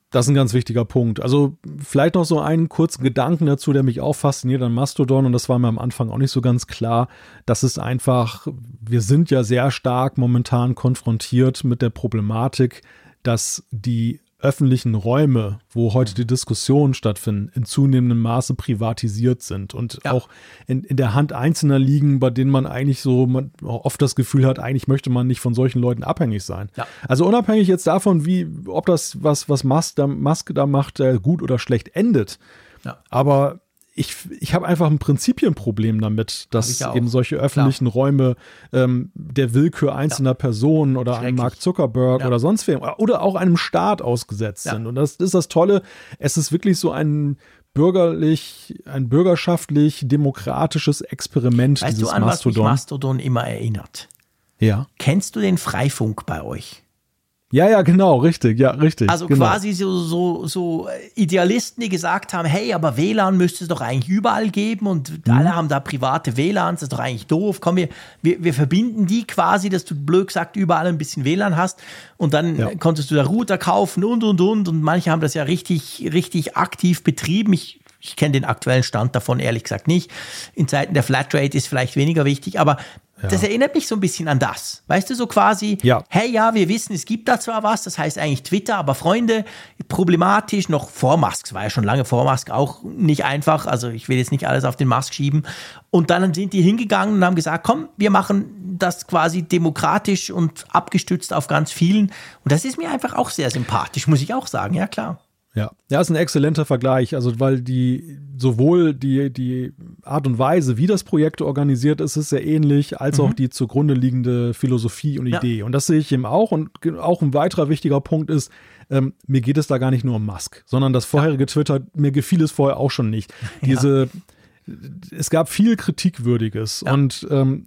Das ist ein ganz wichtiger Punkt. Also vielleicht noch so einen kurzen Gedanken dazu, der mich auch fasziniert an Mastodon und das war mir am Anfang auch nicht so ganz klar. Das ist einfach, wir sind ja sehr stark momentan konfrontiert mit der Problematik, dass die öffentlichen Räume, wo heute die Diskussionen stattfinden, in zunehmendem Maße privatisiert sind und Ja. auch in, in der Hand Einzelner liegen, bei denen man eigentlich so man oft das Gefühl hat, eigentlich möchte man nicht von solchen Leuten abhängig sein. Ja. Also unabhängig jetzt davon, wie, ob das, was, was Musk da, Musk da macht, äh, gut oder schlecht endet. Ja. Aber ich, ich habe einfach ein Prinzipienproblem damit, dass eben solche öffentlichen Räume ähm, der Willkür einzelner Personen oder einem. Mark Zuckerberg Ja. oder sonst wem oder auch einem Staat ausgesetzt Ja. sind. Und das ist das Tolle. Es ist wirklich so ein bürgerlich, ein bürgerschaftlich-demokratisches Experiment, Weißt dieses du, an was mich Mastodon. Mastodon immer erinnert? ja. Kennst du den Freifunk bei euch? Ja, ja, genau, richtig, ja, richtig. Also genau. quasi so, so, so Idealisten, die gesagt haben, hey, aber WLAN müsste es doch eigentlich überall geben und Mhm. alle haben da private WLANs, das ist doch eigentlich doof. Komm, wir, wir, wir verbinden die quasi, dass du blöd gesagt überall ein bisschen WLAN hast und dann Ja. konntest du da Router kaufen und und und und manche haben das ja richtig, richtig aktiv betrieben. Ich, ich kenne den aktuellen Stand davon ehrlich gesagt nicht. In Zeiten der Flatrate ist vielleicht weniger wichtig, aber das erinnert mich so ein bisschen an das. Weißt du, so quasi, Ja. hey, ja, wir wissen, es gibt da zwar was, das heißt eigentlich Twitter, aber Freunde, problematisch, noch vor Musk, war ja schon lange vor Musk auch nicht einfach, also ich will jetzt nicht alles auf den Musk schieben. Und dann sind die hingegangen und haben gesagt, komm, wir machen das quasi demokratisch und abgestützt auf ganz vielen. Und das ist mir einfach auch sehr sympathisch, muss ich auch sagen, ja klar. Ja, ja, ist ein exzellenter Vergleich. Also, weil die sowohl die, die Art und Weise, wie das Projekt organisiert ist, ist sehr ähnlich, als auch die zugrunde liegende Philosophie und Mhm. Ja. Idee. Und das sehe ich eben auch. Und auch ein weiterer wichtiger Punkt ist, ähm, mir geht es da gar nicht nur um Musk, sondern das vorherige Twitter, mir gefiel es vorher auch schon nicht. Diese, es gab viel Kritikwürdiges und ähm,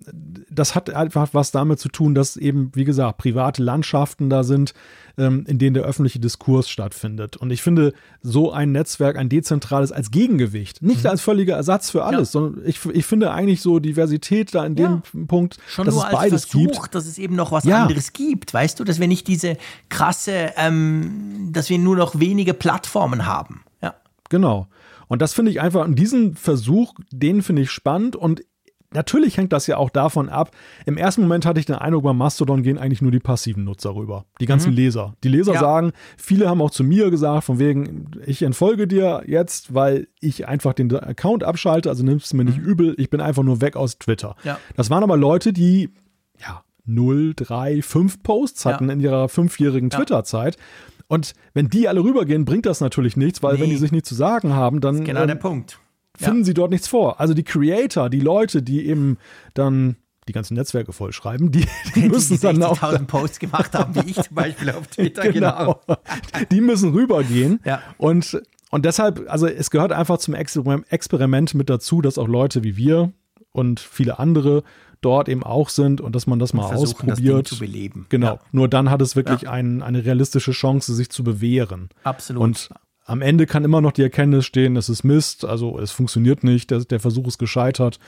das hat einfach was damit zu tun, dass eben, wie gesagt, private Landschaften da sind, ähm, in denen der öffentliche Diskurs stattfindet. Und ich finde, so ein Netzwerk, ein dezentrales als Gegengewicht, nicht als völliger Ersatz für alles, sondern ich, ich finde eigentlich so Diversität da in dem Punkt, Schon dass nur es beides Versuch, gibt. dass es eben noch was Ja. anderes gibt, weißt du, dass wir nicht diese krasse, ähm, dass wir nur noch wenige Plattformen haben. Ja. Genau. Und das finde ich einfach, und diesen Versuch, den finde ich spannend und natürlich hängt das ja auch davon ab. Im ersten Moment hatte ich den Eindruck, bei Mastodon gehen eigentlich nur die passiven Nutzer rüber. Die ganzen Leser. Die Leser Mhm. Ja. sagen, viele haben auch zu mir gesagt, von wegen, ich entfolge dir jetzt, weil ich einfach den Account abschalte, also nimmst es mir nicht übel, ich bin einfach nur weg aus Twitter. Mhm. Ja. Das waren aber Leute, die, ja, 0, 3, 5 Posts hatten Ja. in ihrer fünfjährigen. Twitter-Zeit. Und wenn die alle rübergehen, bringt das natürlich nichts, weil wenn Nee. die sich nichts zu sagen haben, dann Genau ähm, der Punkt. finden sie dort nichts vor. Also die Creator, die Leute, die eben dann die ganzen Netzwerke vollschreiben, die, die müssen die dann auch 60.000 Posts gemacht haben, wie ich zum Beispiel auf Twitter, genau. genau, die müssen rübergehen. Ja. Und, und deshalb, also es gehört einfach zum Exper- Experiment mit dazu, dass auch Leute wie wir und viele andere dort eben auch sind und dass man das mal versuchen, das ausprobiert. zu beleben. Genau. Ja. Nur dann hat es wirklich ein, eine realistische Chance, sich zu bewähren. Absolut. Und am Ende kann immer noch die Erkenntnis stehen, es ist Mist, also es funktioniert nicht, der, der Versuch ist gescheitert.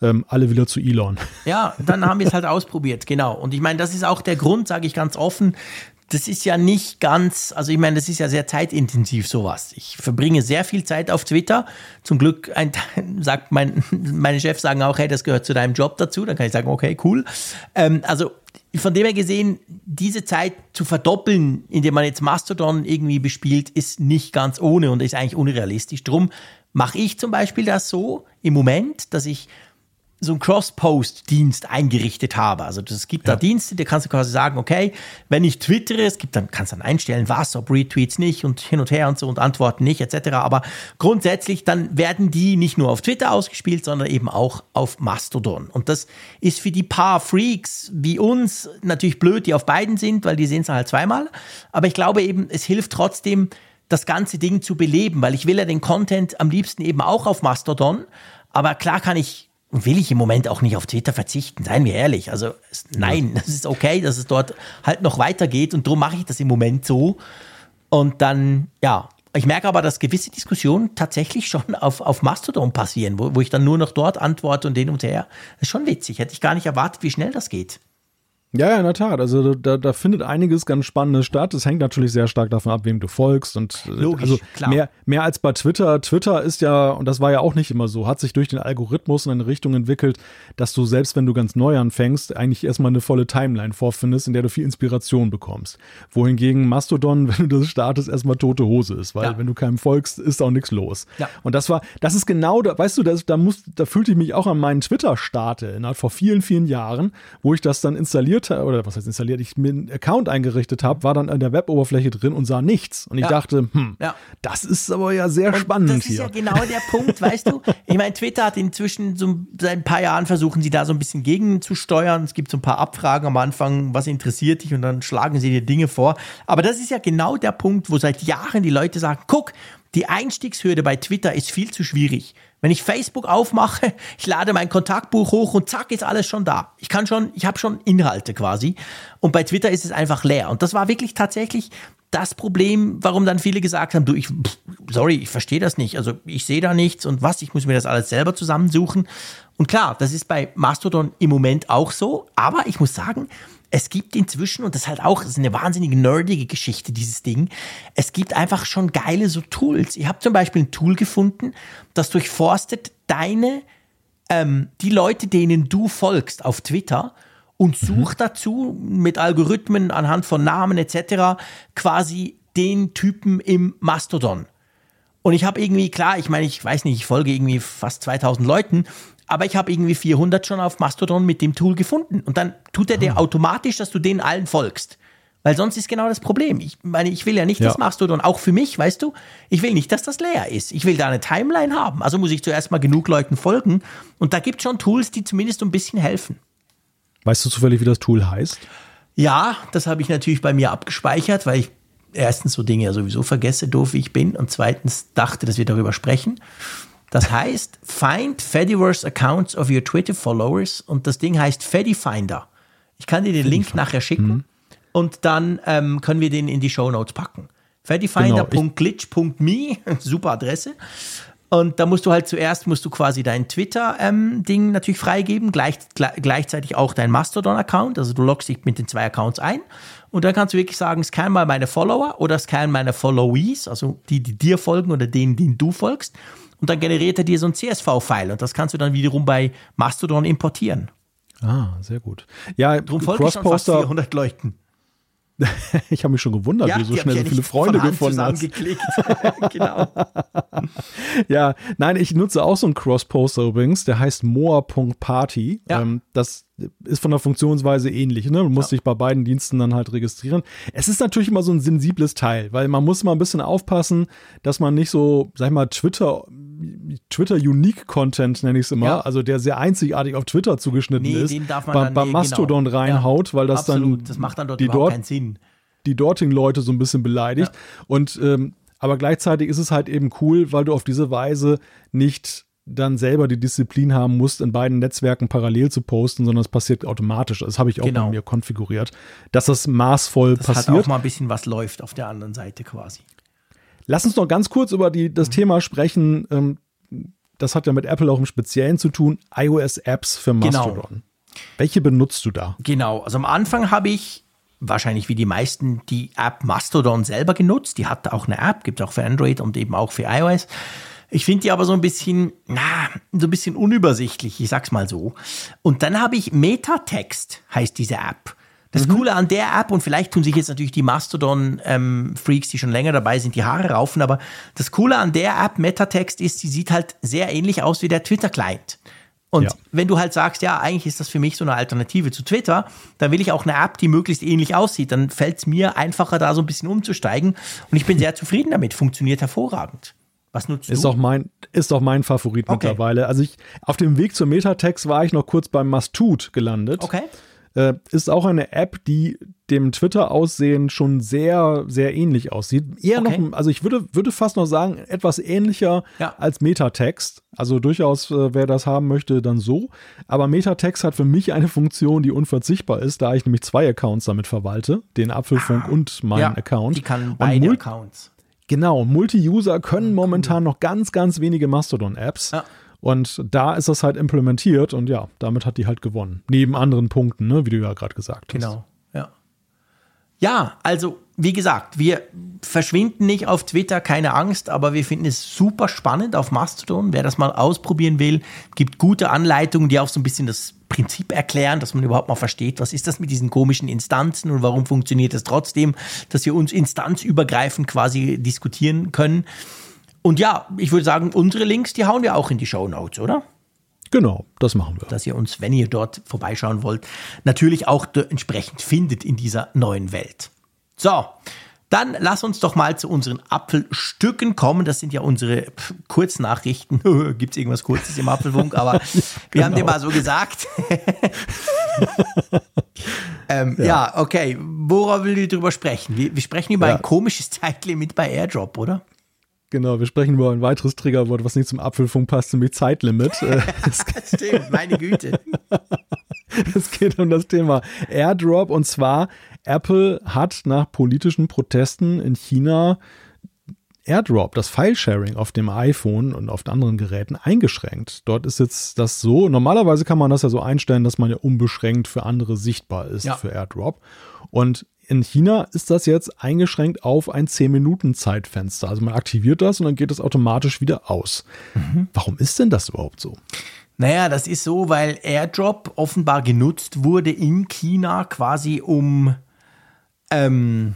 Ähm, alle wieder zu Elon. Ja, dann haben wir es halt ausprobiert, genau. Und ich meine, das ist auch der Grund, sage ich ganz offen. Das ist ja nicht ganz, also ich meine, das ist ja sehr zeitintensiv sowas. Ich verbringe sehr viel Zeit auf Twitter. Zum Glück ein, sagt mein, meine Chefs sagen auch, hey, das gehört zu deinem Job dazu. Dann kann ich sagen, okay, cool. Ähm, also von dem her gesehen, diese Zeit zu verdoppeln, indem man jetzt Mastodon irgendwie bespielt, ist nicht ganz ohne und ist eigentlich unrealistisch. Drum mache ich zum Beispiel das so im Moment, dass ich so einen Cross-Post-Dienst eingerichtet habe. Also es gibt da Dienste, da kannst du quasi sagen, okay, wenn ich twittere, es gibt dann, kannst dann einstellen, was, ob Retweets nicht und hin und her und so und Antworten nicht, etc. Aber grundsätzlich, dann werden die nicht nur auf Twitter ausgespielt, sondern eben auch auf Mastodon. Und das ist für die paar Freaks wie uns natürlich blöd, die auf beiden sind, weil die sehen es halt zweimal. Aber ich glaube eben, es hilft trotzdem, das ganze Ding zu beleben, weil ich will ja den Content am liebsten eben auch auf Mastodon. Aber klar kann ich will ich im Moment auch nicht auf Twitter verzichten, seien wir ehrlich. Also nein, das ist okay, dass es dort halt noch weitergeht und darum mache ich das im Moment so. Und dann, ja, ich merke aber, dass gewisse Diskussionen tatsächlich schon auf, auf Mastodon passieren, wo, wo ich dann nur noch dort antworte und hin und her. Das ist schon witzig. Hätte ich gar nicht erwartet, wie schnell das geht. Ja, ja, in der Tat. Also da, da findet einiges ganz Spannendes statt. Es hängt natürlich sehr stark davon ab, wem du folgst. Und äh, Logisch, also klar. Mehr, mehr als bei Twitter. Twitter ist ja, und das war ja auch nicht immer so, hat sich durch den Algorithmus in eine Richtung entwickelt, dass du selbst wenn du ganz neu anfängst, eigentlich erstmal eine volle Timeline vorfindest, in der du viel Inspiration bekommst. Wohingegen Mastodon, wenn du das startest, erstmal tote Hose ist, weil Ja. wenn du keinem folgst, ist auch nichts los. Ja. Und das war, das ist genau da, weißt du, das, da muss, da fühlte ich mich auch an meinen Twitter-Start erinnert, vor vielen, vielen Jahren, wo ich das dann installiert habe, oder was heißt installiert, ich mir einen Account eingerichtet habe, war dann an der Web-Oberfläche drin und sah nichts. Und ich Ja. dachte, hm, Ja. das ist aber ja sehr spannend das ist hier. ja genau der Punkt, weißt du? Ich meine, Twitter hat inzwischen so seit ein paar Jahren versuchen sie da so ein bisschen gegenzusteuern. Es gibt so ein paar Abfragen am Anfang, was interessiert dich und dann schlagen sie dir Dinge vor. Aber das ist ja genau der Punkt, wo seit Jahren die Leute sagen, guck, die Einstiegshürde bei Twitter ist viel zu schwierig. Wenn ich Facebook aufmache, ich lade mein Kontaktbuch hoch und zack ist alles schon da. Ich kann schon, ich habe schon Inhalte quasi. Und bei Twitter ist es einfach leer. Und das war wirklich tatsächlich das Problem, warum dann viele gesagt haben, du, ich, sorry, ich verstehe das nicht. Also ich sehe da nichts und was, ich muss mir das alles selber zusammensuchen. Und klar, das ist bei Mastodon im Moment auch so. Aber ich muss sagen, es gibt inzwischen, und das ist halt auch ist eine wahnsinnig nerdige Geschichte, dieses Ding, es gibt einfach schon geile so Tools. Ich habe zum Beispiel ein Tool gefunden, das durchforstet deine, ähm, die Leute, denen du folgst auf Twitter und sucht dazu mit Algorithmen anhand von Namen etc. quasi den Typen im Mastodon. Und ich habe irgendwie, klar, ich meine, ich weiß nicht, ich folge irgendwie fast 2000 Leuten, aber ich habe irgendwie 400 schon auf Mastodon mit dem Tool gefunden. Und dann tut er dir automatisch, dass du denen allen folgst. Weil sonst ist genau das Problem. Ich meine, ich will ja nicht Ja. das Mastodon, auch für mich, weißt du, ich will nicht, dass das leer ist. Ich will da eine Timeline haben. Also muss ich zuerst mal genug Leuten folgen. Und da gibt es schon Tools, die zumindest ein bisschen helfen. Weißt du zufällig, wie das Tool heißt? Ja, das habe ich natürlich bei mir abgespeichert, weil ich erstens so Dinge ja sowieso vergesse, doof wie ich bin, und zweitens dachte, dass wir darüber sprechen. Das heißt, find Fediverse Accounts of your Twitter Followers und das Ding heißt Fedifinder. Ich kann dir den Link nachher schicken und dann ähm, können wir den in die Show Notes packen. Fedifinder.glitch.me, super Adresse. Und da musst du halt zuerst, musst du quasi dein Twitter-Ding natürlich freigeben, gleich, gle- gleichzeitig auch dein Mastodon-Account. Also du loggst dich mit den zwei Accounts ein. Und dann kannst du wirklich sagen, scan mal meine Follower oder scan meine Followees, also die, die dir folgen oder denen, denen du folgst. Und dann generiert er dir so ein CSV-File und das kannst du dann wiederum bei Mastodon importieren. Ah, sehr gut. Ja, Drum folge ich schon fast Crossposter, 400 Leuten. ich habe mich schon gewundert, wie du so schnell so ja viele Freunde gefunden hast. genau. Ja, nein, ich nutze auch so einen Cross-Poster übrigens, der heißt moa.party. Ja. Ähm, das ist von der Funktionsweise ähnlich. Ne? Du musst dich bei beiden Diensten dann halt registrieren. Es ist natürlich immer so ein sensibles Teil, weil man muss mal ein bisschen aufpassen, dass man nicht so, sag ich mal, Twitter, Twitter-Unique-Content, nenne ich es immer, Ja. also der sehr einzigartig auf Twitter zugeschnitten Nee, ist, den darf man bei, dann bei nee, Mastodon genau. reinhaut, weil das Absolut, dann das macht dann dort die dort keinen Sinn. die dortigen Leute so ein bisschen beleidigt. Und ähm, aber gleichzeitig ist es halt eben cool, weil du auf diese Weise nicht dann selber die Disziplin haben musst, in beiden Netzwerken parallel zu posten, sondern es passiert automatisch. Das habe ich auch Genau. bei mir konfiguriert, dass das maßvoll Das hat passiert. auch mal ein bisschen was läuft auf der anderen Seite quasi. Lass uns noch ganz kurz über die, Mhm. das Thema sprechen. Ähm, das hat ja mit Apple auch im Speziellen zu tun. iOS-Apps für Genau. Mastodon. Welche benutzt du da? Genau, also am Anfang habe ich wahrscheinlich wie die meisten die App Mastodon selber genutzt. Die hat auch eine App, gibt auch für Android und eben auch für iOS. Ich finde die aber so ein bisschen, na, so ein bisschen unübersichtlich, ich sag's mal so. Und dann habe ich Metatext, heißt diese App. Das Coole an der App, und vielleicht tun sich jetzt natürlich die Mastodon-Freaks, die schon länger dabei sind, die Haare raufen, aber das Coole an der App Metatext ist, sie sieht halt sehr ähnlich aus wie der Twitter-Client. Und Ja. wenn du halt sagst, ja, eigentlich ist das für mich so eine Alternative zu Twitter, dann will ich auch eine App, die möglichst ähnlich aussieht. Dann fällt es mir einfacher, da so ein bisschen umzusteigen. Und ich bin sehr zufrieden damit. Funktioniert hervorragend. Was nutzt Ist du? auch mein, ist auch mein Favorit Okay. mittlerweile. Also ich, auf dem Weg zum Metatext war ich noch kurz beim Mastut gelandet. Okay. Äh, ist auch eine App, die dem Twitter-Aussehen schon sehr, sehr ähnlich aussieht. Eher Okay. noch, also ich würde, würde fast noch sagen, etwas ähnlicher Ja. als Metatext. Also durchaus, äh, wer das haben möchte, dann so. Aber Metatext hat für mich eine Funktion, die unverzichtbar ist, da ich nämlich zwei Accounts damit verwalte, den Apfelfunk und meinen ja, Account. Die kann beide Accounts. Genau, Multi-User können momentan noch ganz, ganz wenige Mastodon-Apps. Ja. Und da ist das halt implementiert und ja, damit hat die halt gewonnen. Neben anderen Punkten, ne, wie du ja gerade gesagt hast. Genau, ja. Ja, also wie gesagt, wir verschwinden nicht auf Twitter, keine Angst, aber wir finden es super spannend auf Mastodon. Wer das mal ausprobieren will, gibt gute Anleitungen, die auch so ein bisschen das Prinzip erklären, dass man überhaupt mal versteht, was ist das mit diesen komischen Instanzen und warum funktioniert es trotzdem, dass wir uns instanzübergreifend quasi diskutieren können. Und ja, ich würde sagen, unsere Links, die hauen wir auch in die Show Notes, oder? Genau, das machen wir. Dass ihr uns, wenn ihr dort vorbeischauen wollt, natürlich auch entsprechend findet in dieser neuen Welt. So, dann lass uns doch mal zu unseren Apfelstücken kommen. Das sind ja unsere Kurznachrichten. Gibt es irgendwas Kurzes im Apfelfunk? Aber wir genau. haben dir mal so gesagt. ähm, ja. ja. okay. Worauf will ich drüber sprechen? Wir, wir sprechen über ja. ein komisches Zeitlimit bei Airdrop, oder? Genau, wir sprechen über ein weiteres Triggerwort, was nicht zum Apfelfunk passt, nämlich Zeitlimit. Stimmt, meine Güte. Es geht um das Thema Airdrop und zwar Apple hat nach politischen Protesten in China AirDrop, das File-Sharing auf dem iPhone und auf anderen Geräten eingeschränkt. Dort ist jetzt das so, normalerweise kann man das ja so einstellen, dass man ja unbeschränkt für andere sichtbar ist ja. für AirDrop. Und in China ist das jetzt eingeschränkt auf ein 10-Minuten-Zeitfenster. Also man aktiviert das und dann geht es automatisch wieder aus. Mhm. Warum ist denn das überhaupt so? Naja, das ist so, weil AirDrop offenbar genutzt wurde in China quasi um ähm,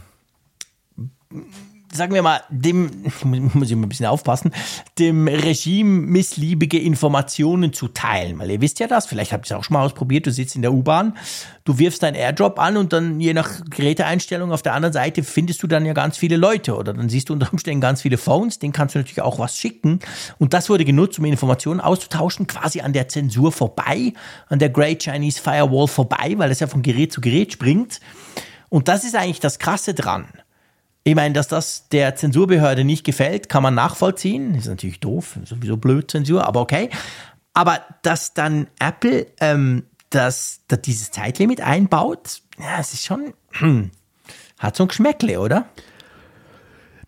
sagen wir mal, dem, muss ich mal ein bisschen aufpassen, dem Regime missliebige Informationen zu teilen. Weil ihr wisst ja das, vielleicht habt ihr es auch schon mal ausprobiert, du sitzt in der U-Bahn, du wirfst deinen Airdrop an und dann je nach Geräteeinstellung auf der anderen Seite findest du dann ja ganz viele Leute oder dann siehst du unter Umständen ganz viele Phones, denen kannst du natürlich auch was schicken. Und das wurde genutzt, um Informationen auszutauschen, quasi an der Zensur vorbei, an der Great Chinese Firewall vorbei, weil es ja von Gerät zu Gerät springt. Und das ist eigentlich das Krasse dran. Ich meine, dass das der Zensurbehörde nicht gefällt, kann man nachvollziehen. Ist natürlich doof, sowieso blöd Zensur, aber okay. Aber dass dann Apple ähm, das, das dieses Zeitlimit einbaut, ja, es ist schon, hm, hat so ein Geschmäckle, oder?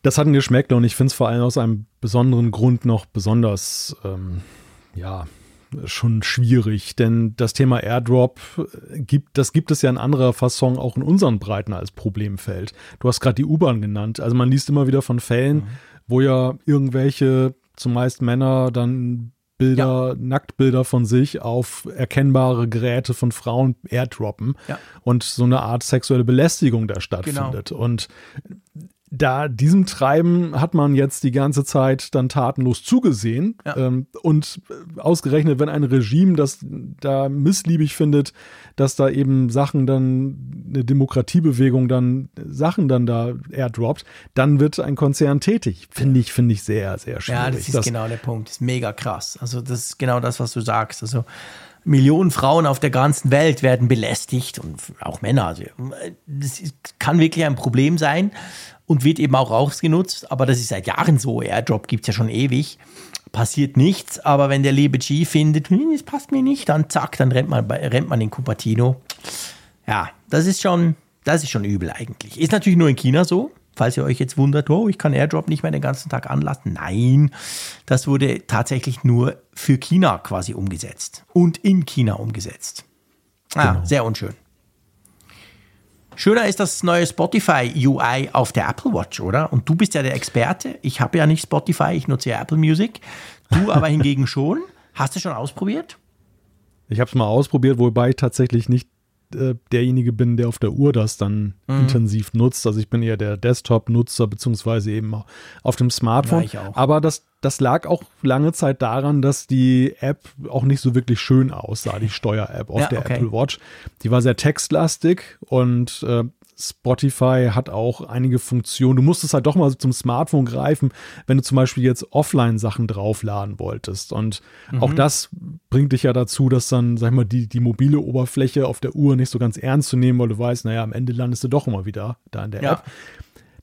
Das hat ein Geschmäckle und ich finde es vor allem aus einem besonderen Grund noch besonders, ähm, ja, schon schwierig, denn das Thema Airdrop gibt, das gibt es ja in anderer Fasson auch in unseren Breiten als Problemfeld. Du hast gerade die U-Bahn genannt. Also man liest immer wieder von Fällen, mhm. wo ja irgendwelche, zumeist Männer, dann Bilder, ja. Nacktbilder von sich auf erkennbare Geräte von Frauen airdroppen ja. und so eine Art sexuelle Belästigung da stattfindet. Genau. Und da diesem Treiben hat man jetzt die ganze Zeit dann tatenlos zugesehen. Ja. Ähm, und ausgerechnet, wenn ein Regime das da missliebig findet, dass da eben Sachen dann, eine Demokratiebewegung dann Sachen dann da airdroppt, dann wird ein Konzern tätig. Finde ich, finde ich sehr, sehr schwierig. Ja, das ist das, genau der Punkt. Das ist mega krass. Also, das ist genau das, was du sagst. Also, Millionen Frauen auf der ganzen Welt werden belästigt und auch Männer. Also, das kann wirklich ein Problem sein und wird eben auch ausgenutzt. Aber das ist seit Jahren so. Airdrop gibt es ja schon ewig. Passiert nichts, aber wenn der liebe G findet, hm, das passt mir nicht, dann zack, dann rennt man, rennt man in Cupertino. Ja, das ist schon, das ist schon übel eigentlich. Ist natürlich nur in China so. Falls ihr euch jetzt wundert, oh, ich kann Airdrop nicht mehr den ganzen Tag anlassen. Nein, das wurde tatsächlich nur für China quasi umgesetzt und in China umgesetzt. Ah, genau. sehr unschön. Schöner ist das neue Spotify UI auf der Apple Watch, oder? Und du bist ja der Experte. Ich habe ja nicht Spotify, ich nutze ja Apple Music. Du aber hingegen schon. Hast du schon ausprobiert? Ich habe es mal ausprobiert, wobei ich tatsächlich nicht äh, derjenige bin, der auf der Uhr das dann mhm. intensiv nutzt. Also ich bin eher der Desktop-Nutzer, beziehungsweise eben auf dem Smartphone. Aber das, das lag auch lange Zeit daran, dass die App auch nicht so wirklich schön aussah, die Steuer-App auf ja, der okay. Apple Watch. Die war sehr textlastig und äh, Spotify hat auch einige Funktionen. Du musstest halt doch mal zum Smartphone greifen, wenn du zum Beispiel jetzt Offline-Sachen draufladen wolltest. Und mhm. auch das bringt dich ja dazu, dass dann, sag ich mal, die, die mobile Oberfläche auf der Uhr nicht so ganz ernst zu nehmen, weil du weißt, naja, am Ende landest du doch immer wieder da in der ja. App.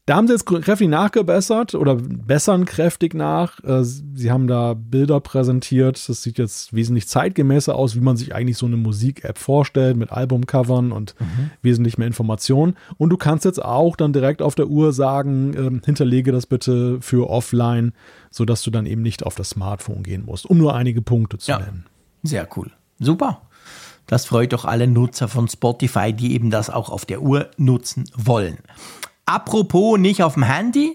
Da haben sie jetzt kräftig nachgebessert oder bessern kräftig nach. Äh, sie haben da Bilder präsentiert. Das sieht jetzt wesentlich zeitgemäßer aus, wie man sich eigentlich so eine Musik-App vorstellt, mit Albumcovern und mhm. wesentlich mehr Informationen. Und du kannst jetzt auch dann direkt auf der Uhr sagen, äh, hinterlege das bitte für offline, sodass du dann eben nicht auf das Smartphone gehen musst, um nur einige Punkte zu ja. nennen. Sehr cool. Super. Das freut doch alle Nutzer von Spotify, die eben das auch auf der Uhr nutzen wollen. Apropos nicht auf dem Handy.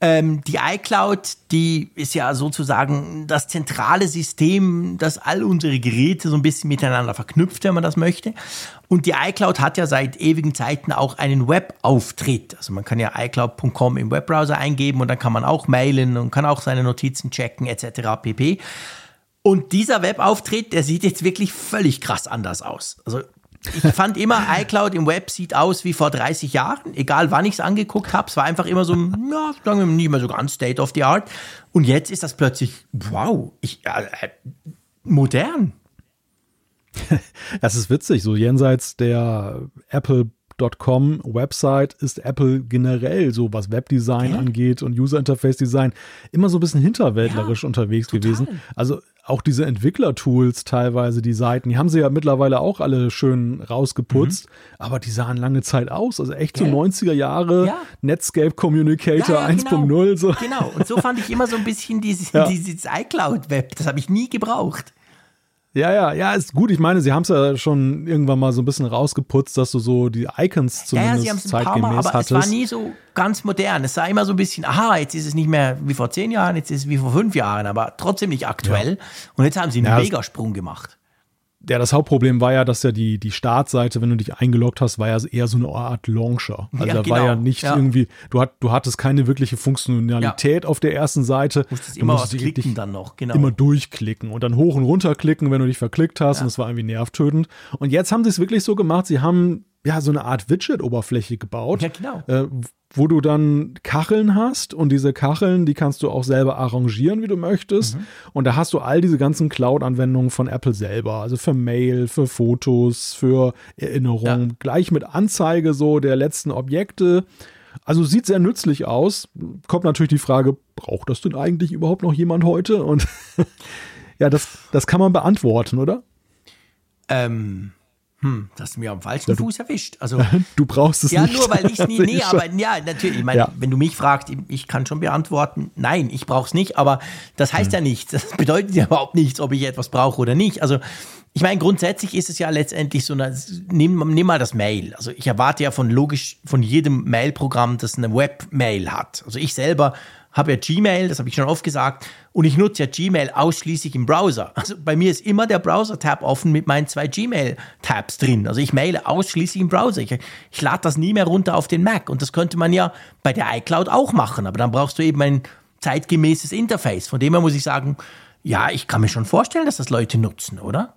Ähm, die iCloud, die ist ja sozusagen das zentrale System, das all unsere Geräte so ein bisschen miteinander verknüpft, wenn man das möchte. Und die iCloud hat ja seit ewigen Zeiten auch einen Webauftritt. Also man kann ja iCloud.com im Webbrowser eingeben und dann kann man auch mailen und kann auch seine Notizen checken etc. pp. Und dieser Webauftritt, der sieht jetzt wirklich völlig krass anders aus. Also ich fand immer, iCloud im Web sieht aus wie vor 30 Jahren, egal wann ich es angeguckt habe. Es war einfach immer so, ja, sagen wir nicht mehr so ganz State of the Art. Und jetzt ist das plötzlich, wow, ich, äh, modern. Das ist witzig, so jenseits der Apple Com Website ist Apple generell so, was Webdesign ja. angeht und User Interface Design, immer so ein bisschen hinterwäldlerisch ja, unterwegs total. gewesen. Also auch diese Entwicklertools teilweise, die Seiten, die haben sie ja mittlerweile auch alle schön rausgeputzt, mhm. aber die sahen lange Zeit aus. Also echt so 90er Jahre ja. Netscape Communicator ja, ja, 1.0. Genau. So. genau, und so fand ich immer so ein bisschen dieses, dieses iCloud-Web. Das habe ich nie gebraucht. Ja, ja, ja, ist gut. Ich meine, sie haben es ja schon irgendwann mal so ein bisschen rausgeputzt, dass du so die Icons zumindest ja, ja, sie zeitgemäß Mal, aber hattest. es war nie so ganz modern. Es sah immer so ein bisschen, aha, jetzt ist es nicht mehr wie vor zehn Jahren, jetzt ist es wie vor fünf Jahren, aber trotzdem nicht aktuell. Ja. Und jetzt haben sie einen ja, Megasprung gemacht ja, das Hauptproblem war ja, dass ja die, die Startseite, wenn du dich eingeloggt hast, war ja eher so eine Art Launcher. Also ja, da genau. war ja nicht ja. irgendwie, du, hat, du hattest keine wirkliche Funktionalität ja. auf der ersten Seite. Du musstest immer was klicken dann noch, genau. Immer durchklicken und dann hoch und runter klicken, wenn du dich verklickt hast und das war irgendwie nervtötend. Und jetzt haben sie es wirklich so gemacht, sie haben ja so eine Art Widget-Oberfläche gebaut. Ja, genau. Äh, wo du dann Kacheln hast und diese Kacheln, die kannst du auch selber arrangieren, wie du möchtest. Mhm. Und da hast du all diese ganzen Cloud-Anwendungen von Apple selber, also für Mail, für Fotos, für Erinnerungen, ja. gleich mit Anzeige so der letzten Objekte. Also sieht sehr nützlich aus. Kommt natürlich die Frage, braucht das denn eigentlich überhaupt noch jemand heute? Und ja, das, das kann man beantworten, oder? Ähm, hm, das ist mir am falschen ja, du, Fuß erwischt. Also, du brauchst es ja, nicht. Ja, nur weil ich es nie, nee, aber ja, natürlich. Ich meine, ja. wenn du mich fragst, ich kann schon beantworten, nein, ich brauche es nicht, aber das heißt hm. ja nichts. Das bedeutet ja überhaupt nichts, ob ich etwas brauche oder nicht. Also, ich meine, grundsätzlich ist es ja letztendlich so, eine, nimm, nimm mal das Mail. Also, ich erwarte ja von logisch von jedem Mail-Programm, das eine Webmail hat. Also, ich selber habe ja Gmail, das habe ich schon oft gesagt, und ich nutze ja Gmail ausschließlich im Browser. Also bei mir ist immer der Browser-Tab offen mit meinen zwei Gmail-Tabs drin. Also ich maile ausschließlich im Browser. Ich, ich lade das nie mehr runter auf den Mac. Und das könnte man ja bei der iCloud auch machen. Aber dann brauchst du eben ein zeitgemäßes Interface. Von dem her muss ich sagen, ja, ich kann mir schon vorstellen, dass das Leute nutzen, oder?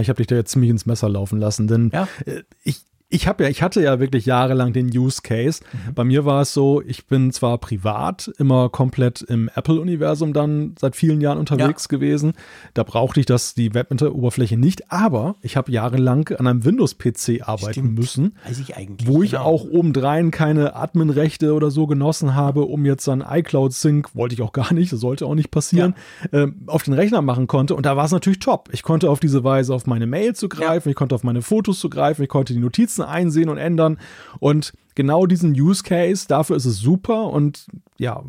Ich habe dich da jetzt ziemlich ins Messer laufen lassen, denn ja. Äh, ich, ich habe ja, ich hatte ja wirklich jahrelang den Use Case. Mhm. Bei mir war es so, ich bin zwar privat immer komplett im Apple-Universum dann seit vielen Jahren unterwegs ja. gewesen. Da brauchte ich das, die Web-Oberfläche nicht, aber ich habe jahrelang an einem Windows-PC arbeiten Stimmt. müssen. Weiß ich eigentlich. Wo ich genau. auch obendrein keine Admin-Rechte oder so genossen habe, um jetzt dann iCloud-Sync, wollte ich auch gar nicht, das sollte auch nicht passieren, ja. äh, auf den Rechner machen konnte. Und da war es natürlich top. Ich konnte auf diese Weise auf meine Mail zugreifen, ja. ich konnte auf meine Fotos zugreifen, ich konnte die Notizen Notizen einsehen und ändern. Und genau diesen Use Case, dafür ist es super. Und ja,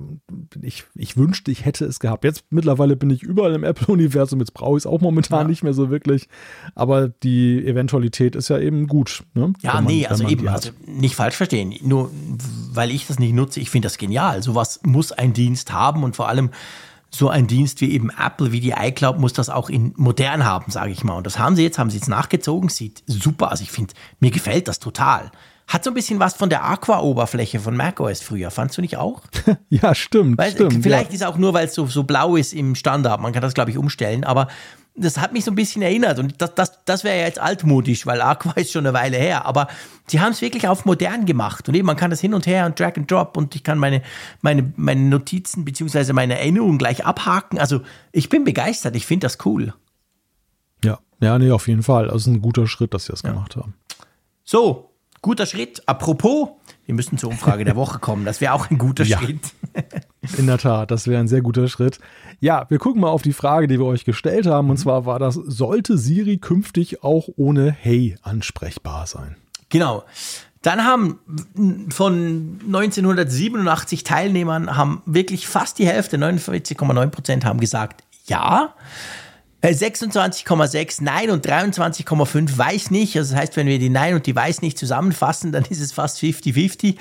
ich, ich wünschte, ich hätte es gehabt. Jetzt mittlerweile bin ich überall im Apple-Universum, jetzt brauche ich es auch momentan ja. nicht mehr so wirklich. Aber die Eventualität ist ja eben gut. Ne? Ja, man, nee, also eben, also nicht falsch verstehen. Nur weil ich das nicht nutze, ich finde das genial. Sowas muss ein Dienst haben und vor allem so ein Dienst wie eben Apple, wie die iCloud, muss das auch in modern haben, sage ich mal. Und das haben sie jetzt, haben sie jetzt nachgezogen, sieht super aus. Ich finde, mir gefällt das total. Hat so ein bisschen was von der Aqua-Oberfläche von macOS früher, fandst du nicht auch? ja, stimmt. Weil, stimmt vielleicht ja. ist auch nur, weil es so, so blau ist im Standard. Man kann das, glaube ich, umstellen. Aber das hat mich so ein bisschen erinnert und das, das, das wäre ja jetzt altmodisch, weil Aqua ist schon eine Weile her, aber sie haben es wirklich auf modern gemacht und eben man kann das hin und her und Drag and Drop und ich kann meine, meine, meine Notizen beziehungsweise meine Erinnerungen gleich abhaken. Also ich bin begeistert, ich finde das cool. Ja, ja, nee, auf jeden Fall. Also ein guter Schritt, dass sie das ja. gemacht haben. So, guter Schritt. Apropos, Wir müssen zur Umfrage der Woche kommen. Das wäre auch ein guter ja. Schritt. In der Tat, das wäre ein sehr guter Schritt. Ja, wir gucken mal auf die Frage, die wir euch gestellt haben. Und zwar war das, sollte Siri künftig auch ohne Hey ansprechbar sein? Genau. Dann haben von 1987 Teilnehmern haben wirklich fast die Hälfte, 49,9 Prozent haben gesagt ja. 26,6 äh, Nein und 23,5 Weiß nicht. Also das heißt, wenn wir die Nein und die Weiß nicht zusammenfassen, dann ist es fast 50-50.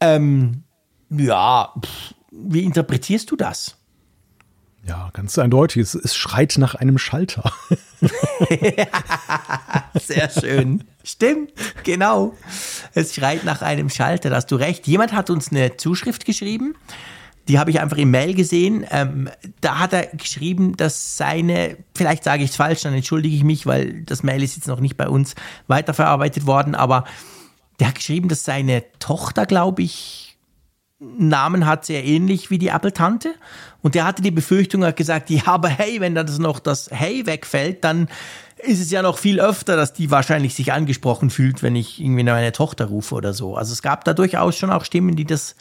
Ähm, ja, pff, wie interpretierst du das? Ja, ganz eindeutig. Es, es schreit nach einem Schalter. Sehr schön. Stimmt, genau. Es schreit nach einem Schalter, da hast du recht. Jemand hat uns eine Zuschrift geschrieben die habe ich einfach im Mail gesehen. Ähm, da hat er geschrieben, dass seine, vielleicht sage ich es falsch, dann entschuldige ich mich, weil das Mail ist jetzt noch nicht bei uns weiterverarbeitet worden, aber der hat geschrieben, dass seine Tochter, glaube ich, Namen hat sehr ähnlich wie die Apple-Tante. Und der hatte die Befürchtung, hat gesagt, ja, aber hey, wenn dann das noch das Hey wegfällt, dann ist es ja noch viel öfter, dass die wahrscheinlich sich angesprochen fühlt, wenn ich irgendwie meine Tochter rufe oder so. Also es gab da durchaus schon auch Stimmen, die das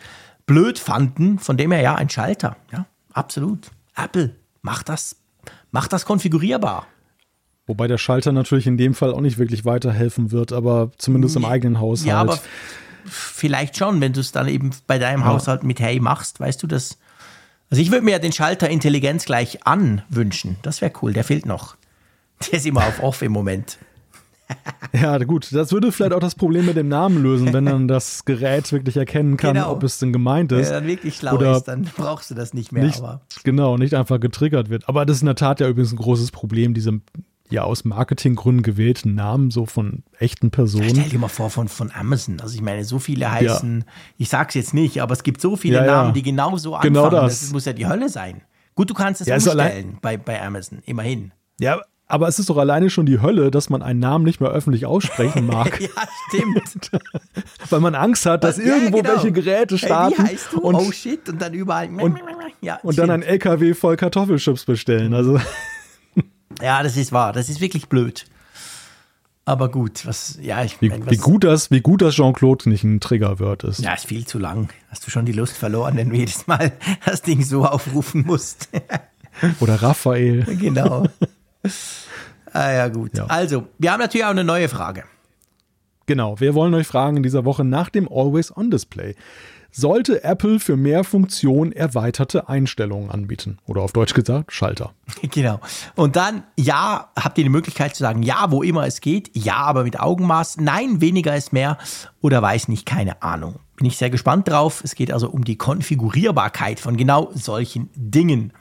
blöd fanden. Von dem her ja, ein Schalter. Ja, absolut. Apple, macht das, macht das konfigurierbar. Wobei der Schalter natürlich in dem Fall auch nicht wirklich weiterhelfen wird, aber zumindest im eigenen Haushalt. Ja, aber vielleicht schon, wenn du es dann eben bei deinem ja. Haushalt mit Hey machst, weißt du das? Also ich würde mir ja den Schalter Intelligenz gleich an wünschen. Das wäre cool, der fehlt noch. Der ist immer auf Off im Moment. Ja, gut, das würde vielleicht auch das Problem mit dem Namen lösen, wenn dann das Gerät wirklich erkennen kann, genau. ob es denn gemeint ist. Wenn er dann wirklich schlau Oder ist, dann brauchst du das nicht mehr. Nicht, aber. Genau, nicht einfach getriggert wird. Aber das ist in der Tat ja übrigens ein großes Problem, diese ja aus Marketinggründen gewählten Namen so von echten Personen. Stell dir mal vor von, von Amazon. Also ich meine, so viele heißen, ja. ich sag's jetzt nicht, aber es gibt so viele ja, Namen, die genau so anfangen. Genau das. das muss ja die Hölle sein. Gut, du kannst es ja, umstellen bei, bei Amazon, immerhin. Ja, aber es ist doch alleine schon die Hölle, dass man einen Namen nicht mehr öffentlich aussprechen mag. ja, stimmt. Weil man Angst hat, dass ja, irgendwo genau. welche Geräte starten. Hey, wie heißt du? Und, oh shit, und dann überall. Und, ja, und dann ein LKW voll Kartoffelchips bestellen. Also. Ja, das ist wahr. Das ist wirklich blöd. Aber gut, was, ja, ich wie, mein, was, wie gut das, wie gut das Jean-Claude nicht ein Triggerwort ist. Ja, ist viel zu lang. Hast du schon die Lust verloren, wenn du jedes Mal das Ding so aufrufen musst. Oder Raphael. Genau. Ah ja, gut. Ja. Also, wir haben natürlich auch eine neue Frage. Genau, wir wollen euch fragen in dieser Woche nach dem Always-On-Display. Sollte Apple für mehr Funktion erweiterte Einstellungen anbieten? Oder auf Deutsch gesagt, Schalter. Genau. Und dann, ja, habt ihr die Möglichkeit zu sagen, ja, wo immer es geht, ja, aber mit Augenmaß, nein, weniger ist mehr oder weiß nicht, keine Ahnung. Bin ich sehr gespannt drauf. Es geht also um die Konfigurierbarkeit von genau solchen Dingen.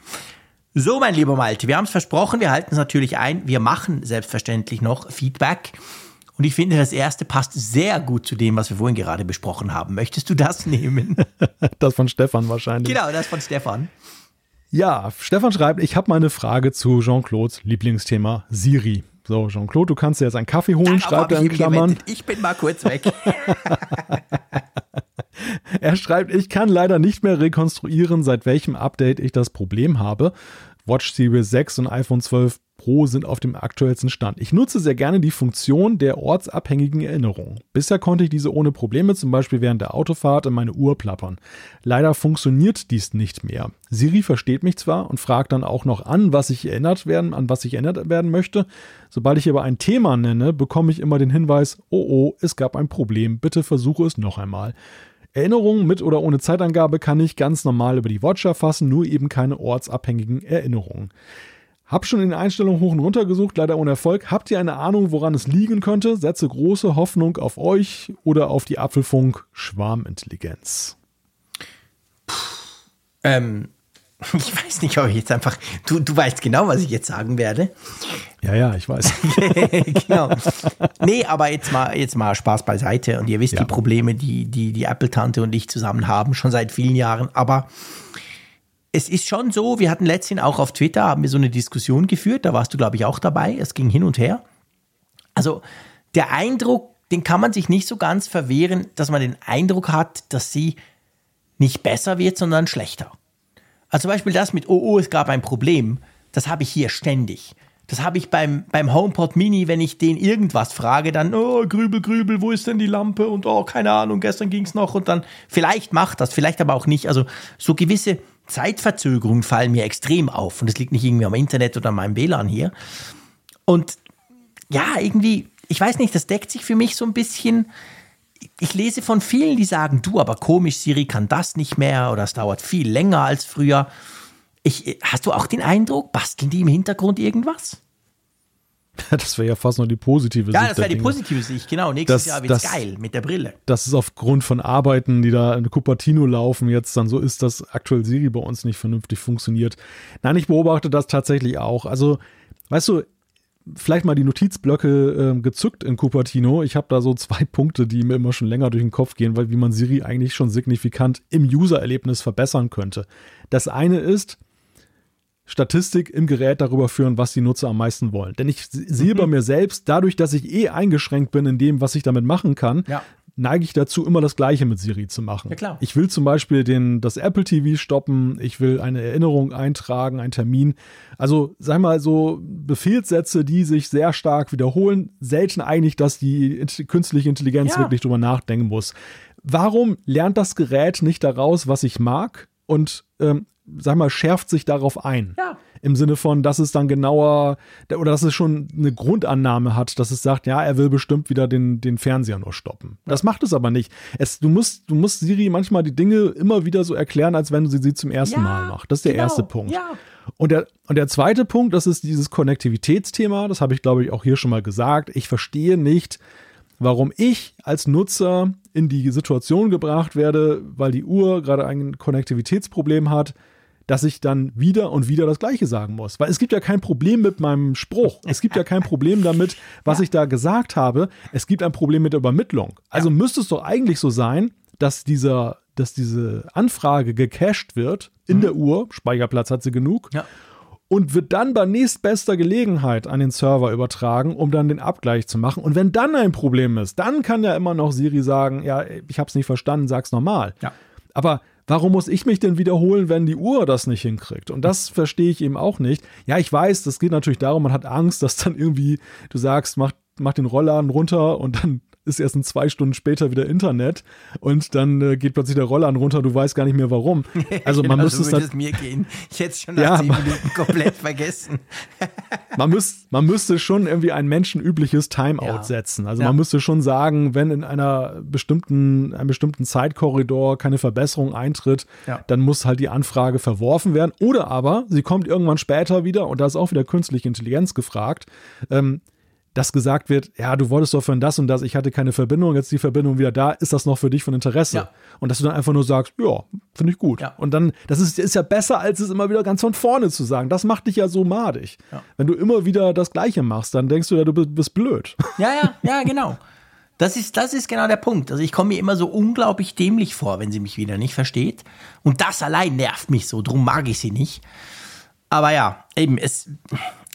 So, mein lieber Malte, wir haben es versprochen, wir halten es natürlich ein. Wir machen selbstverständlich noch Feedback. Und ich finde, das erste passt sehr gut zu dem, was wir vorhin gerade besprochen haben. Möchtest du das nehmen? das von Stefan wahrscheinlich. Genau, das von Stefan. Ja, Stefan schreibt, ich habe mal eine Frage zu Jean-Claudes Lieblingsthema Siri. So, Jean-Claude, du kannst dir jetzt einen Kaffee holen, schreibt er in Klammern. Gewendet. Ich bin mal kurz weg. er schreibt, ich kann leider nicht mehr rekonstruieren, seit welchem Update ich das Problem habe. Watch Series 6 und iPhone 12 Pro sind auf dem aktuellsten Stand. Ich nutze sehr gerne die Funktion der ortsabhängigen Erinnerung. Bisher konnte ich diese ohne Probleme zum Beispiel während der Autofahrt in meine Uhr plappern. Leider funktioniert dies nicht mehr. Siri versteht mich zwar und fragt dann auch noch an, was ich erinnert werden, an was ich erinnert werden möchte. Sobald ich aber ein Thema nenne, bekomme ich immer den Hinweis, oh oh, es gab ein Problem, bitte versuche es noch einmal. Erinnerungen mit oder ohne Zeitangabe kann ich ganz normal über die Watch erfassen, nur eben keine ortsabhängigen Erinnerungen. Hab schon in den Einstellungen hoch und runter gesucht, leider ohne Erfolg. Habt ihr eine Ahnung, woran es liegen könnte? Setze große Hoffnung auf euch oder auf die Apfelfunk Schwarmintelligenz. Ähm, Ich weiß nicht, ob ich jetzt einfach. Du, du weißt genau, was ich jetzt sagen werde. Ja, ja, ich weiß. genau. Nee, aber jetzt mal, jetzt mal Spaß beiseite. Und ihr wisst ja. die Probleme, die, die die Apple-Tante und ich zusammen haben, schon seit vielen Jahren. Aber es ist schon so, wir hatten letztens auch auf Twitter, haben wir so eine Diskussion geführt. Da warst du, glaube ich, auch dabei. Es ging hin und her. Also der Eindruck, den kann man sich nicht so ganz verwehren, dass man den Eindruck hat, dass sie nicht besser wird, sondern schlechter. Also zum Beispiel das mit, oh, oh, es gab ein Problem, das habe ich hier ständig. Das habe ich beim, beim HomePod Mini, wenn ich den irgendwas frage, dann, oh, grübel, grübel, wo ist denn die Lampe? Und oh, keine Ahnung, gestern ging es noch. Und dann, vielleicht macht das, vielleicht aber auch nicht. Also so gewisse Zeitverzögerungen fallen mir extrem auf. Und das liegt nicht irgendwie am Internet oder an meinem WLAN hier. Und ja, irgendwie, ich weiß nicht, das deckt sich für mich so ein bisschen. Ich lese von vielen, die sagen, du, aber komisch, Siri kann das nicht mehr oder es dauert viel länger als früher. Ich, hast du auch den Eindruck, basteln die im Hintergrund irgendwas? Das wäre ja fast noch die positive Ja, Sicht. das der wäre die Dinge. positive Sicht, genau. Nächstes Das- Jahr wird's das- geil mit der Brille. Das ist aufgrund von Arbeiten, die da in Cupertino laufen, jetzt dann so ist, dass aktuell Siri bei uns nicht vernünftig funktioniert. Nein, ich beobachte das tatsächlich auch. Also, weißt du, vielleicht mal die Notizblöcke ähm, gezückt in Cupertino. Ich habe da so zwei Punkte, die mir immer schon länger durch den Kopf gehen, weil wie man Siri eigentlich schon signifikant im User-Erlebnis verbessern könnte. Das eine ist, Statistik im Gerät darüber führen, was die Nutzer am meisten wollen. Denn ich sehe bei mir selbst, dadurch, dass ich eh eingeschränkt bin in dem, was ich damit machen kann, Ja. Neige ich dazu, immer das Gleiche mit Siri zu machen. Ja, klar. Ich will zum Beispiel den, das Apple TV stoppen, ich will eine Erinnerung eintragen, einen Termin. Also, sag mal, so Befehlssätze, die sich sehr stark wiederholen, selten eigentlich, dass die künstliche Intelligenz Ja. wirklich drüber nachdenken muss. Warum lernt das Gerät nicht daraus, was ich mag und ähm, sag mal, schärft sich darauf ein? Ja. Im Sinne von, dass es dann genauer oder dass es schon eine Grundannahme hat, dass es sagt, ja, er will bestimmt wieder den, den Fernseher nur stoppen. Das macht es aber nicht. Es, du, musst, du musst Siri manchmal die Dinge immer wieder so erklären, als wenn du sie, sie zum ersten Ja, Mal machst. Das ist der genau, erste Punkt. ja. Und, der, und der zweite Punkt, das ist dieses Konnektivitätsthema. Das habe ich, glaube ich, auch hier schon mal gesagt. Ich verstehe nicht, warum ich als Nutzer in die Situation gebracht werde, weil die Uhr gerade ein Konnektivitätsproblem hat, dass ich dann wieder und wieder das Gleiche sagen muss. Weil es gibt ja kein Problem mit meinem Spruch. Es gibt ja kein Problem damit, was ich da gesagt habe. Es gibt ein Problem mit der Übermittlung. Also müsste es doch eigentlich so sein, dass dieser, dass diese Anfrage gecached wird in der Uhr, Speicherplatz hat sie genug, Ja. und wird dann bei nächstbester Gelegenheit an den Server übertragen, um dann den Abgleich zu machen. Und wenn dann ein Problem ist, dann kann ja immer noch Siri sagen, ja, ich habe es nicht verstanden, sag's nochmal. Ja. Aber warum muss ich mich denn wiederholen, wenn die Uhr das nicht hinkriegt? Und das verstehe ich eben auch nicht. Ja, ich weiß, das geht natürlich darum, man hat Angst, dass dann irgendwie du sagst, mach, mach den Rollladen runter und dann ist erst in zwei Stunden später wieder Internet und dann äh, geht plötzlich der Rollladen runter, du weißt gar nicht mehr warum. Also man genau, müsste so es nat- es mir gehen. Ich hätte es schon nach Ja, zehn Minuten komplett vergessen. man, müsst, man müsste schon irgendwie ein menschenübliches Timeout Ja. setzen. Also Ja. man müsste schon sagen, wenn in einer bestimmten, einem bestimmten Zeitkorridor keine Verbesserung eintritt, dann muss halt die Anfrage verworfen werden. Oder aber sie kommt irgendwann später wieder und da ist auch wieder künstliche Intelligenz gefragt. Ähm, dass gesagt wird, ja, du wolltest doch von das und das, ich hatte keine Verbindung, jetzt die Verbindung wieder da, ist das noch für dich von Interesse? Ja. Und dass du dann einfach nur sagst, ja, finde ich gut. Ja. Und dann, das ist, ist ja besser, als es immer wieder ganz von vorne zu sagen. Das macht dich ja so madig. Wenn du immer wieder das Gleiche machst, dann denkst du ja, du bist, bist blöd. Ja, ja, ja, genau. Das ist, das ist genau der Punkt. Also ich komme mir immer so unglaublich dämlich vor, wenn sie mich wieder nicht versteht. Und das allein nervt mich so, drum mag ich sie nicht. Aber ja, eben, es,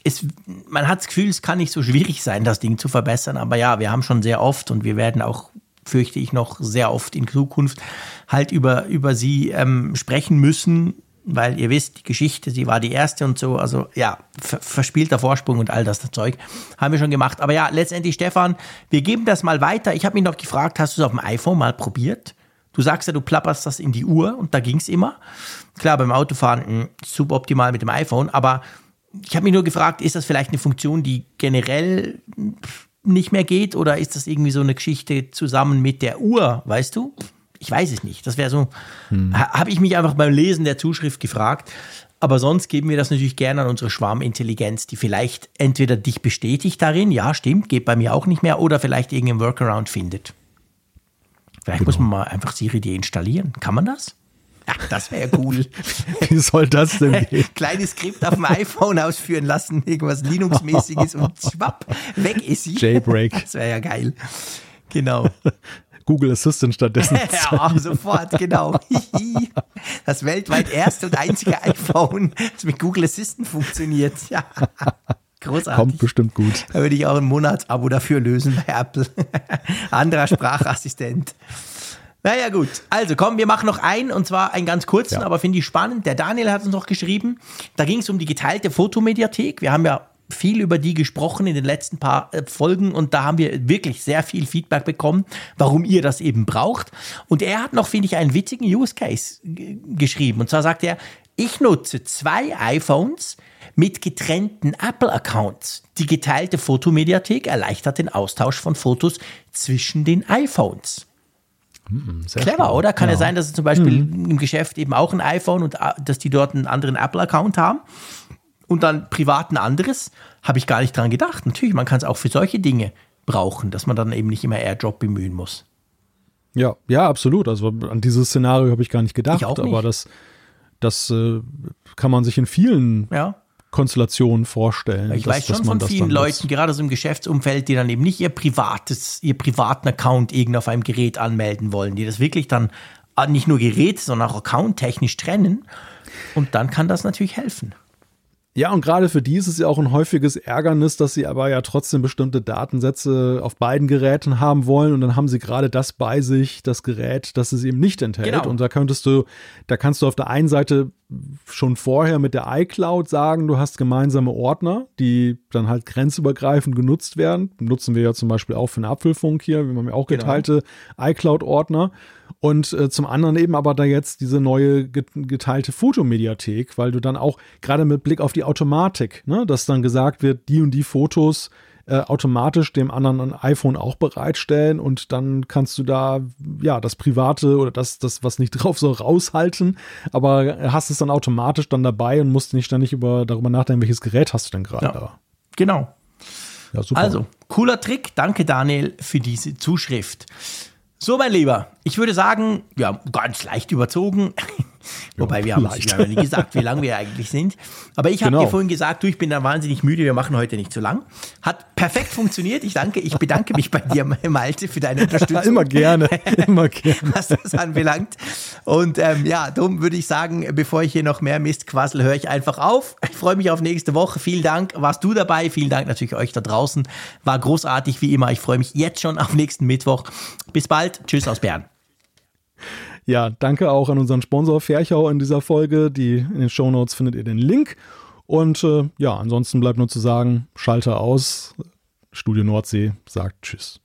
es, man hat das Gefühl, es kann nicht so schwierig sein, das Ding zu verbessern. Aber ja, wir haben schon sehr oft und wir werden auch, fürchte ich, noch sehr oft in Zukunft halt über, über sie ähm, sprechen müssen, weil ihr wisst, die Geschichte, sie war die erste und so, also ja, ver verspielter Vorsprung und all das, das Zeug haben wir schon gemacht. Aber ja, letztendlich, Stefan, wir geben das mal weiter. Ich habe mich noch gefragt, hast du es auf dem iPhone mal probiert? Du sagst ja, du plapperst das in die Uhr und da ging es immer. Klar, beim Autofahren mh, suboptimal mit dem iPhone, aber ich habe mich nur gefragt, ist das vielleicht eine Funktion, die generell nicht mehr geht oder ist das irgendwie so eine Geschichte zusammen mit der Uhr, weißt du? Ich weiß es nicht. Das wäre so, ha- habe ich mich einfach beim Lesen der Zuschrift gefragt. Aber sonst geben wir das natürlich gerne an unsere Schwarmintelligenz, die vielleicht entweder dich bestätigt darin, ja, stimmt, geht bei mir auch nicht mehr, oder vielleicht irgendeinen Workaround findet. Vielleicht muss man mal einfach Siri deinstallieren. Kann man das? Das wäre cool. Wie soll das denn gehen? Kleines Skript auf dem iPhone ausführen lassen, irgendwas Linux-mäßiges und schwapp, weg ist sie. Jailbreak. Das wäre ja geil. Genau. Google Assistant stattdessen. Ja, sofort, genau. Das weltweit erste und einzige iPhone, das mit Google Assistant funktioniert. Ja. Großartig. Kommt bestimmt gut. Da würde ich auch ein Monatsabo dafür lösen bei Apple. Anderer Sprachassistent. Naja, gut. Also komm, wir machen noch einen und zwar einen ganz kurzen, Ja. aber finde ich spannend. Der Daniel hat uns noch geschrieben, da ging es um die geteilte Fotomediathek. Wir haben ja viel über die gesprochen in den letzten paar äh, Folgen und da haben wir wirklich sehr viel Feedback bekommen, warum ihr das eben braucht. Und er hat noch, finde ich, einen witzigen Use Case geschrieben. Und zwar sagt er, ich nutze zwei iPhones mit getrennten Apple-Accounts. Die geteilte Fotomediathek erleichtert den Austausch von Fotos zwischen den iPhones. Hm, sehr Clever, schön. oder? Kann ja. ja sein, dass es zum Beispiel mhm. im Geschäft eben auch ein iPhone und äh, dass die dort einen anderen Apple-Account haben und dann privat ein anderes? Habe ich gar nicht dran gedacht. Natürlich, man kann es auch für solche Dinge brauchen, dass man dann eben nicht immer AirDrop bemühen muss. Ja, ja, absolut. Also an dieses Szenario habe ich gar nicht gedacht, nicht. aber das, das äh, kann man sich in vielen ja. Konstellationen vorstellen. Ich dass, weiß schon von vielen Leuten, gerade so im Geschäftsumfeld, die dann eben nicht ihr privates, ihr privaten Account irgend auf einem Gerät anmelden wollen, die das wirklich dann äh, nicht nur Gerät, sondern auch accounttechnisch trennen. Und dann kann das natürlich helfen. Ja, und gerade für die ist es ja auch ein häufiges Ärgernis, dass sie aber ja trotzdem bestimmte Datensätze auf beiden Geräten haben wollen und dann haben sie gerade das bei sich, das Gerät, das es eben nicht enthält. Genau. Und da könntest du, da kannst du auf der einen Seite schon vorher mit der iCloud sagen, du hast gemeinsame Ordner, die dann halt grenzübergreifend genutzt werden. Nutzen wir ja zum Beispiel auch für den Apfelfunk hier, wir haben ja auch genau. geteilte genau. iCloud-Ordner. Und äh, zum anderen eben aber da jetzt diese neue geteilte Fotomediathek, weil du dann auch gerade mit Blick auf die Automatik, ne, dass dann gesagt wird, die und die Fotos äh, automatisch dem anderen ein iPhone auch bereitstellen und dann kannst du da ja das private oder das das was nicht drauf soll raushalten, aber hast es dann automatisch dann dabei und musst nicht ständig über darüber nachdenken, welches Gerät hast du denn gerade ja, da. Genau. Ja, super. Also, cooler Trick. Danke Daniel für diese Zuschrift. So, mein Lieber, ich würde sagen, ja, ganz leicht überzogen. Wobei wir haben ja nicht gesagt, wie lange wir eigentlich sind. Aber ich habe genau. dir vorhin gesagt, du, ich bin da wahnsinnig müde, wir machen heute nicht zu lang. Hat perfekt funktioniert. Ich danke, ich bedanke mich bei dir, Malte, für deine Unterstützung. immer gerne, immer gerne. Was das anbelangt. Und ähm, ja, darum würde ich sagen, bevor ich hier noch mehr Mist quassel, höre ich einfach auf. Ich freue mich auf nächste Woche. Vielen Dank, warst du dabei. Vielen Dank natürlich euch da draußen. War großartig wie immer. Ich freue mich jetzt schon auf nächsten Mittwoch. Bis bald. Tschüss aus Bern. Ja, danke auch an unseren Sponsor Ferchau in dieser Folge. Die in den Show Notes findet ihr den Link. Und äh, ja, ansonsten bleibt nur zu sagen, Schalter aus. Studio Nordsee sagt Tschüss.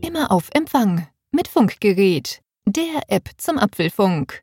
Immer auf Empfang mit Funkgerät, der App zum Apfelfunk.